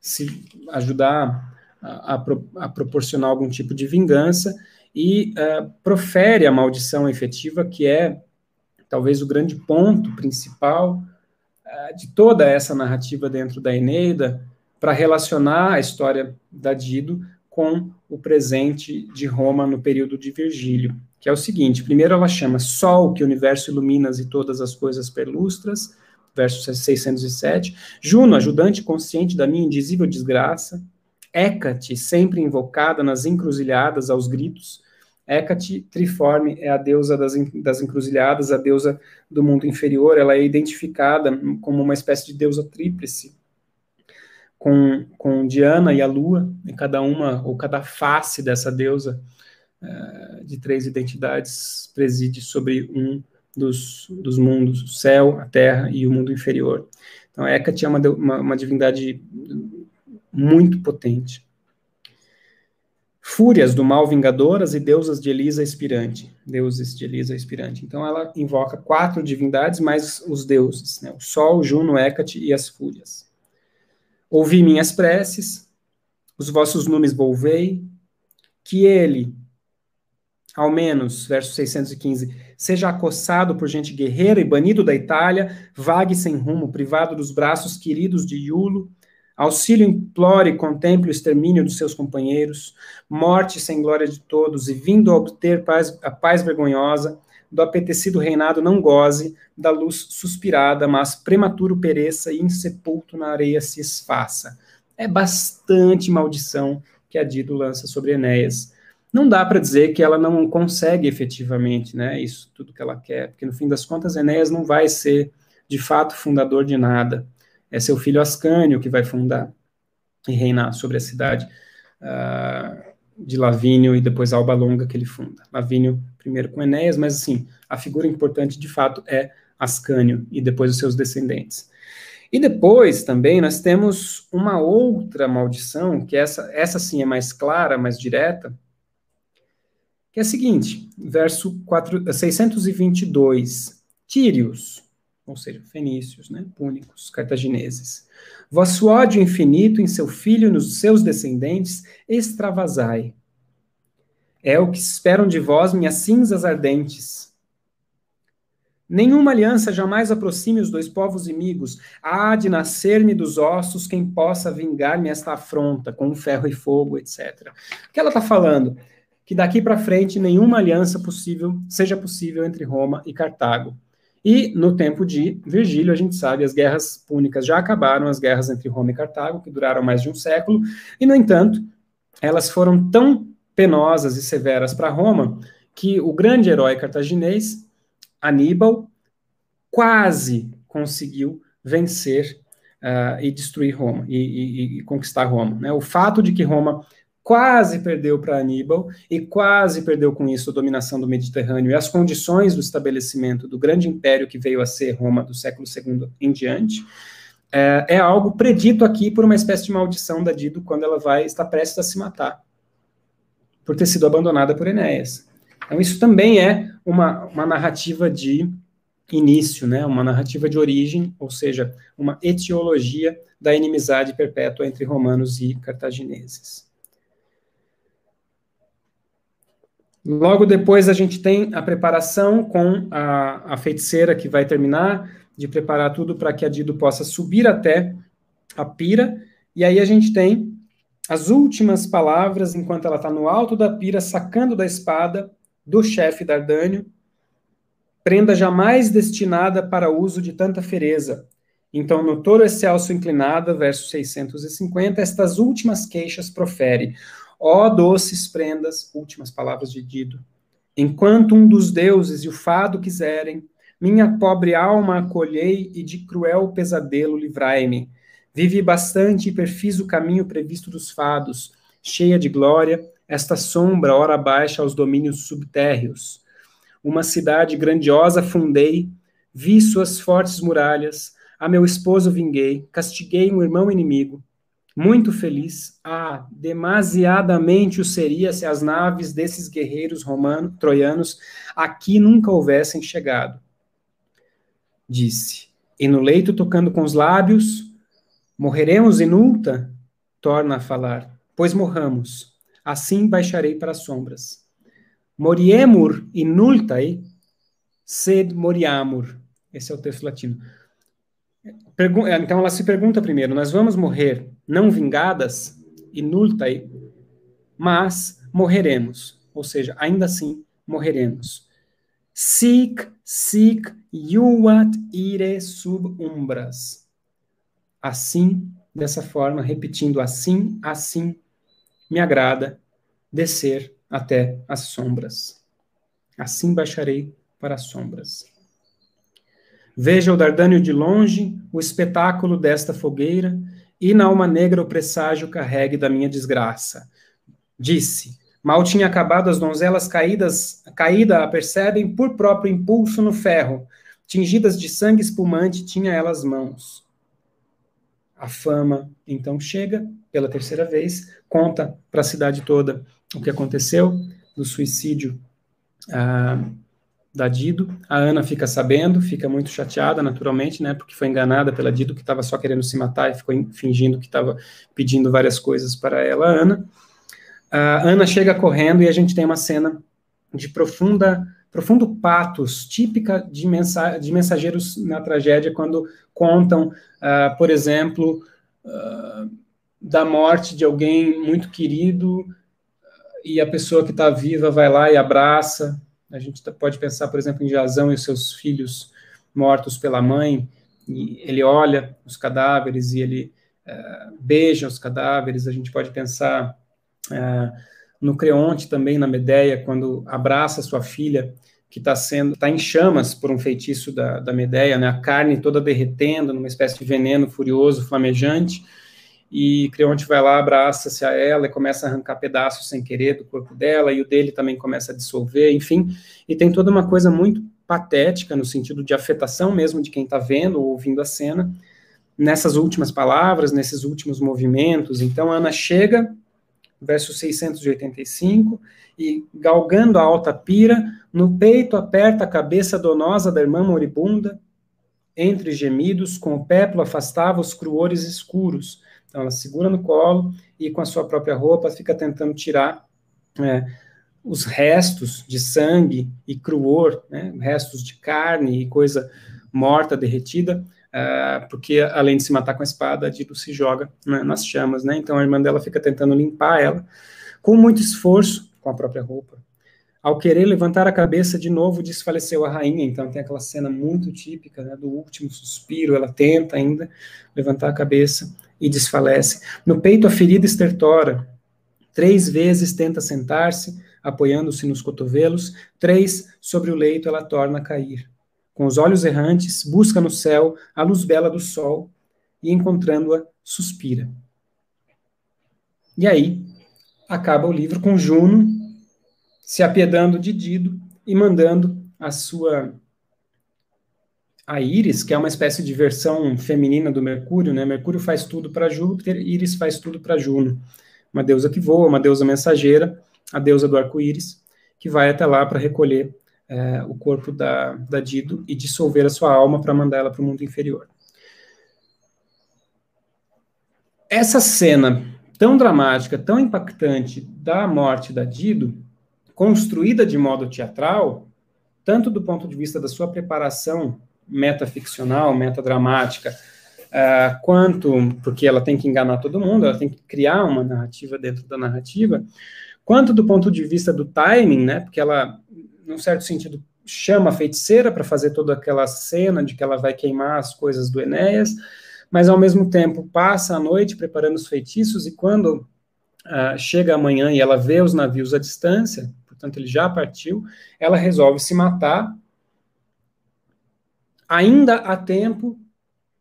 se ajudar a, a, a, proporcionar algum tipo de vingança, e uh, profere a maldição efetiva, que é talvez o grande ponto principal uh, de toda essa narrativa dentro da Eneida, para relacionar a história da Dido com o presente de Roma no período de Virgílio, que é o seguinte: primeiro ela chama Sol, que o universo iluminas e todas as coisas perlustras, verso 607, Juno, ajudante consciente da minha indizível desgraça, Hécate, sempre invocada nas encruzilhadas aos gritos. Hécate, triforme, é a deusa das, das encruzilhadas, a deusa do mundo inferior. Ela é identificada como uma espécie de deusa tríplice, com, com Diana e a Lua, e cada uma, ou cada face dessa deusa uh, de três identidades preside sobre um dos, dos mundos, o céu, a terra e o mundo inferior. Então, Hécate é uma, uma, uma divindade muito potente. Fúrias do mal vingadoras e deusas de Elisa expirante. Deuses de Elisa expirante. Então ela invoca quatro divindades, mais os deuses, né? o Sol, Juno, Hécate e as Fúrias. Ouvi minhas preces, os vossos nomes volvei, que ele, ao menos, verso 615, seja acossado por gente guerreira e banido da Itália, vague sem rumo, privado dos braços queridos de Iulo, auxílio implore e contemple o extermínio dos seus companheiros, morte sem glória de todos, e vindo a obter paz, a paz vergonhosa, do apetecido reinado não goze, da luz suspirada, mas prematuro pereça e insepulto na areia se esfaça. É bastante maldição que a Dido lança sobre Enéas não dá para dizer que ela não consegue efetivamente, né, isso tudo que ela quer, porque no fim das contas Enéas não vai ser de fato fundador de nada. É seu filho Ascânio que vai fundar e reinar sobre a cidade uh, de Lavínio e depois Alba Longa que ele funda. Lavínio primeiro com Enéas, mas assim, a figura importante de fato é Ascânio e depois os seus descendentes. E depois também nós temos uma outra maldição, que essa, essa sim é mais clara, mais direta, que é a seguinte, verso 4, 622, Tírios, ou seja, fenícios, né, púnicos, cartagineses. Vosso ódio infinito em seu filho e nos seus descendentes extravasai. É o que esperam de vós minhas cinzas ardentes. Nenhuma aliança jamais aproxime os dois povos inimigos. Há de nascer-me dos ossos quem possa vingar-me esta afronta com ferro e fogo, etc. O que ela está falando? que daqui para frente nenhuma aliança possível seja possível entre Roma e Cartago. E no tempo de Virgílio, a gente sabe, as guerras púnicas já acabaram, as guerras entre Roma e Cartago, que duraram mais de um século, e no entanto, elas foram tão penosas e severas para Roma que o grande herói cartaginês, Aníbal, quase conseguiu vencer uh, e destruir Roma e, e, e conquistar Roma. Né? O fato de que Roma quase perdeu para Aníbal e quase perdeu com isso a dominação do Mediterrâneo e as condições do estabelecimento do grande império que veio a ser Roma do século II em diante, é, é algo predito aqui por uma espécie de maldição da Dido quando ela vai estar prestes a se matar por ter sido abandonada por Enéas. Então isso também é uma, uma narrativa de início, né, uma narrativa de origem, ou seja, uma etiologia da inimizade perpétua entre romanos e cartagineses. Logo depois a gente tem a preparação com a, a feiticeira que vai terminar de preparar tudo para que a Dido possa subir até a pira. E aí a gente tem as últimas palavras enquanto ela está no alto da pira, sacando da espada do chefe Dardânio. Prenda jamais destinada para uso de tanta fereza. Então, no touro excelso inclinada, verso 650, estas últimas queixas profere. Ó doces prendas, últimas palavras de Dido, enquanto um dos deuses e o fado quiserem, minha pobre alma acolhei e de cruel pesadelo livrai-me. Vive bastante e perfis o caminho previsto dos fados, cheia de glória, esta sombra ora baixa aos domínios subtérreos. Uma cidade grandiosa fundei, vi suas fortes muralhas, a meu esposo vinguei, castiguei um irmão inimigo, muito feliz. Ah, demasiadamente o seria se as naves desses guerreiros romanos, troianos, aqui nunca houvessem chegado. Disse. E no leito, tocando com os lábios, morreremos inulta? Torna a falar. Pois morramos. Assim baixarei para as sombras. Moriemur inultae, sed moriamur. Esse é o texto latino. Então ela se pergunta primeiro: nós vamos morrer não vingadas, inultae, mas morreremos, ou seja, ainda assim morreremos. Sic, sic, iuat ire sub umbras. Assim, dessa forma, repetindo assim, assim, me agrada descer até as sombras. Assim baixarei para as sombras. Veja o Dardânio de longe, o espetáculo desta fogueira, e na alma negra o presságio carregue da minha desgraça. Disse, mal tinha acabado as donzelas caídas, caída a percebem por próprio impulso no ferro, tingidas de sangue espumante tinha elas mãos. A fama então chega pela terceira vez, conta para a cidade toda o que aconteceu do suicídio ah, da Dido. A Ana fica sabendo, fica muito chateada, naturalmente, né, porque foi enganada pela Dido, que estava só querendo se matar e ficou fingindo que estava pedindo várias coisas para ela, Ana. A Ana chega correndo e a gente tem uma cena de profunda profundo patos, típica de, mensa de mensageiros na tragédia, quando contam, uh, por exemplo, uh, da morte de alguém muito querido e a pessoa que está viva vai lá e abraça. A gente pode pensar, por exemplo, em Jazão e seus filhos mortos pela mãe, e ele olha os cadáveres e ele uh, beija os cadáveres. A gente pode pensar no Creonte também, na Medeia, quando abraça sua filha, que está sendo, está em chamas por um feitiço da, da Medeia, né? a carne toda derretendo, numa espécie de veneno furioso, flamejante, e Creonte vai lá, abraça-se a ela e começa a arrancar pedaços sem querer do corpo dela, e o dele também começa a dissolver, enfim, e tem toda uma coisa muito patética, no sentido de afetação mesmo de quem está vendo ou ouvindo a cena, nessas últimas palavras, nesses últimos movimentos, então Ana chega verso 685, e galgando a alta pira, no peito aperta a cabeça donosa da irmã moribunda, entre gemidos, com o péplo afastava os cruores escuros. Então ela segura no colo e com a sua própria roupa fica tentando tirar é, os restos de sangue e cruor, né, restos de carne e coisa morta, derretida, uh, porque além de se matar com a espada, Dido se joga né, nas chamas, né? Então a irmã dela fica tentando limpar ela, com muito esforço, com a própria roupa. Ao querer levantar a cabeça de novo, desfaleceu a rainha. Então tem aquela cena muito típica né, do último suspiro. Ela tenta ainda levantar a cabeça e desfalece. No peito a ferida estertora. Três vezes tenta sentar-se, apoiando-se nos cotovelos. Três sobre o leito ela torna a cair com os olhos errantes, busca no céu a luz bela do sol e, encontrando-a, suspira. E aí, acaba o livro com Juno se apiedando de Dido e mandando a sua a Íris, que é uma espécie de versão feminina do Mercúrio, né? Mercúrio faz tudo para Júpiter, Íris faz tudo para Juno. Uma deusa que voa, uma deusa mensageira, a deusa do arco-íris, que vai até lá para recolher é, o corpo da, da Dido e dissolver a sua alma para mandar ela para o mundo inferior. Essa cena tão dramática, tão impactante da morte da Dido, construída de modo teatral, tanto do ponto de vista da sua preparação metaficcional, metadramática, uh, quanto porque ela tem que enganar todo mundo, ela tem que criar uma narrativa dentro da narrativa, quanto do ponto de vista do timing, né, porque ela num certo sentido, chama a feiticeira para fazer toda aquela cena de que ela vai queimar as coisas do Enéas, mas ao mesmo tempo passa a noite preparando os feitiços e quando uh, chega amanhã e ela vê os navios à distância, portanto ele já partiu, ela resolve se matar. Ainda há tempo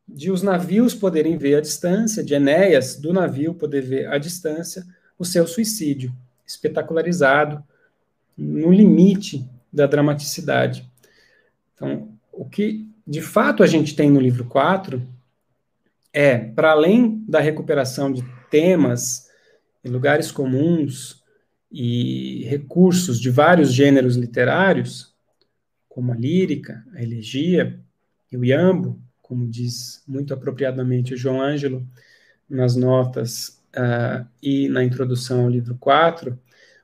de os navios poderem ver à distância, de Enéas do navio poder ver à distância o seu suicídio, espetacularizado, no limite da dramaticidade. Então, o que de fato a gente tem no livro 4 é, para além da recuperação de temas e lugares comuns e recursos de vários gêneros literários, como a lírica, a elegia e o iambo, como diz muito apropriadamente o João Ângelo nas notas uh, e na introdução ao livro 4,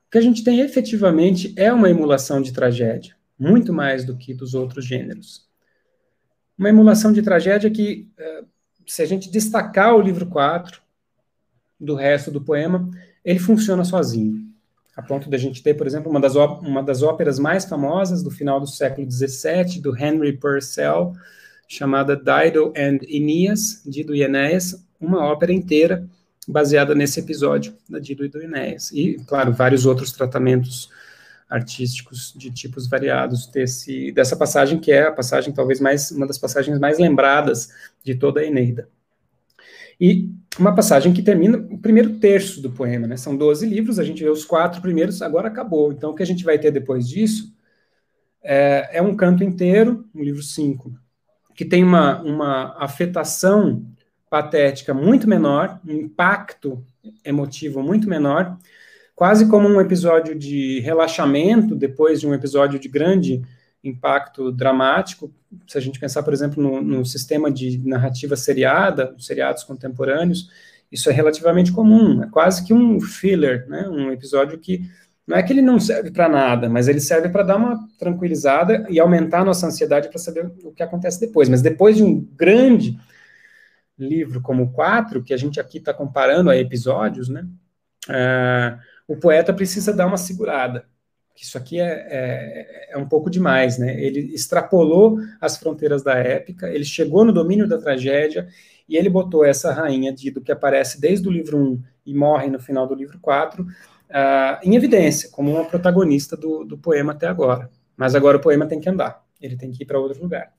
o que a gente tem efetivamente é uma emulação de tragédia, muito mais do que dos outros gêneros. Uma emulação de tragédia que, eh, se a gente destacar o livro 4 do resto do poema, ele funciona sozinho. A ponto de a gente ter, por exemplo, uma das, uma das óperas mais famosas do final do século XVII, do Henry Purcell, chamada Dido and Aeneas, Dido e Enéas, uma ópera inteira baseada nesse episódio da Dido e do Enéas. E, claro, vários outros tratamentos artísticos de tipos variados desse, dessa passagem, que é a passagem talvez mais, uma das passagens mais lembradas de toda a Eneida. E uma passagem que termina o primeiro terço do poema, né? São 12 livros, a gente vê os quatro primeiros, agora acabou. Então, o que a gente vai ter depois disso é, é um canto inteiro, um livro 5, que tem uma, uma afetação patética muito menor, um impacto emotivo muito menor, quase como um episódio de relaxamento depois de um episódio de grande impacto dramático. Se a gente pensar, por exemplo, no, no sistema de narrativa seriada, os seriados contemporâneos, isso é relativamente comum, é quase que um filler, né? um episódio que não é que ele não serve para nada, mas ele serve para dar uma tranquilizada e aumentar a nossa ansiedade para saber o que acontece depois. Mas depois de um grande livro como o 4, que a gente aqui está comparando a episódios, né? Uh, o poeta precisa dar uma segurada. Isso aqui é, é, é, um pouco demais, né? Ele extrapolou as fronteiras da épica, ele chegou no domínio da tragédia e ele botou essa rainha Dido, que aparece desde o livro 1 e morre no final do livro 4, uh, em evidência, como uma protagonista do, do poema até agora. Mas agora o poema tem que andar, ele tem que ir para outro lugar.